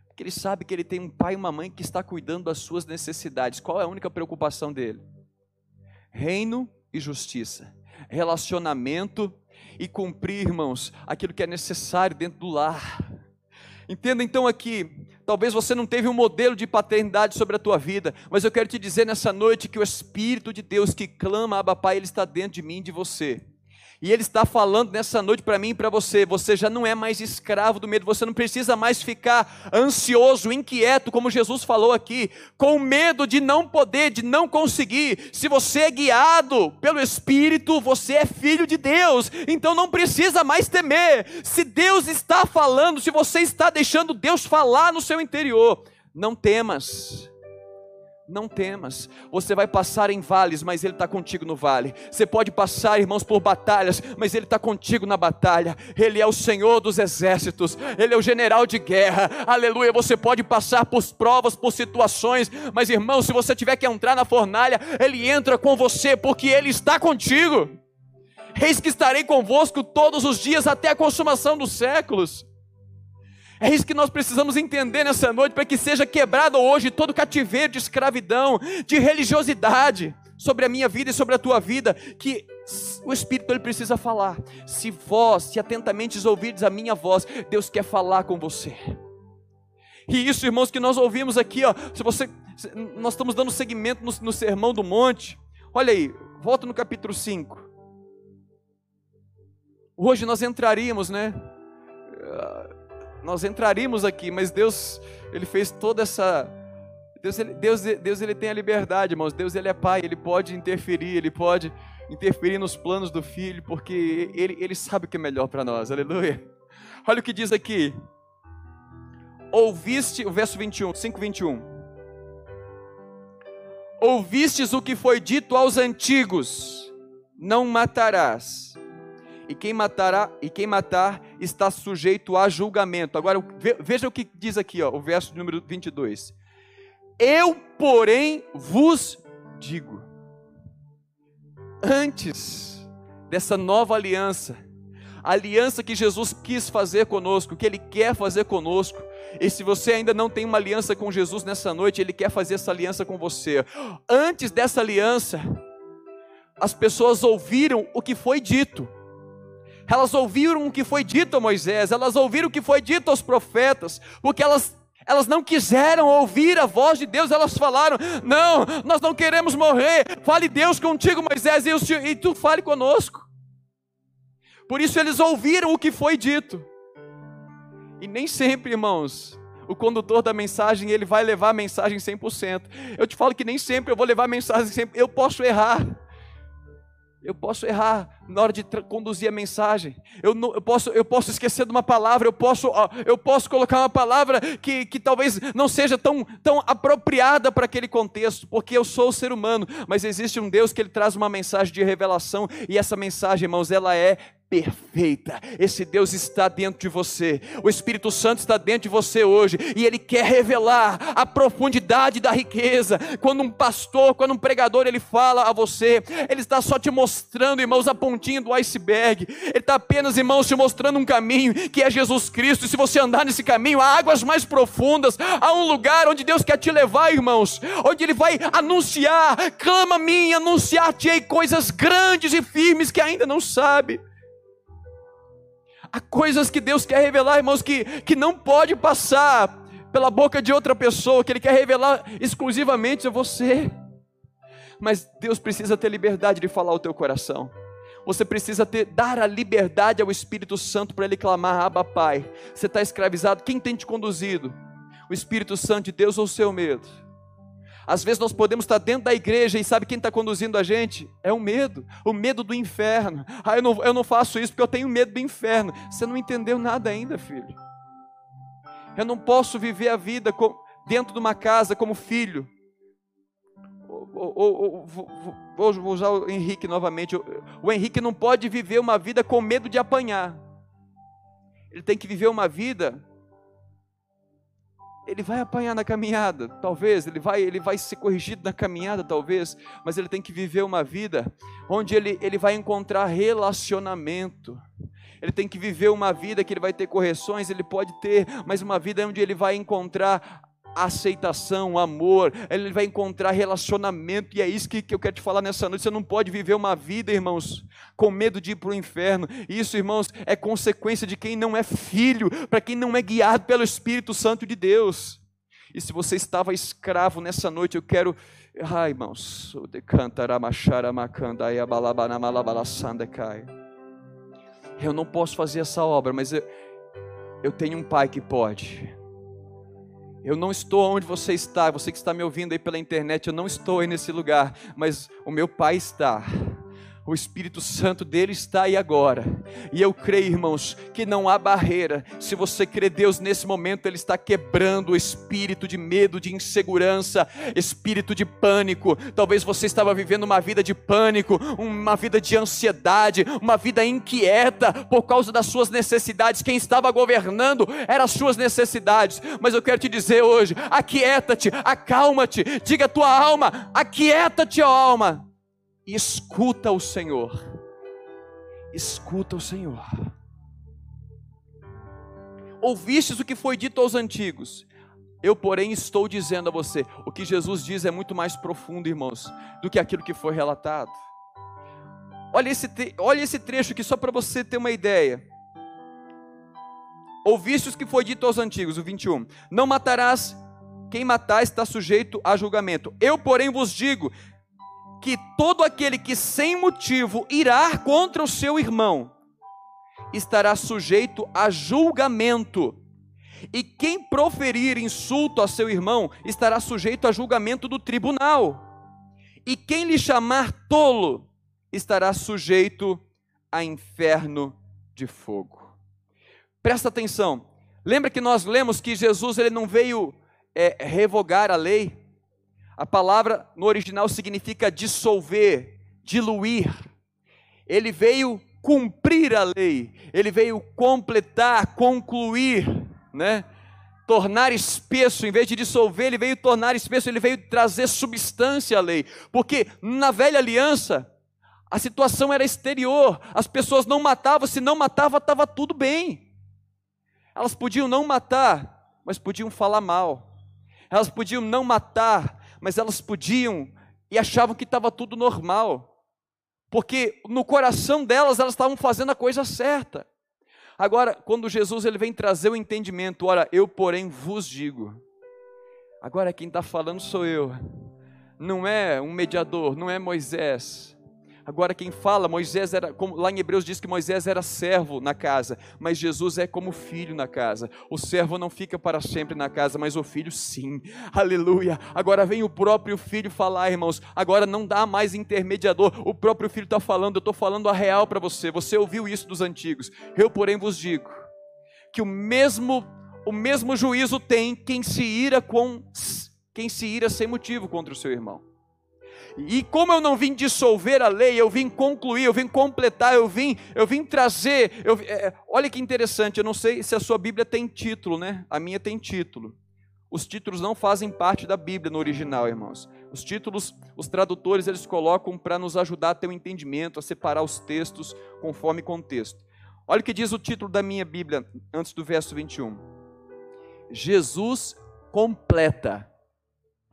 A: Porque ele sabe que ele tem um pai e uma mãe que está cuidando das suas necessidades. Qual é a única preocupação dele? Reino e justiça. Relacionamento e cumprir, irmãos, aquilo que é necessário dentro do lar. Entenda então aqui, talvez você não teve um modelo de paternidade sobre a tua vida, mas eu quero te dizer nessa noite que o Espírito de Deus que clama, Abba Pai, ele está dentro de mim e de você. E Ele está falando nessa noite para mim e para você: você já não é mais escravo do medo, você não precisa mais ficar ansioso, inquieto, como Jesus falou aqui, com medo de não poder, de não conseguir. Se você é guiado pelo Espírito, você é filho de Deus, então não precisa mais temer. Se Deus está falando, se você está deixando Deus falar no seu interior, não temas não temas, você vai passar em vales, mas Ele está contigo no vale. Você pode passar, irmãos, por batalhas, mas Ele está contigo na batalha. Ele é o Senhor dos exércitos, Ele é o general de guerra. Aleluia. Você pode passar por provas, por situações, mas irmão, se você tiver que entrar na fornalha, Ele entra com você, porque Ele está contigo. Eis que estarei convosco todos os dias até a consumação dos séculos. É isso que nós precisamos entender nessa noite, para que seja quebrado hoje todo cativeiro de escravidão, de religiosidade sobre a minha vida e sobre a tua vida, que o Espírito ele precisa falar. Se vós, se atentamente ouvirdes a minha voz, Deus quer falar com você. E isso, irmãos, que nós ouvimos aqui, ó, se você, nós estamos dando seguimento no, no Sermão do Monte. Olha aí, volta no capítulo 5. Hoje nós entraríamos, né? Nós entraríamos aqui, mas Deus, Ele fez toda essa. Deus, Deus, Deus ele tem a liberdade, irmãos. Deus ele é pai, ele pode interferir, ele pode interferir nos planos do filho, porque ele, ele sabe o que é melhor para nós. Aleluia. Olha o que diz aqui. Ouviste, o verso 21, 5, 21. Ouvistes o que foi dito aos antigos: não matarás e quem matará e quem matar está sujeito a julgamento. Agora veja o que diz aqui, ó, o verso número 22. Eu, porém, vos digo, antes dessa nova aliança, a aliança que Jesus quis fazer conosco, que Ele quer fazer conosco, e se você ainda não tem uma aliança com Jesus nessa noite, Ele quer fazer essa aliança com você. Antes dessa aliança, as pessoas ouviram o que foi dito, elas ouviram o que foi dito a Moisés, elas ouviram o que foi dito aos profetas, porque elas elas não quiseram ouvir a voz de Deus, elas falaram: Não, nós não queremos morrer. Fale Deus contigo, Moisés, e tu fale conosco. Por isso eles ouviram o que foi dito. E nem sempre, irmãos, o condutor da mensagem, ele vai levar a mensagem 100%. Eu te falo que nem sempre eu vou levar a mensagem 100%. Eu posso errar. Eu posso errar na hora de conduzir a mensagem. Eu, não, eu, posso, eu posso esquecer de uma palavra. Eu posso, eu posso colocar uma palavra que, que talvez não seja tão, tão apropriada para aquele contexto, porque eu sou o ser humano. Mas existe um Deus que ele traz uma mensagem de revelação e essa mensagem, irmãos, ela é perfeita. Esse Deus está dentro de você. O Espírito Santo está dentro de você hoje e ele quer revelar a profundidade da riqueza. Quando um pastor, quando um pregador ele fala a você, ele está só te mostrando, irmãos, a pontinha do iceberg. Ele está apenas, irmãos, te mostrando um caminho que é Jesus Cristo. E se você andar nesse caminho, há águas mais profundas, há um lugar onde Deus quer te levar, irmãos, onde ele vai anunciar, clama a mim, anunciar-te coisas grandes e firmes que ainda não sabe. Há coisas que Deus quer revelar, irmãos, que, que não pode passar pela boca de outra pessoa, que Ele quer revelar exclusivamente a você. Mas Deus precisa ter liberdade de falar ao teu coração. Você precisa ter, dar a liberdade ao Espírito Santo para ele clamar, Abba Pai. Você está escravizado, quem tem te conduzido? O Espírito Santo de Deus ou o seu medo? Às vezes nós podemos estar dentro da igreja e sabe quem está conduzindo a gente? É o medo, o medo do inferno. Ah, eu não, eu não faço isso porque eu tenho medo do inferno. Você não entendeu nada ainda, filho. Eu não posso viver a vida dentro de uma casa como filho. vou usar o Henrique novamente. O Henrique não pode viver uma vida com medo de apanhar. Ele tem que viver uma vida ele vai apanhar na caminhada, talvez, ele vai, ele vai ser corrigido na caminhada, talvez, mas ele tem que viver uma vida onde ele, ele vai encontrar relacionamento. Ele tem que viver uma vida que ele vai ter correções, ele pode ter, mas uma vida onde ele vai encontrar aceitação, amor, ele vai encontrar relacionamento, e é isso que, que eu quero te falar nessa noite. Você não pode viver uma vida, irmãos, com medo de ir para o inferno. Isso, irmãos, é consequência de quem não é filho, para quem não é guiado pelo Espírito Santo de Deus. E se você estava escravo nessa noite, eu quero. Ai, irmãos, eu não posso fazer essa obra, mas eu, eu tenho um pai que pode. Eu não estou onde você está, você que está me ouvindo aí pela internet, eu não estou aí nesse lugar, mas o meu pai está. O Espírito Santo dele está aí agora. E eu creio, irmãos, que não há barreira. Se você crê Deus nesse momento, ele está quebrando o espírito de medo, de insegurança, espírito de pânico. Talvez você estava vivendo uma vida de pânico, uma vida de ansiedade, uma vida inquieta por causa das suas necessidades. Quem estava governando eram as suas necessidades. Mas eu quero te dizer hoje: aquieta-te, acalma-te, diga a tua alma, aquieta-te, ó alma e escuta o Senhor. Escuta o Senhor. Ouvistes o que foi dito aos antigos. Eu, porém, estou dizendo a você: o que Jesus diz é muito mais profundo, irmãos, do que aquilo que foi relatado. Olha esse, olha esse trecho aqui, só para você ter uma ideia. Ouvistes o que foi dito aos antigos, o 21. Não matarás, quem matar está sujeito a julgamento. Eu, porém, vos digo: que todo aquele que sem motivo irá contra o seu irmão estará sujeito a julgamento. E quem proferir insulto a seu irmão estará sujeito a julgamento do tribunal. E quem lhe chamar tolo estará sujeito a inferno de fogo. Presta atenção. Lembra que nós lemos que Jesus ele não veio é, revogar a lei, a palavra no original significa dissolver, diluir. Ele veio cumprir a lei, ele veio completar, concluir, né? Tornar espesso, em vez de dissolver, ele veio tornar espesso, ele veio trazer substância à lei. Porque na velha aliança, a situação era exterior, as pessoas não matavam, se não matava, estava tudo bem. Elas podiam não matar, mas podiam falar mal. Elas podiam não matar, mas elas podiam e achavam que estava tudo normal, porque no coração delas elas estavam fazendo a coisa certa. Agora, quando Jesus ele vem trazer o entendimento, ora, eu porém vos digo. Agora quem está falando sou eu, não é um mediador, não é Moisés, Agora quem fala, Moisés era, como, lá em Hebreus diz que Moisés era servo na casa, mas Jesus é como filho na casa. O servo não fica para sempre na casa, mas o filho sim. Aleluia. Agora vem o próprio filho falar, irmãos. Agora não dá mais intermediador. O próprio filho está falando, eu estou falando a real para você. Você ouviu isso dos antigos. Eu, porém, vos digo que o mesmo o mesmo juízo tem quem se ira com quem se ira sem motivo contra o seu irmão. E como eu não vim dissolver a lei, eu vim concluir, eu vim completar, eu vim, eu vim trazer. Eu, é, é, olha que interessante, eu não sei se a sua Bíblia tem título, né? A minha tem título. Os títulos não fazem parte da Bíblia no original, irmãos. Os títulos, os tradutores, eles colocam para nos ajudar a ter um entendimento, a separar os textos conforme contexto. Olha o que diz o título da minha Bíblia, antes do verso 21. Jesus completa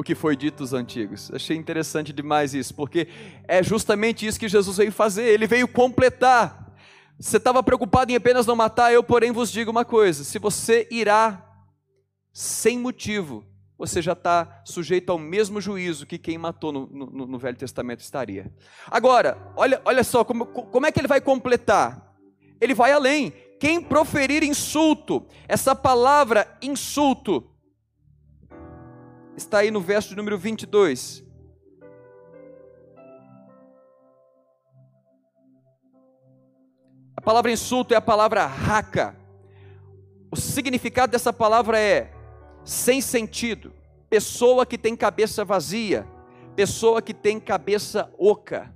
A: o que foi dito dos antigos. Achei interessante demais isso, porque é justamente isso que Jesus veio fazer, ele veio completar. Você estava preocupado em apenas não matar, eu, porém, vos digo uma coisa: se você irá sem motivo, você já está sujeito ao mesmo juízo que quem matou no, no, no, Velho Testamento estaria. Agora, olha, olha só, como, como é que ele vai completar? Ele vai além. Quem proferir insulto, essa palavra insulto, está aí no verso número 22. A palavra insulto é a palavra raca. O significado dessa palavra é sem sentido, pessoa que tem cabeça vazia, pessoa que tem cabeça oca.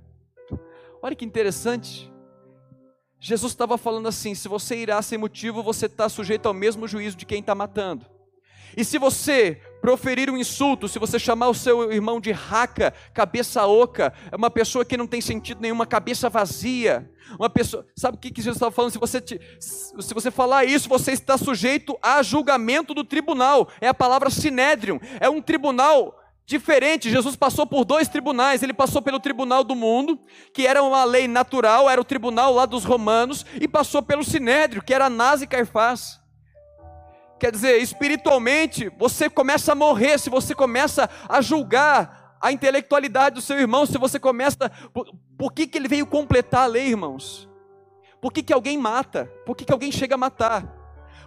A: Olha que interessante. Jesus estava falando assim: se você irá sem motivo, você está sujeito ao mesmo juízo de quem está matando. E se você proferir um insulto, se você chamar o seu irmão de raca, cabeça oca, é uma pessoa que não tem sentido nenhum, uma cabeça vazia, uma pessoa, sabe o que, Jesus estava falando? Se você, te, se você falar isso, você está sujeito a julgamento do tribunal, é a palavra sinédrion, é um tribunal diferente. Jesus passou por dois tribunais. Ele passou pelo tribunal do mundo, que era uma lei natural, era o tribunal lá dos romanos, e passou pelo sinédrio, que era Anás e Caifás. Quer dizer, espiritualmente, você começa a morrer se você começa a julgar a intelectualidade do seu irmão, se você começa. Por, por que, que ele veio completar a lei, irmãos? Por que, que alguém mata? Por que, que alguém chega a matar?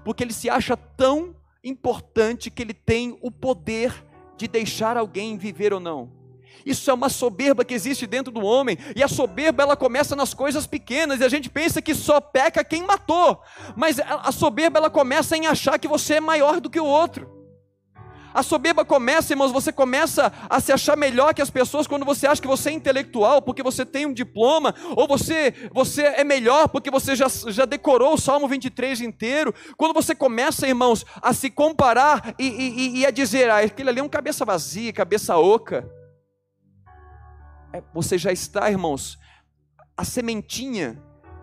A: Porque ele se acha tão importante que ele tem o poder de deixar alguém viver ou não. Isso é uma soberba que existe dentro do homem, e a soberba ela começa nas coisas pequenas, e a gente pensa que só peca quem matou, mas a soberba ela começa em achar que você é maior do que o outro. A soberba começa, irmãos, você começa a se achar melhor que as pessoas quando você acha que você é intelectual, porque você tem um diploma, ou você, você é melhor porque você já, já decorou o Salmo 23 inteiro. Quando você começa, irmãos, a se comparar e, e, e a dizer, ah, aquele ali é um cabeça vazia, cabeça oca. É, você já está, irmãos, a sementinha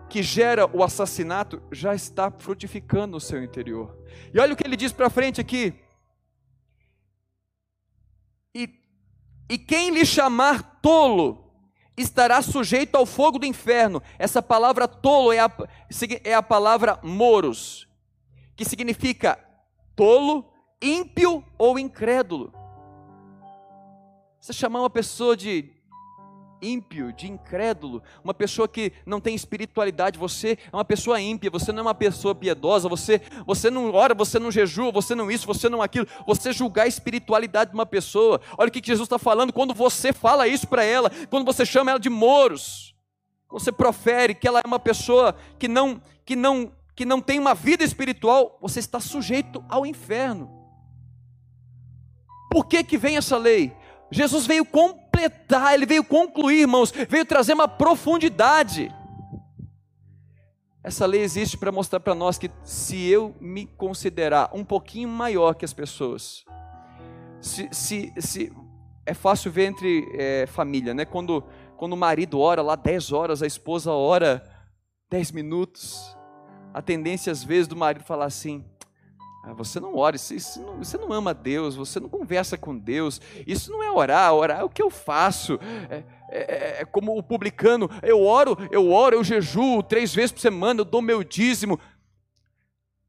A: que gera o assassinato já está frutificando no seu interior. E olha o que ele diz para frente aqui. E, e quem lhe chamar tolo estará sujeito ao fogo do inferno. Essa palavra tolo é a, é a palavra moros, que significa tolo, ímpio ou incrédulo. Você chamar uma pessoa de ímpio, de incrédulo, uma pessoa que não tem espiritualidade, você é uma pessoa ímpia, você não é uma pessoa piedosa, você, você não ora, você não jejua, você não isso, você não aquilo, você julgar a espiritualidade de uma pessoa. Olha o que Jesus está falando quando você fala isso para ela, quando você chama ela de moros, você profere que ela é uma pessoa que não, que não, que não tem uma vida espiritual, você está sujeito ao inferno. Por que que vem essa lei? Jesus veio completar, ele veio concluir, irmãos, veio trazer uma profundidade. Essa lei existe para mostrar para nós que se eu me considerar um pouquinho maior que as pessoas, se, se, se é fácil ver entre é, família, né? Quando, quando o marido ora lá 10 horas, a esposa ora 10 minutos. A tendência às vezes do marido falar assim: você não ora, isso, não, você não ama Deus, você não conversa com Deus, isso não é orar, orar é o que eu faço. É, é, é, como o publicano, eu oro, eu oro, eu jejuo três vezes por semana, eu dou meu dízimo.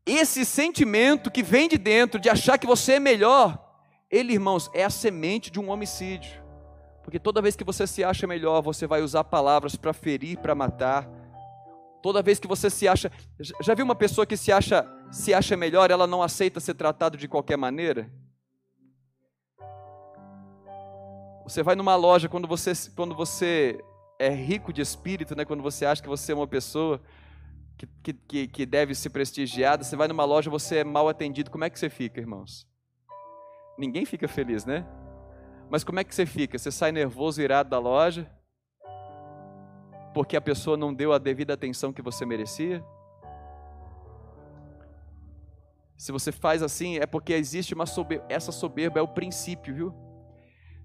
A: Esse sentimento que vem de dentro, de achar que você é melhor, ele, irmãos, é a semente de um homicídio. Porque toda vez que você se acha melhor, você vai usar palavras para ferir, para matar. Toda vez que você se acha, já viu uma pessoa que se acha se acha melhor, ela não aceita ser tratado de qualquer maneira? Você vai numa loja quando você, quando você é rico de espírito, né? quando você acha que você é uma pessoa que, que, que deve ser prestigiada, você vai numa loja, você é mal atendido, como é que você fica, irmãos? Ninguém fica feliz, né? Mas como é que você fica? Você sai nervoso, irado da loja? Porque a pessoa não deu a devida atenção que você merecia? Se você faz assim, é porque existe uma soberba. Essa soberba é o princípio, viu?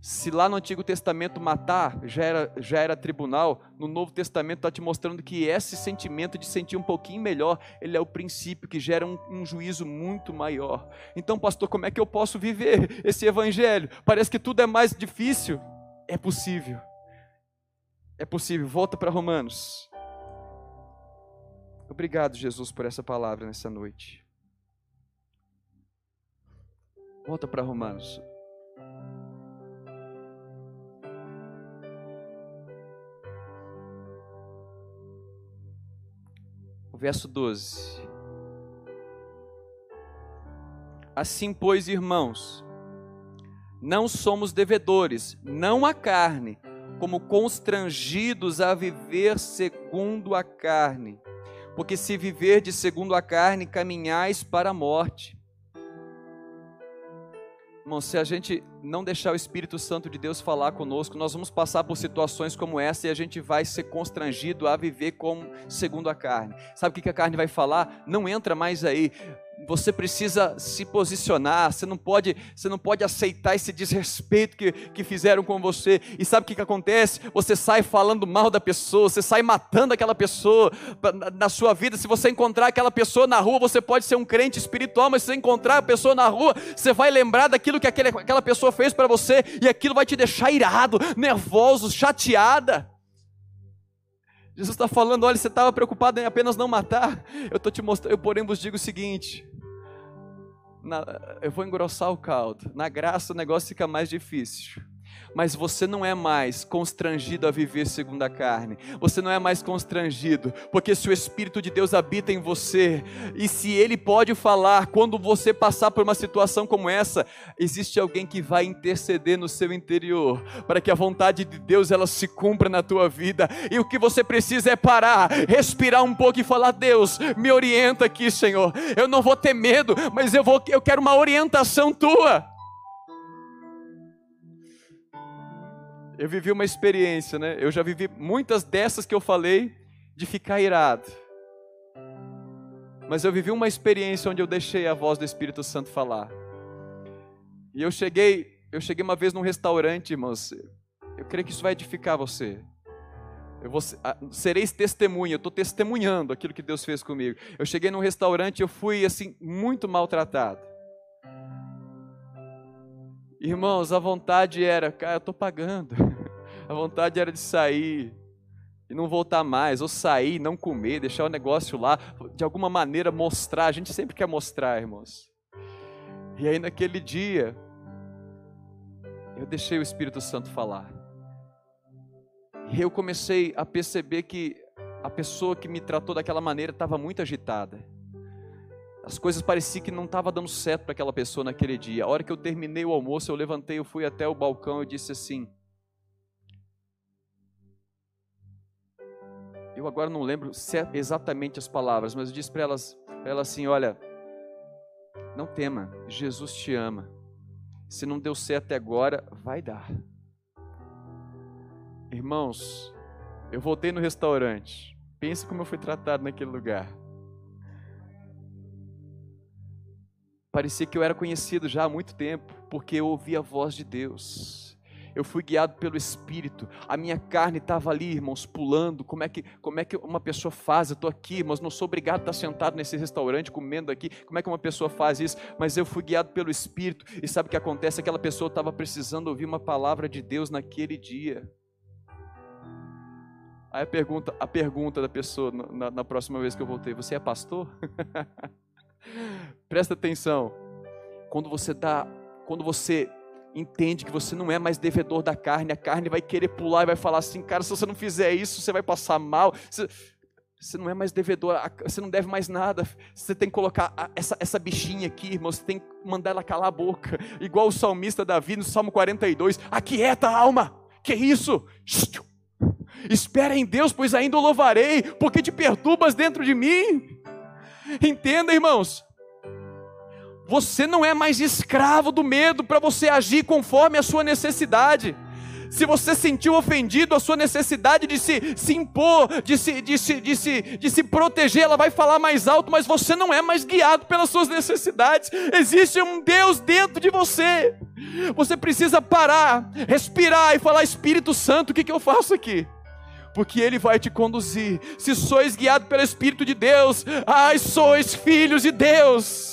A: Se lá no Antigo Testamento matar já era, já era tribunal, no Novo Testamento está te mostrando que esse sentimento de sentir um pouquinho melhor, ele é o princípio que gera um, um, juízo muito maior. Então, pastor, como é que eu posso viver esse evangelho? Parece que tudo é mais difícil. É possível. É possível. Volta para Romanos. Obrigado, Jesus, por essa palavra nessa noite. Volta para Romanos. O verso 12. Assim, pois, irmãos, não somos devedores, não a carne, como constrangidos a viver segundo a carne. Porque se viver de segundo a carne, caminhais para a morte. Irmão, se a gente não deixar o Espírito Santo de Deus falar conosco, nós vamos passar por situações como essa e a gente vai ser constrangido a viver como segundo a carne. Sabe o que a carne vai falar? Não entra mais aí. Você precisa se posicionar, você não pode, você não pode aceitar esse desrespeito que, que fizeram com você. E sabe o que, que acontece? Você sai falando mal da pessoa, você sai matando aquela pessoa na, sua vida. Se você encontrar aquela pessoa na rua, você pode ser um crente espiritual, mas se você encontrar a pessoa na rua, você vai lembrar daquilo que aquele, aquela pessoa fez para você, e aquilo vai te deixar irado, nervoso, chateada. Jesus está falando: olha, você estava preocupado em apenas não matar. Eu estou te mostrando, eu porém vos digo o seguinte: na, eu vou engrossar o caldo. Na graça o negócio fica mais difícil mas você não é mais constrangido a viver segundo a carne. Você não é mais constrangido, porque se o Espírito de Deus habita em você, e se Ele pode falar quando você passar por uma situação como essa, existe alguém que vai interceder no seu interior, para que a vontade de Deus ela se cumpra na tua vida. E o que você precisa é parar, respirar um pouco e falar: Deus, me orienta aqui, Senhor. Eu não vou ter medo, mas eu vou, eu quero uma orientação tua. Eu vivi uma experiência, né? Eu já vivi muitas dessas que eu falei de ficar irado. Mas eu vivi uma experiência onde eu deixei a voz do Espírito Santo falar. E eu cheguei, eu cheguei uma vez num restaurante, irmãos. Eu creio que isso vai edificar você. Eu vou, sereis testemunha, eu estou testemunhando aquilo que Deus fez comigo. Eu cheguei num restaurante, eu fui assim, muito maltratado. Irmãos, a vontade era, cara, eu estou pagando. A vontade era de sair e não voltar mais, ou sair, não comer, deixar o negócio lá, de alguma maneira mostrar. A gente sempre quer mostrar, irmãos. E aí naquele dia, eu deixei o Espírito Santo falar. E eu comecei a perceber que a pessoa que me tratou daquela maneira estava muito agitada. As coisas pareciam que não estavam dando certo para aquela pessoa naquele dia. A hora que eu terminei o almoço, eu levantei, eu fui até o balcão e disse assim: Eu agora não lembro exatamente as palavras, mas eu disse para elas, ela assim: Olha, não tema, Jesus te ama. Se não deu certo até agora, vai dar. Irmãos, eu voltei no restaurante. Pense como eu fui tratado naquele lugar. Parecia que eu era conhecido já há muito tempo, porque eu ouvi a voz de Deus. Eu fui guiado pelo Espírito. A minha carne estava ali, irmãos, pulando. Como é que, como é que uma pessoa faz? Eu estou aqui, mas não sou obrigado a estar sentado nesse restaurante comendo aqui. Como é que uma pessoa faz isso? Mas eu fui guiado pelo Espírito. E sabe o que acontece? Aquela pessoa estava precisando ouvir uma palavra de Deus naquele dia. Aí a pergunta, a pergunta da pessoa na, na próxima vez que eu voltei: Você é pastor? Presta atenção. Quando você dá, quando você entende que você não é mais devedor da carne, a carne vai querer pular e vai falar assim, cara, se você não fizer isso, você vai passar mal. Você, você não é mais devedor, você não deve mais nada. Você tem que colocar essa, essa bichinha aqui, irmão. Você tem que mandar ela calar a boca. Igual o salmista Davi no Salmo 42. Aquieta a alma. Que isso? Espera em Deus, pois ainda o louvarei, porque te perturbas dentro de mim. Entenda, irmãos. Você não é mais escravo do medo para você agir conforme a sua necessidade. Se você sentiu ofendido, a sua necessidade de se, se impor, de se, de, se, de, se, de se proteger, ela vai falar mais alto, mas você não é mais guiado pelas suas necessidades. Existe um Deus dentro de você. Você precisa parar, respirar e falar: Espírito Santo, o que, que eu faço aqui? porque Ele vai te conduzir. Se sois guiado pelo Espírito de Deus, ai, sois filhos de Deus.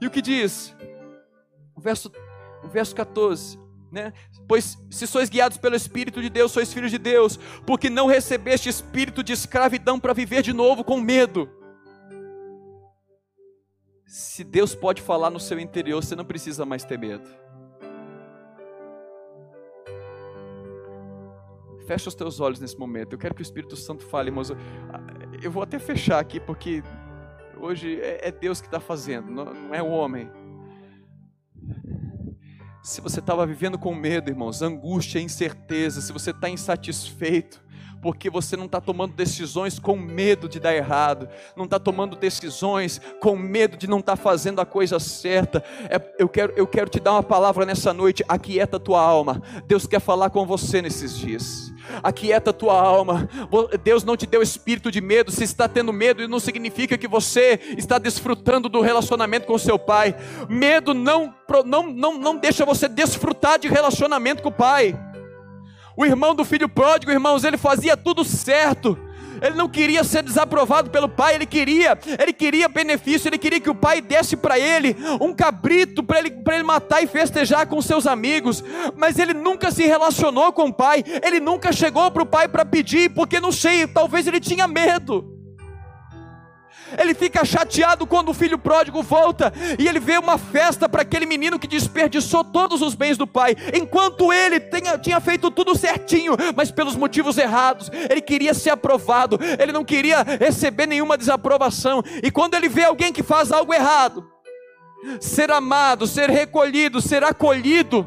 A: E o que diz? O verso, o verso 14, né? Pois se sois guiados pelo Espírito de Deus, sois filhos de Deus, porque não recebeste espírito de escravidão para viver de novo com medo. Se Deus pode falar no seu interior, você não precisa mais ter medo. Fecha os teus olhos nesse momento. Eu quero que o Espírito Santo fale, irmãos. Eu vou até fechar aqui, porque hoje é, é Deus que está fazendo, não é o homem. Se você estava vivendo com medo, irmãos, angústia, incerteza, se você está insatisfeito, porque você não está tomando decisões com medo de dar errado, não está tomando decisões com medo de não estar tá fazendo a coisa certa. É, eu, quero, eu quero te dar uma palavra nessa noite, aquieta tua alma. Deus quer falar com você nesses dias. Aquieta a tua alma. Deus não te deu espírito de medo. Se está tendo medo, não significa que você está desfrutando do relacionamento com seu pai. Medo não, não, não, não deixa você desfrutar de relacionamento com o pai. O irmão do filho pródigo, irmãos, ele fazia tudo certo ele não queria ser desaprovado pelo pai, ele queria, ele queria benefício, ele queria que o pai desse para ele um cabrito para ele, ele matar e festejar com seus amigos, mas ele nunca se relacionou com o pai, ele nunca chegou para o pai para pedir, porque não sei, talvez ele tinha medo. Ele fica chateado quando o filho pródigo volta e ele vê uma festa para aquele menino que desperdiçou todos os bens do pai, enquanto ele tenha, tinha feito tudo certinho, mas pelos motivos errados. Ele queria ser aprovado, ele não queria receber nenhuma desaprovação. E quando ele vê alguém que faz algo errado, ser amado, ser recolhido, ser acolhido,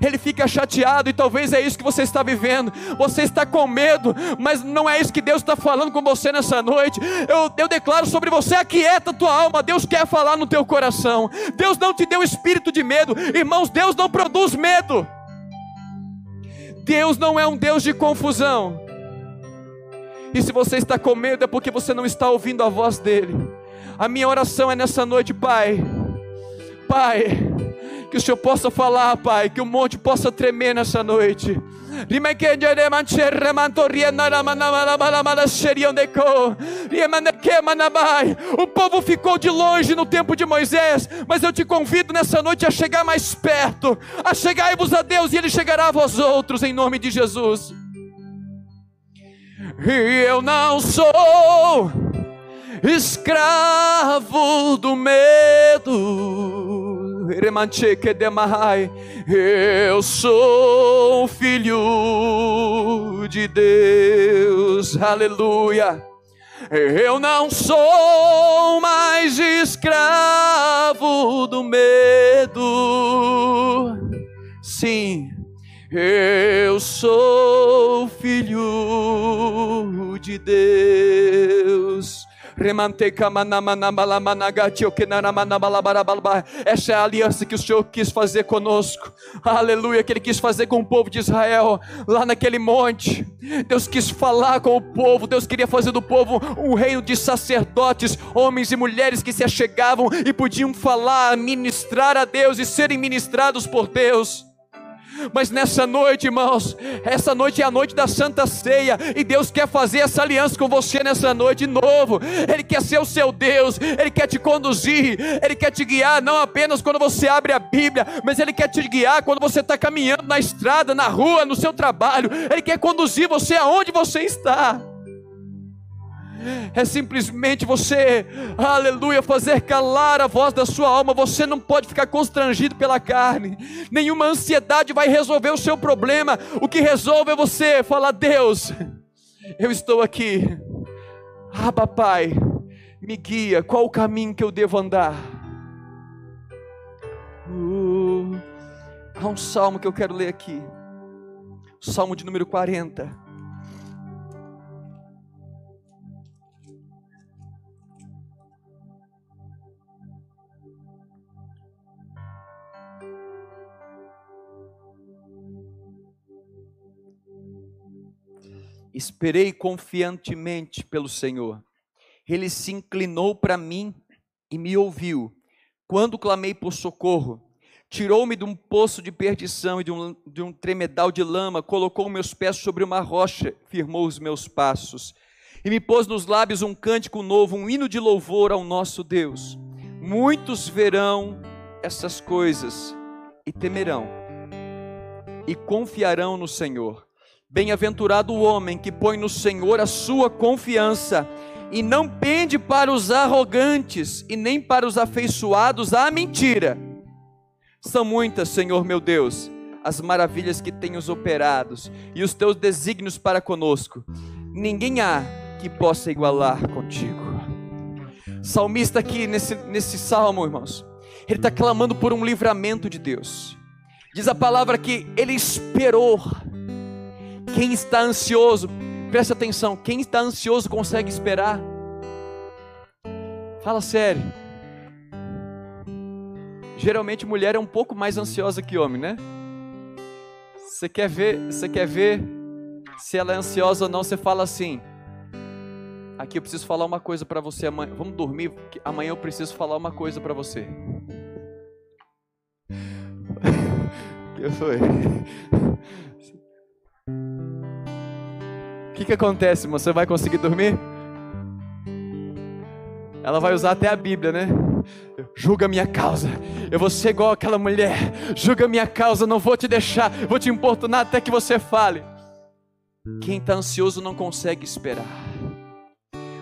A: ele fica chateado, e talvez é isso que você está vivendo. Você está com medo, mas não é isso que Deus está falando com você nessa noite. Eu, eu declaro sobre você: aquieta tua alma. Deus quer falar no teu coração. Deus não te deu espírito de medo, irmãos. Deus não produz medo. Deus não é um Deus de confusão. E se você está com medo, é porque você não está ouvindo a voz dEle. A minha oração é nessa noite, Pai. Pai que o Senhor possa falar, Pai, que o monte possa tremer nessa noite. O povo ficou de longe no tempo de Moisés, mas eu te convido nessa noite a chegar mais perto, a chegar-vos a Deus e Ele chegará a vós outros, em nome de Jesus. E eu não sou escravo do medo eu sou filho de Deus, aleluia. Eu não sou mais escravo do medo, sim, eu sou filho de Deus. Essa é a aliança que o Senhor quis fazer conosco. Aleluia, que Ele quis fazer com o povo de Israel, lá naquele monte. Deus quis falar com o povo, Deus queria fazer do povo um reino de sacerdotes, homens e mulheres que se achegavam e podiam falar, ministrar a Deus e serem ministrados por Deus. Mas nessa noite, irmãos, essa noite é a noite da Santa Ceia, e Deus quer fazer essa aliança com você nessa noite de novo. Ele quer ser o seu Deus, Ele quer te conduzir, Ele quer te guiar, não apenas quando você abre a Bíblia, mas Ele quer te guiar quando você está caminhando na estrada, na rua, no seu trabalho. Ele quer conduzir você aonde você está é simplesmente você, aleluia, fazer calar a voz da sua alma. Você não pode ficar constrangido pela carne, nenhuma ansiedade vai resolver o seu problema. O que resolve é você falar: Deus, eu estou aqui, Aba Pai, me guia, qual o caminho que eu devo andar? Uh, há um salmo que eu quero ler aqui, salmo de número 40. Esperei confiantemente pelo Senhor. Ele se inclinou para mim e me ouviu. Quando clamei por socorro, tirou-me de um poço de perdição e de um, de um tremedal de lama, colocou meus pés sobre uma rocha, firmou os meus passos, e me pôs nos lábios um cântico novo, um hino de louvor ao nosso Deus. Muitos verão essas coisas e temerão, e confiarão no Senhor. Bem-aventurado o homem que põe no Senhor a sua confiança e não pende para os arrogantes e nem para os afeiçoados à mentira. São muitas, Senhor meu Deus, as maravilhas que tens operados e os teus desígnios para conosco. Ninguém há que possa igualar contigo. Salmista aqui nesse, nesse salmo, irmãos, ele está clamando por um livramento de Deus. Diz a palavra que ele esperou quem está ansioso, presta atenção, quem está ansioso consegue esperar. Fala sério. Geralmente mulher é um pouco mais ansiosa que homem, né? Você quer ver, você quer ver Se ela é ansiosa ou não, você fala assim: Aqui eu preciso falar uma coisa para você amanhã. Vamos dormir, amanhã eu preciso falar uma coisa para você. que foi? Que, que acontece, irmão? Você vai conseguir dormir? Ela vai usar até a Bíblia, né? Julga minha causa. Eu vou ser igual aquela mulher. Julga minha causa, não vou te deixar. Vou te importunar até que você fale. Quem está ansioso não consegue esperar.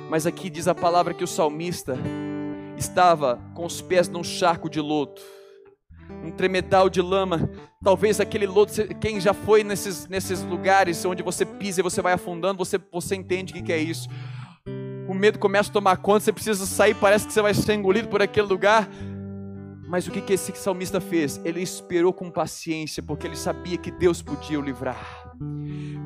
A: Mas aqui diz a palavra que o salmista estava com os pés num charco de lodo, um tremedal de lama. Talvez aquele lodo, quem já foi nesses, nesses lugares onde você pisa e você vai afundando, você, você entende o que é isso o medo começa a tomar conta, você precisa sair, parece que você vai ser engolido por aquele lugar. Mas o que, que esse salmista fez? Ele esperou com paciência, porque ele sabia que Deus podia o livrar.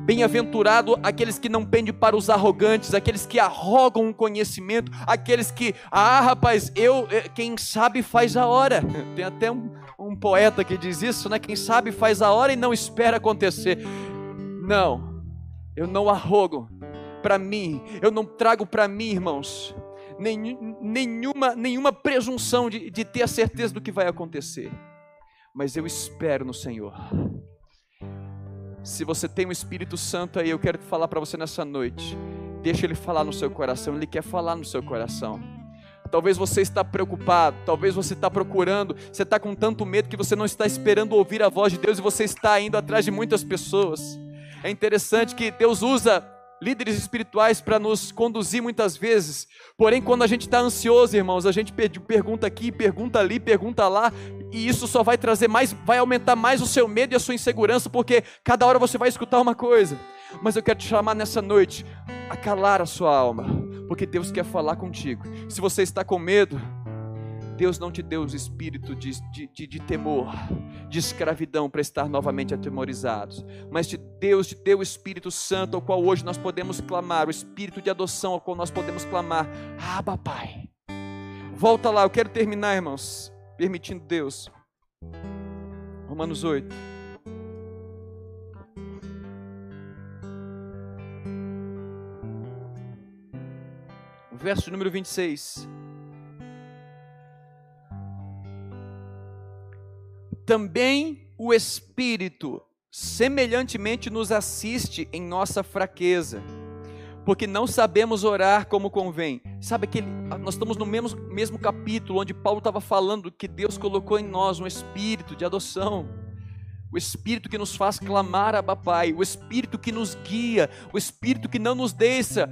A: Bem-aventurado aqueles que não pendem para os arrogantes, aqueles que arrogam o conhecimento, aqueles que, ah, rapaz, eu, eh, quem sabe faz a hora. Tem até um, um poeta que diz isso, né? Quem sabe faz a hora e não espera acontecer. Não, eu não arrogo, para mim, eu não trago para mim, irmãos, nenhuma, nenhuma presunção de, de ter a certeza do que vai acontecer, mas eu espero no Senhor. Se você tem o um Espírito Santo aí, eu quero falar para você nessa noite. Deixa ele falar no seu coração, ele quer falar no seu coração. Talvez você está preocupado, talvez você está procurando, você está com tanto medo que você não está esperando ouvir a voz de Deus e você está indo atrás de muitas pessoas. É interessante que Deus usa líderes espirituais para nos conduzir muitas vezes. Porém, quando a gente está ansioso, irmãos, a gente pergunta aqui, pergunta ali, pergunta lá, e isso só vai trazer mais, vai aumentar mais o seu medo e a sua insegurança, porque cada hora você vai escutar uma coisa. Mas eu quero te chamar nessa noite a calar a sua alma, porque Deus quer falar contigo. Se você está com medo, Deus não te deu o espírito de, de, de, temor, de escravidão para estar novamente atemorizados, mas te, Deus te deu o Espírito Santo, ao qual hoje nós podemos clamar, o Espírito de adoção, ao qual nós podemos clamar, Abba Pai. Volta lá, eu quero terminar, irmãos, permitindo Deus. Romanos 8. Verso número 26. Também o Espírito semelhantemente nos assiste em nossa fraqueza, porque não sabemos orar como convém. Sabe que nós estamos no mesmo, mesmo capítulo onde Paulo estava falando que Deus colocou em nós um espírito de adoção o Espírito que nos faz clamar a Pai, o Espírito que nos guia, o Espírito que não nos deixa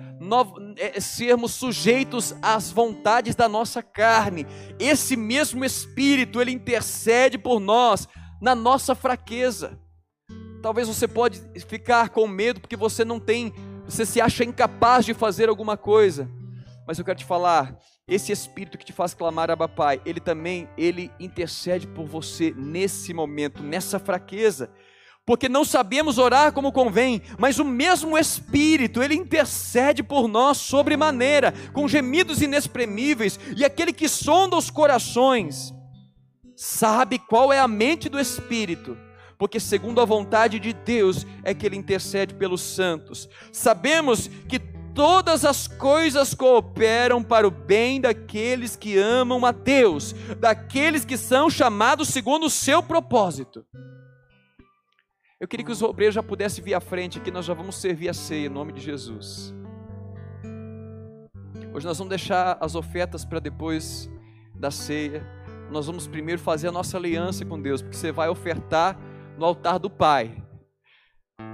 A: é, sermos sujeitos às vontades da nossa carne. Esse mesmo Espírito, ele intercede por nós na nossa fraqueza. Talvez você pode ficar com medo porque você não tem, você se acha incapaz de fazer alguma coisa. Mas eu quero te falar, esse espírito que te faz clamar a Pai, ele também, ele intercede por você nesse momento, nessa fraqueza. Porque não sabemos orar como convém, mas o mesmo espírito, ele intercede por nós sobremaneira, com gemidos inexprimíveis, e aquele que sonda os corações sabe qual é a mente do espírito porque segundo a vontade de Deus é que ele intercede pelos santos. Sabemos que todas as coisas cooperam para o bem daqueles que amam a Deus, daqueles que são chamados segundo o seu propósito. Eu queria que os obreiros já pudessem vir à frente, que nós já vamos servir a ceia em nome de Jesus. Hoje nós vamos deixar as ofertas para depois da ceia. Nós vamos primeiro fazer a nossa aliança com Deus, porque você vai ofertar no altar do Pai.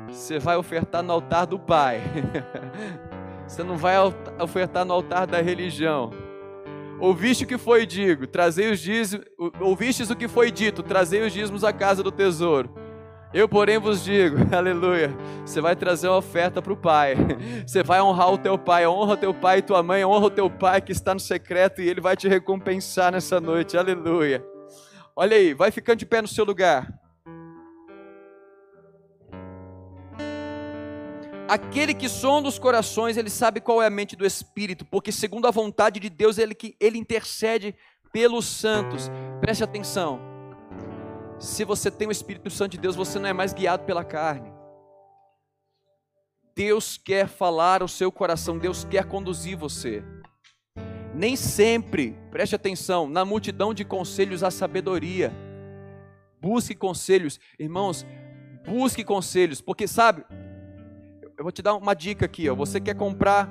A: Você vai ofertar no altar do Pai. Você não vai ofertar no altar da religião. Ouviste o que foi dito, trazei os dízimos, ouvistes o que foi dito, trazei os dízimos à casa do tesouro. Eu, porém, vos digo, aleluia, você vai trazer uma oferta para o Pai, você vai honrar o teu Pai, honra teu Pai e tua mãe, honra o teu Pai que está no secreto e Ele vai te recompensar nessa noite, aleluia. Olha aí, vai ficando de pé no seu lugar. Aquele que sonda os corações, ele sabe qual é a mente do Espírito, porque segundo a vontade de Deus, ele, ele intercede pelos santos. Preste atenção. Se você tem o Espírito Santo de Deus, você não é mais guiado pela carne. Deus quer falar ao seu coração, Deus quer conduzir você. Nem sempre, preste atenção, na multidão de conselhos há sabedoria. Busque conselhos, irmãos, busque conselhos, porque sabe, eu vou te dar uma dica aqui, ó. Você quer comprar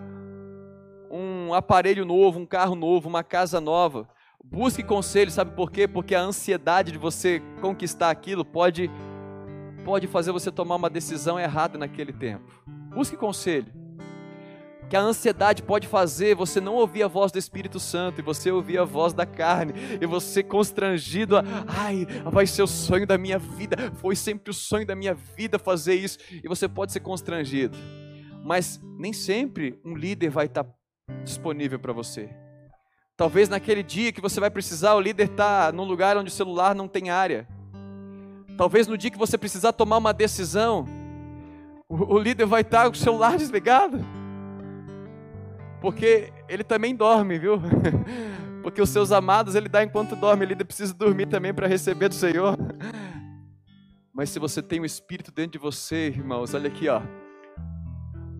A: um aparelho novo, um carro novo, uma casa nova. Busque conselhos, sabe por quê? Porque a ansiedade de você conquistar aquilo pode pode fazer você tomar uma decisão errada naquele tempo. Busque conselho. Que a ansiedade pode fazer você não ouvir a voz do Espírito Santo e você ouvir a voz da carne e você constrangido, a, ai, vai ser o sonho da minha vida, foi sempre o sonho da minha vida fazer isso e você pode ser constrangido. Mas nem sempre um líder vai estar disponível para você. Talvez naquele dia que você vai precisar, o líder está num lugar onde o celular não tem área. Talvez no dia que você precisar tomar uma decisão, o, o líder vai estar com o celular desligado. Porque ele também dorme, viu? Porque os seus amados ele dá enquanto dorme, líder precisa dormir também para receber do Senhor. Mas se você tem o um Espírito dentro de você, irmãos, olha aqui, ó.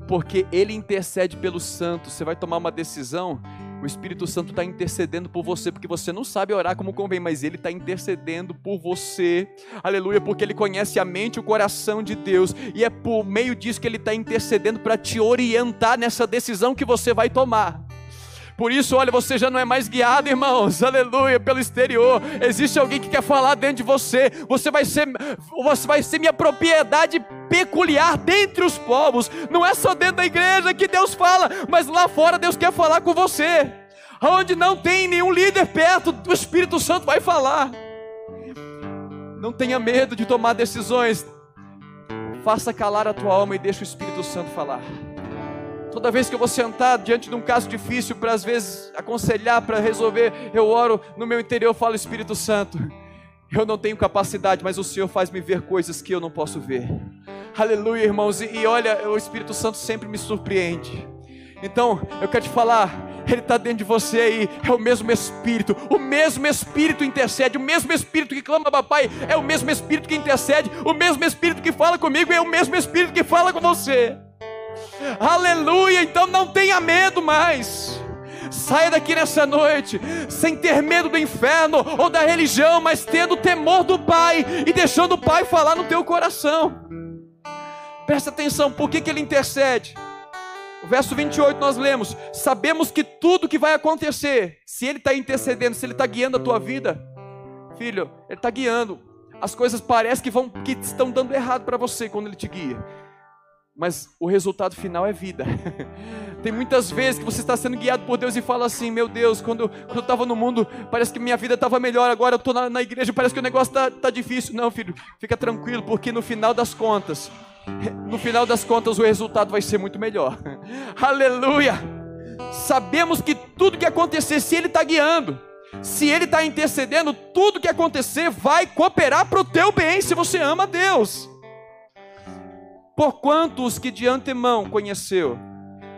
A: Porque ele intercede pelos santos, você vai tomar uma decisão o Espírito Santo está intercedendo por você, porque você não sabe orar como convém, mas Ele está intercedendo por você, aleluia, porque Ele conhece a mente e o coração de Deus, e é por meio disso que Ele está intercedendo para te orientar nessa decisão que você vai tomar. Por isso, olha, você já não é mais guiado, irmãos, aleluia, pelo exterior. Existe alguém que quer falar dentro de você. Você vai ser, você vai ser minha propriedade peculiar dentre os povos. Não é só dentro da igreja que Deus fala, mas lá fora Deus quer falar com você. Onde não tem nenhum líder perto, o Espírito Santo vai falar. Não tenha medo de tomar decisões. Faça calar a tua alma e deixa o Espírito Santo falar. Toda vez que eu vou sentar diante de um caso difícil para às vezes aconselhar, para resolver, eu oro no meu interior, falo Espírito Santo. Eu não tenho capacidade, mas o Senhor faz me ver coisas que eu não posso ver. Aleluia, irmãos. E, e olha, o Espírito Santo sempre me surpreende. Então, eu quero te falar, Ele está dentro de você aí, é o mesmo Espírito, o mesmo Espírito intercede, o mesmo Espírito que clama papai, é o mesmo Espírito que intercede, o mesmo Espírito que fala comigo, é o mesmo Espírito que fala com você. Aleluia! Então não tenha medo mais. Saia daqui nessa noite sem ter medo do inferno ou da religião, mas tendo temor do Pai e deixando o Pai falar no teu coração. Presta atenção, por que, que ele intercede? O verso 28 nós lemos: Sabemos que tudo que vai acontecer, se Ele está intercedendo, se Ele está guiando a tua vida, filho, Ele está guiando. As coisas parecem que, vão, que estão dando errado para você quando Ele te guia mas o resultado final é vida. Tem muitas vezes que você está sendo guiado por Deus e fala assim: Meu Deus, quando, quando eu estava no mundo, parece que minha vida estava melhor, agora eu estou na, na, igreja, parece que o negócio está tá difícil. Não, filho, fica tranquilo, porque no final das contas, no final das contas, o resultado vai ser muito melhor. Aleluia! Sabemos que tudo que acontecer, se Ele está guiando, se Ele está intercedendo, tudo que acontecer vai cooperar para o teu bem, se você ama Deus. Porquanto os que de antemão conheceu,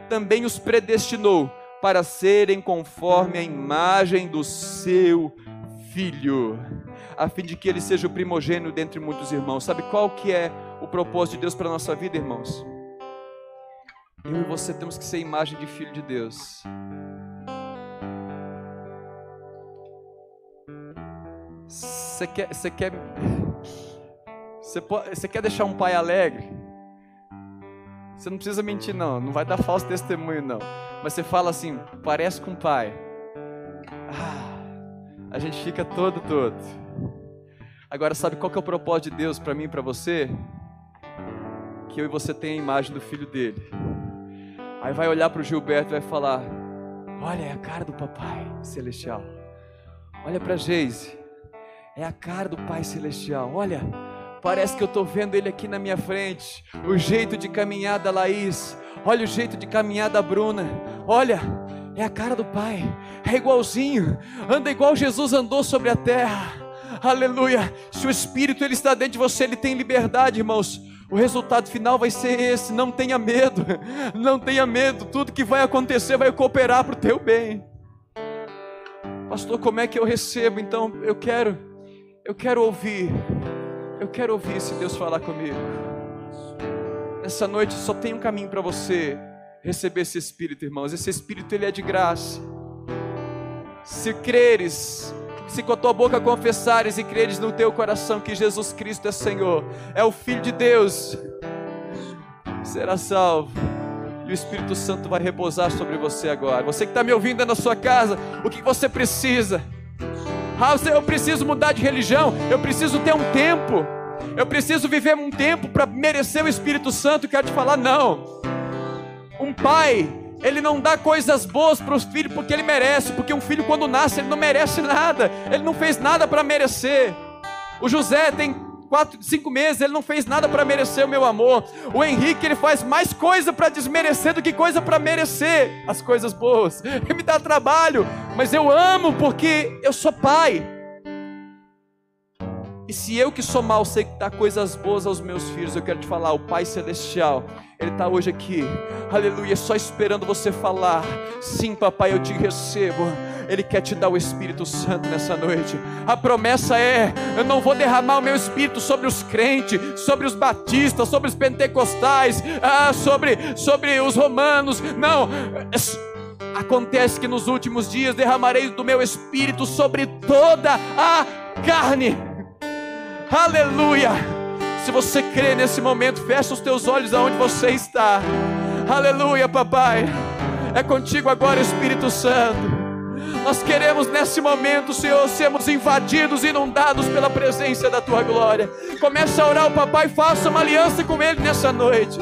A: também os predestinou para serem conforme a imagem do seu filho, a fim de que ele seja o primogênito dentre muitos irmãos. Sabe qual que é o propósito de Deus para a nossa vida, irmãos? Eu e você temos que ser imagem de filho de Deus. Você quer, você quer, você quer deixar um pai alegre? Você não precisa mentir, não. Não vai dar falso testemunho, não. Mas você fala assim, parece com o pai. Ah, a gente fica todo, todo. Agora, sabe qual que é o propósito de Deus para mim e para você? Que eu e você tenha a imagem do filho dele. Aí vai olhar para o Gilberto e vai falar: Olha, é a cara do papai celestial. Olha para Geise, é a cara do pai celestial. Olha, Parece que eu estou vendo ele aqui na minha frente. O jeito de caminhar da Laís. Olha o jeito de caminhar da Bruna. Olha, é a cara do Pai. É igualzinho. Anda igual Jesus andou sobre a terra. Aleluia. Se o Espírito ele está dentro de você, ele tem liberdade, irmãos. O resultado final vai ser esse. Não tenha medo. Não tenha medo. Tudo que vai acontecer vai cooperar para o teu bem. Pastor, como é que eu recebo? Então, eu quero, eu quero ouvir eu quero ouvir esse Deus falar comigo. Nessa noite só tem um caminho para você receber esse Espírito, irmãos. Esse Espírito ele é de graça. Se creres, se com a tua boca confessares e creres no teu coração que Jesus Cristo é Senhor, é o Filho de Deus, será salvo. E o Espírito Santo vai repousar sobre você agora. Você que está me ouvindo na sua casa, o que você precisa? Ah, eu preciso mudar de religião, eu preciso ter um tempo, eu preciso viver um tempo para merecer o Espírito Santo. Quero te falar, não. Um pai, ele não dá coisas boas para os filhos porque ele merece, porque um filho quando nasce ele não merece nada, ele não fez nada para merecer. O José tem quatro, cinco meses, ele não fez nada para merecer o meu amor. O Henrique, ele faz mais coisa para desmerecer do que coisa para merecer as coisas boas. Ele me dá trabalho, mas eu amo porque eu sou pai. E se eu que sou mal sei que dá coisas boas aos meus filhos, eu quero te falar, o Pai Celestial, Ele está hoje aqui, aleluia, só esperando você falar. Sim, papai, eu te recebo. Ele quer te dar o Espírito Santo nessa noite. A promessa é: eu não vou derramar o meu Espírito sobre os crentes, sobre os batistas, sobre os pentecostais, ah, sobre, sobre os romanos. Não. Acontece que nos últimos dias derramarei do meu Espírito sobre toda a carne. Aleluia. Se você crê nesse momento, fecha os teus olhos aonde você está. Aleluia, papai. É contigo agora, Espírito Santo. Nós queremos nesse momento, Senhor, sermos invadidos, inundados pela presença da tua glória. Começa a orar o papai, faça uma aliança com ele nessa noite.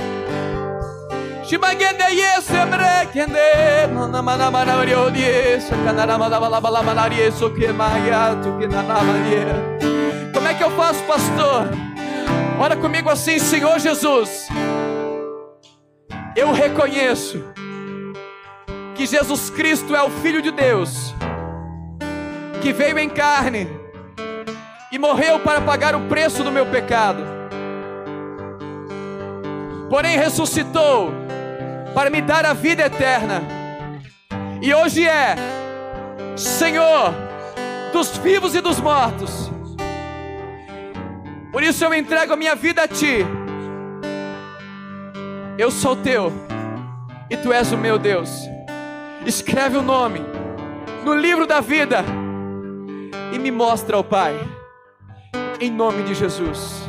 A: Como é que eu faço, pastor? Ora comigo assim, Senhor Jesus. Eu reconheço que Jesus Cristo é o Filho de Deus, que veio em carne e morreu para pagar o preço do meu pecado, porém ressuscitou para me dar a vida eterna, e hoje é Senhor dos vivos e dos mortos. Por isso eu entrego a minha vida a Ti. Eu sou teu e Tu és o meu Deus escreve o nome no livro da vida e me mostra ao Pai, em nome de Jesus.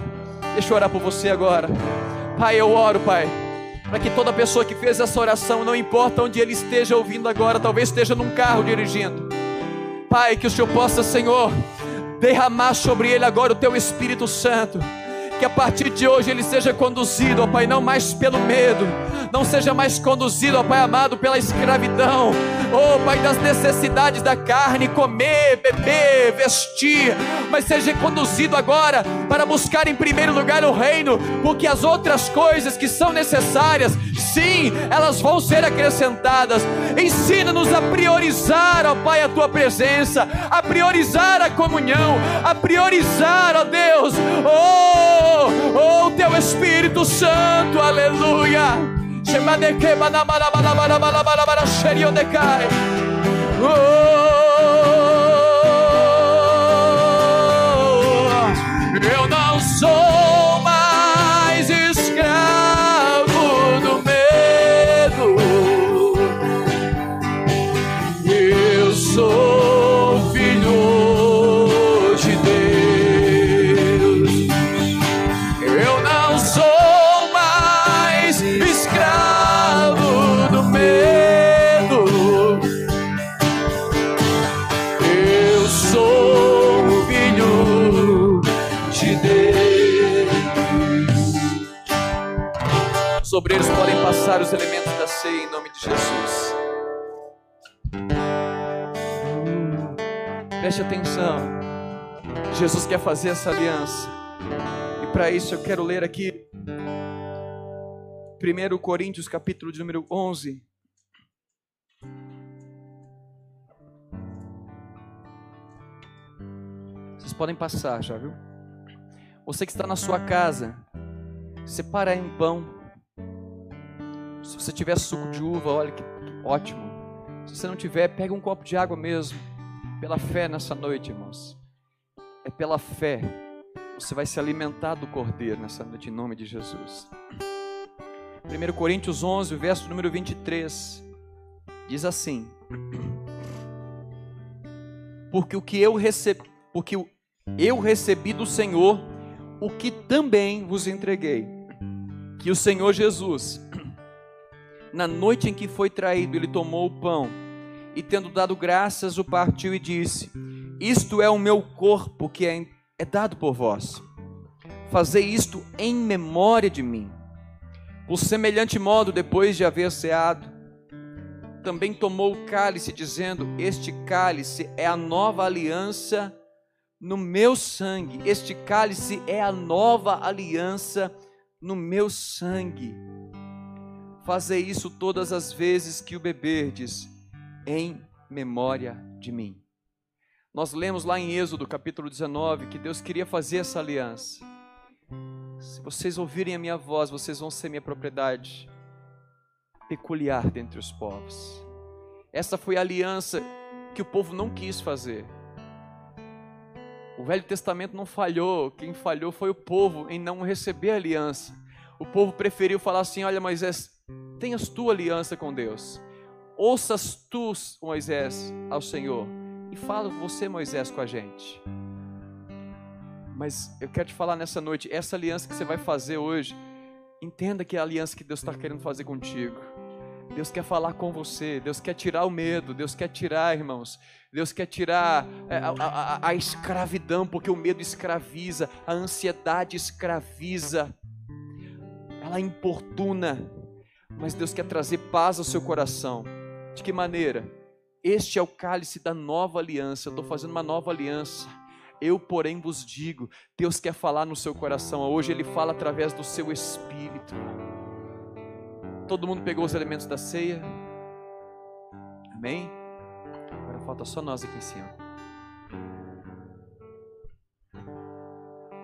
A: Deixa eu orar por você agora, Pai. Eu oro, Pai, para que toda pessoa que fez essa oração, não importa onde ele esteja ouvindo agora, talvez esteja num carro dirigindo, Pai, que o Senhor possa, Senhor, derramar sobre ele agora o teu Espírito Santo que a partir de hoje ele seja conduzido, ó Pai, não mais pelo medo, não seja mais conduzido, ó Pai amado, pela escravidão, ó Pai, das necessidades da carne, comer, beber, vestir, mas seja conduzido agora para buscar em primeiro lugar o reino, porque as outras coisas que são necessárias, sim, elas vão ser acrescentadas. Ensina-nos a priorizar, ó Pai, a tua presença, a priorizar a comunhão, a priorizar, ó Deus, oh oh, teu Espírito Santo, aleluia. Oh, eu não sou Os obreiros podem passar os elementos da ceia em nome de Jesus. Preste atenção. Jesus quer fazer essa aliança. E para isso eu quero ler aqui 1 Coríntios capítulo de número 11. Vocês podem passar já, viu? Você que está na sua casa, separa aí um pão. Se você tiver suco de uva, olha que, ótimo. Se você não tiver, pega um copo de água mesmo. Pela fé nessa noite, irmãos. É pela fé você vai se alimentar do Cordeiro nessa noite, em nome de Jesus. 1 Coríntios 11, verso número 23, diz assim: Porque o que eu recebi, porque eu recebi do Senhor o que também vos entreguei, que o Senhor Jesus, na noite em que foi traído, ele tomou o pão e tendo dado graças, o partiu e disse: Isto é o meu corpo que é, é dado por vós. Fazei isto em memória de mim. Por semelhante modo, depois de haver ceado, também tomou o cálice, dizendo: Este cálice é a nova aliança no meu sangue. Este cálice é a nova aliança no meu sangue. Fazei isso todas as vezes que o beberdes, em memória de mim. Nós lemos lá em Êxodo capítulo 19 que Deus queria fazer essa aliança. Se vocês ouvirem a minha voz, vocês vão ser minha propriedade peculiar dentre os povos. Essa foi a aliança que o povo não quis fazer. O Velho Testamento não falhou, quem falhou foi o povo em não receber a aliança. O povo preferiu falar assim: Olha, Moisés, tenhas tua aliança com Deus. Ouças tu, Moisés, ao Senhor. E fala você, Moisés, com a gente. Mas eu quero te falar nessa noite, essa aliança que você vai fazer hoje, entenda que é a aliança que Deus está querendo fazer contigo. Deus quer falar com você, Deus quer tirar o medo, Deus quer tirar, irmãos, Deus quer tirar é, a, a, a, escravidão, porque o medo escraviza, a ansiedade escraviza, ela importuna, mas Deus quer trazer paz ao seu coração. De que maneira? Este é o cálice da nova aliança, eu estou fazendo uma nova aliança eu, porém, vos digo: Deus quer falar no seu coração. Hoje Ele fala através do seu espírito. Todo mundo pegou os elementos da ceia? Amém? Agora falta só nós aqui em cima.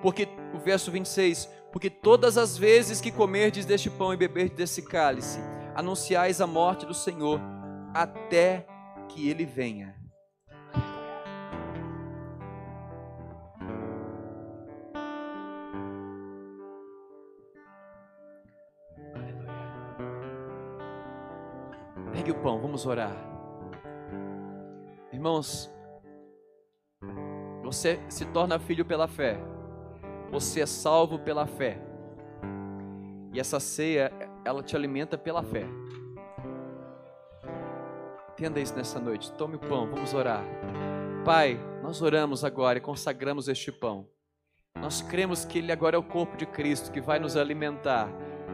A: Porque o verso 26, porque todas as vezes que comerdes deste pão e beberdes desse cálice, anunciais a morte do Senhor até que ele venha. Pegue o pão, vamos orar. Irmãos, você se torna filho pela fé. Você é salvo pela fé. E essa ceia, ela te alimenta pela fé. Entenda isso nessa noite. Tome o pão, vamos orar. Pai, nós oramos agora e consagramos este pão. Nós cremos que ele agora é o corpo de Cristo que vai nos alimentar.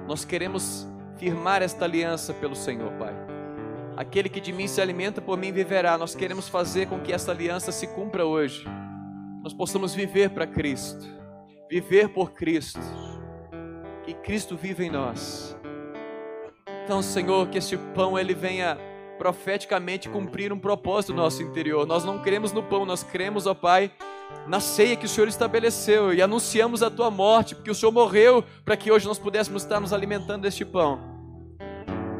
A: Nós queremos firmar esta aliança pelo Senhor, Pai. Aquele que de mim se alimenta, por mim viverá. Nós queremos fazer com que essa aliança se cumpra hoje. Nós possamos viver para Cristo, viver por Cristo, que Cristo vive em nós. Então, Senhor, que este pão ele venha profeticamente cumprir um propósito no nosso interior. Nós não cremos no pão, nós cremos, ó Pai, na ceia que o Senhor estabeleceu e anunciamos a tua morte, porque o Senhor morreu para que hoje nós pudéssemos estar nos alimentando deste pão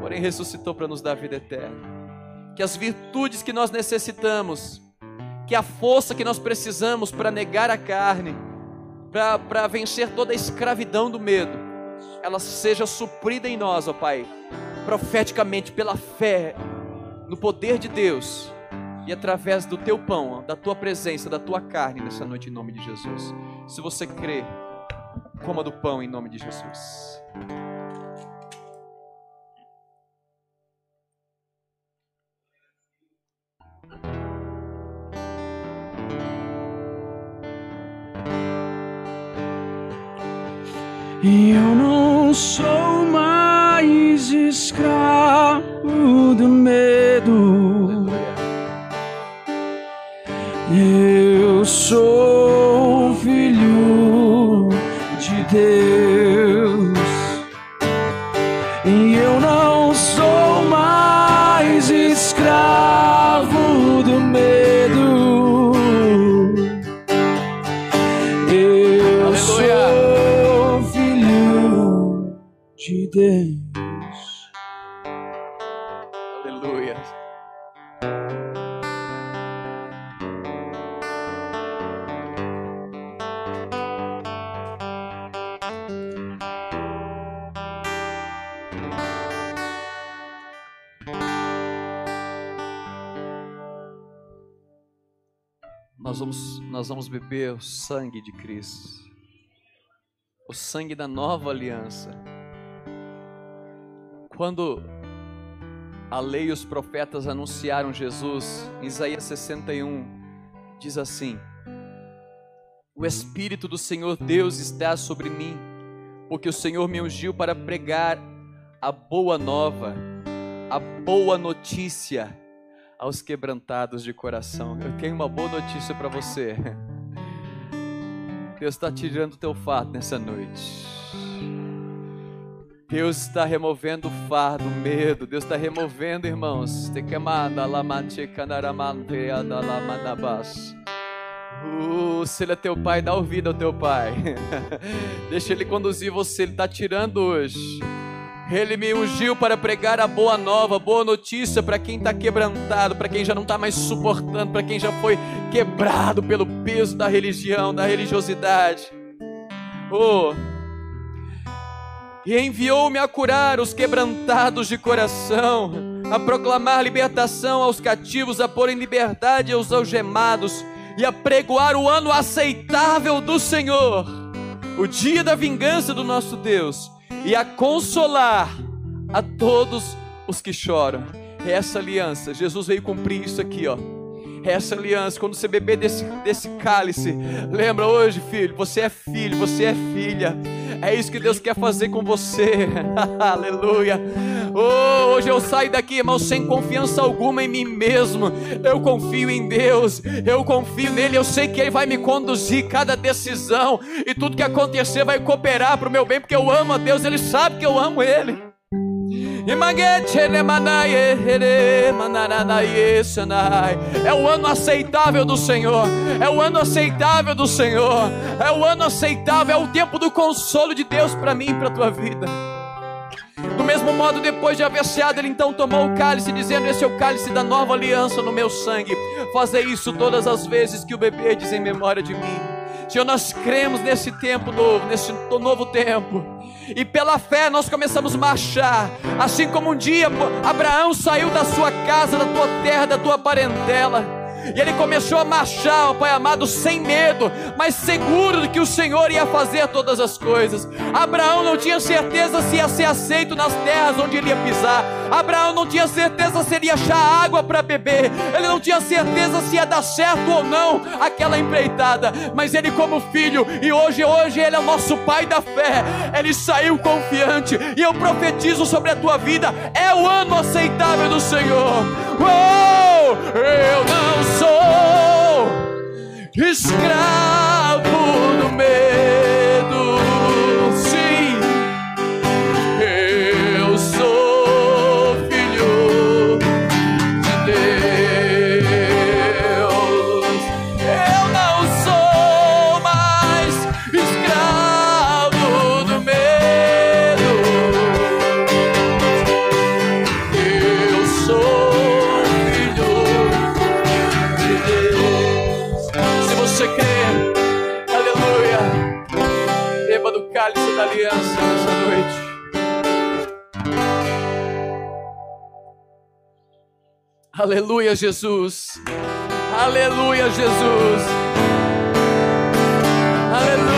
A: porém ressuscitou para nos dar vida eterna. Que as virtudes que nós necessitamos, que a força que nós precisamos para negar a carne, para vencer toda a escravidão do medo, ela seja suprida em nós, ó Pai, profeticamente pela fé no poder de Deus e através do teu pão, da tua presença, da tua carne nessa noite em nome de Jesus. Se você crê, coma do pão em nome de Jesus.
B: Eu não sou mais escravo do medo. Eu sou filho de Deus.
A: Nós vamos beber o sangue de Cristo, o sangue da nova aliança. Quando a lei e os profetas anunciaram Jesus, em Isaías 61, diz assim: O Espírito do Senhor Deus está sobre mim, porque o Senhor me ungiu para pregar a boa nova, a boa notícia aos quebrantados de coração. Eu tenho uma boa notícia para você. Deus está tirando o teu fato nessa noite. Deus está removendo o fardo, o medo. Deus está removendo, irmãos. Uh, se ele é teu pai, dá ouvido ao teu pai. Deixa ele conduzir você. Ele está tirando hoje. Ele me ungiu para pregar a boa nova, boa notícia para quem está quebrantado, para quem já não está mais suportando, para quem já foi quebrado pelo peso da religião, da religiosidade. Oh, e enviou-me a curar os quebrantados de coração, a proclamar libertação aos cativos, a pôr em liberdade aos algemados e a pregoar o ano aceitável do Senhor, o dia da vingança do nosso Deus, e a consolar a todos os que choram. É essa aliança, Jesus veio cumprir isso aqui, ó. Essa aliança, quando você beber desse, desse cálice, lembra hoje, filho, você é filho, você é filha. É isso que Deus quer fazer com você. Aleluia. Oh, hoje eu saio daqui, irmão, sem confiança alguma em mim mesmo. Eu confio em Deus. Eu confio nele. Eu sei que Ele vai me conduzir cada decisão. E tudo que acontecer vai cooperar para o meu bem, porque eu amo a Deus. Ele sabe que eu amo Ele. É o ano aceitável do Senhor. É o ano aceitável do Senhor. É o ano aceitável. É o tempo do consolo de Deus para mim e para a tua vida. Do mesmo modo, depois de haver ceado, ele então tomou o cálice, dizendo: Esse é o cálice da nova aliança no meu sangue. Fazer isso todas as vezes que o beberdes em memória de mim. Senhor, nós cremos nesse tempo novo, nesse novo tempo. E pela fé nós começamos a marchar. Assim como um dia Abraão saiu da sua casa, da tua terra, da tua parentela e ele começou a marchar, ó Pai amado, sem medo, mas seguro de que o Senhor ia fazer todas as coisas. Abraão não tinha certeza se ia ser aceito nas terras onde ele ia pisar. Abraão não tinha certeza se ele ia achar água para beber. Ele não tinha certeza se ia dar certo ou não aquela empreitada. Mas ele, como filho, e hoje, hoje ele é o nosso pai da fé. Ele saiu confiante. E eu profetizo sobre a tua vida: é o ano aceitável do Senhor. Oh, eu não sou escravo do medo. Aleluia, Jesus. Aleluia, Jesus. Aleluia.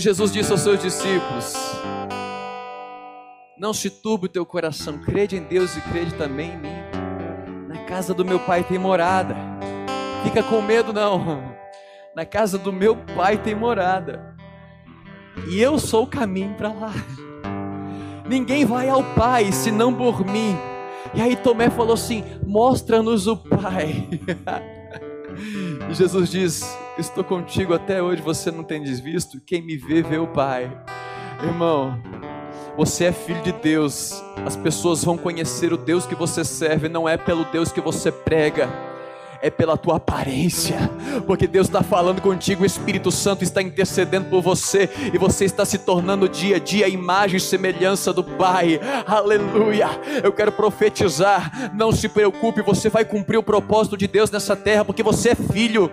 A: Jesus disse aos seus discípulos: Não se turbe o teu coração, crede em Deus e crede também em mim. Na casa do meu pai tem morada. Fica com medo não. Na casa do meu pai tem morada. E eu sou o caminho para lá. Ninguém vai ao Pai senão por mim. E aí Tomé falou assim: Mostra-nos o Pai. e Jesus diz: Estou contigo até hoje, você não tem desvisto. Quem me vê, vê o Pai. Irmão, você é filho de Deus. As pessoas vão conhecer o Deus que você serve, não é pelo Deus que você prega é pela tua aparência, porque Deus está falando contigo, o Espírito Santo está intercedendo por você, e você está se tornando dia a dia a imagem e semelhança do Pai, aleluia. Eu quero profetizar, não se preocupe, você vai cumprir o propósito de Deus nessa terra, porque você é filho,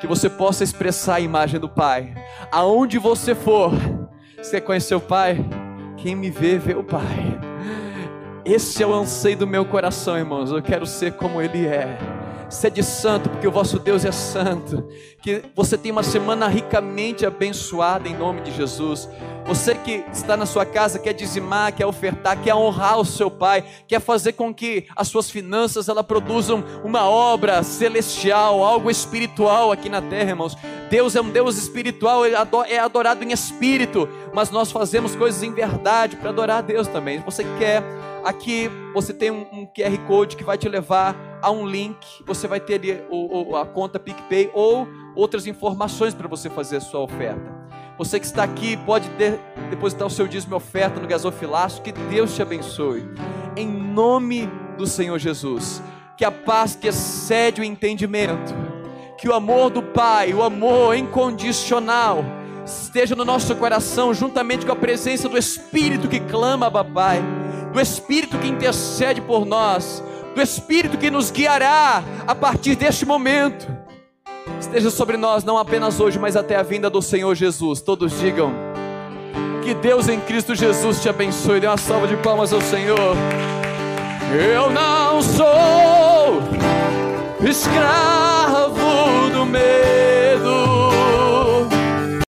A: que você possa expressar a imagem do Pai, aonde você for, você conheceu o Pai? Quem me vê, vê o Pai. Esse é o anseio do meu coração, irmãos. Eu quero ser como Ele é sede santo, porque o vosso Deus é santo. Que você tenha uma semana ricamente abençoada em nome de Jesus. Você que está na sua casa, quer dizimar, quer ofertar, quer honrar o seu pai, quer fazer com que as suas finanças ela produzam uma obra celestial, algo espiritual aqui na terra, irmãos. Deus é um Deus espiritual, é adorado em espírito, mas nós fazemos coisas em verdade para adorar a Deus também. Você quer Aqui você tem um, QR Code que vai te levar a um link. Você vai ter ali o, o, a conta PicPay ou outras informações para você fazer a sua oferta. Você que está aqui pode de, depositar o seu dízimo e oferta no gasofilaço. Que Deus te abençoe. Em nome do Senhor Jesus. Que a paz que excede o entendimento, que o amor do Pai, o amor incondicional, esteja no nosso coração, juntamente com a presença do Espírito que clama, Papai do Espírito que intercede por nós, do Espírito que nos guiará a partir deste momento. Esteja sobre nós, não apenas hoje, mas até a vinda do Senhor Jesus. Todos digam: Que Deus em Cristo Jesus te abençoe. Dê uma salva de palmas ao Senhor. Eu não sou escravo do medo.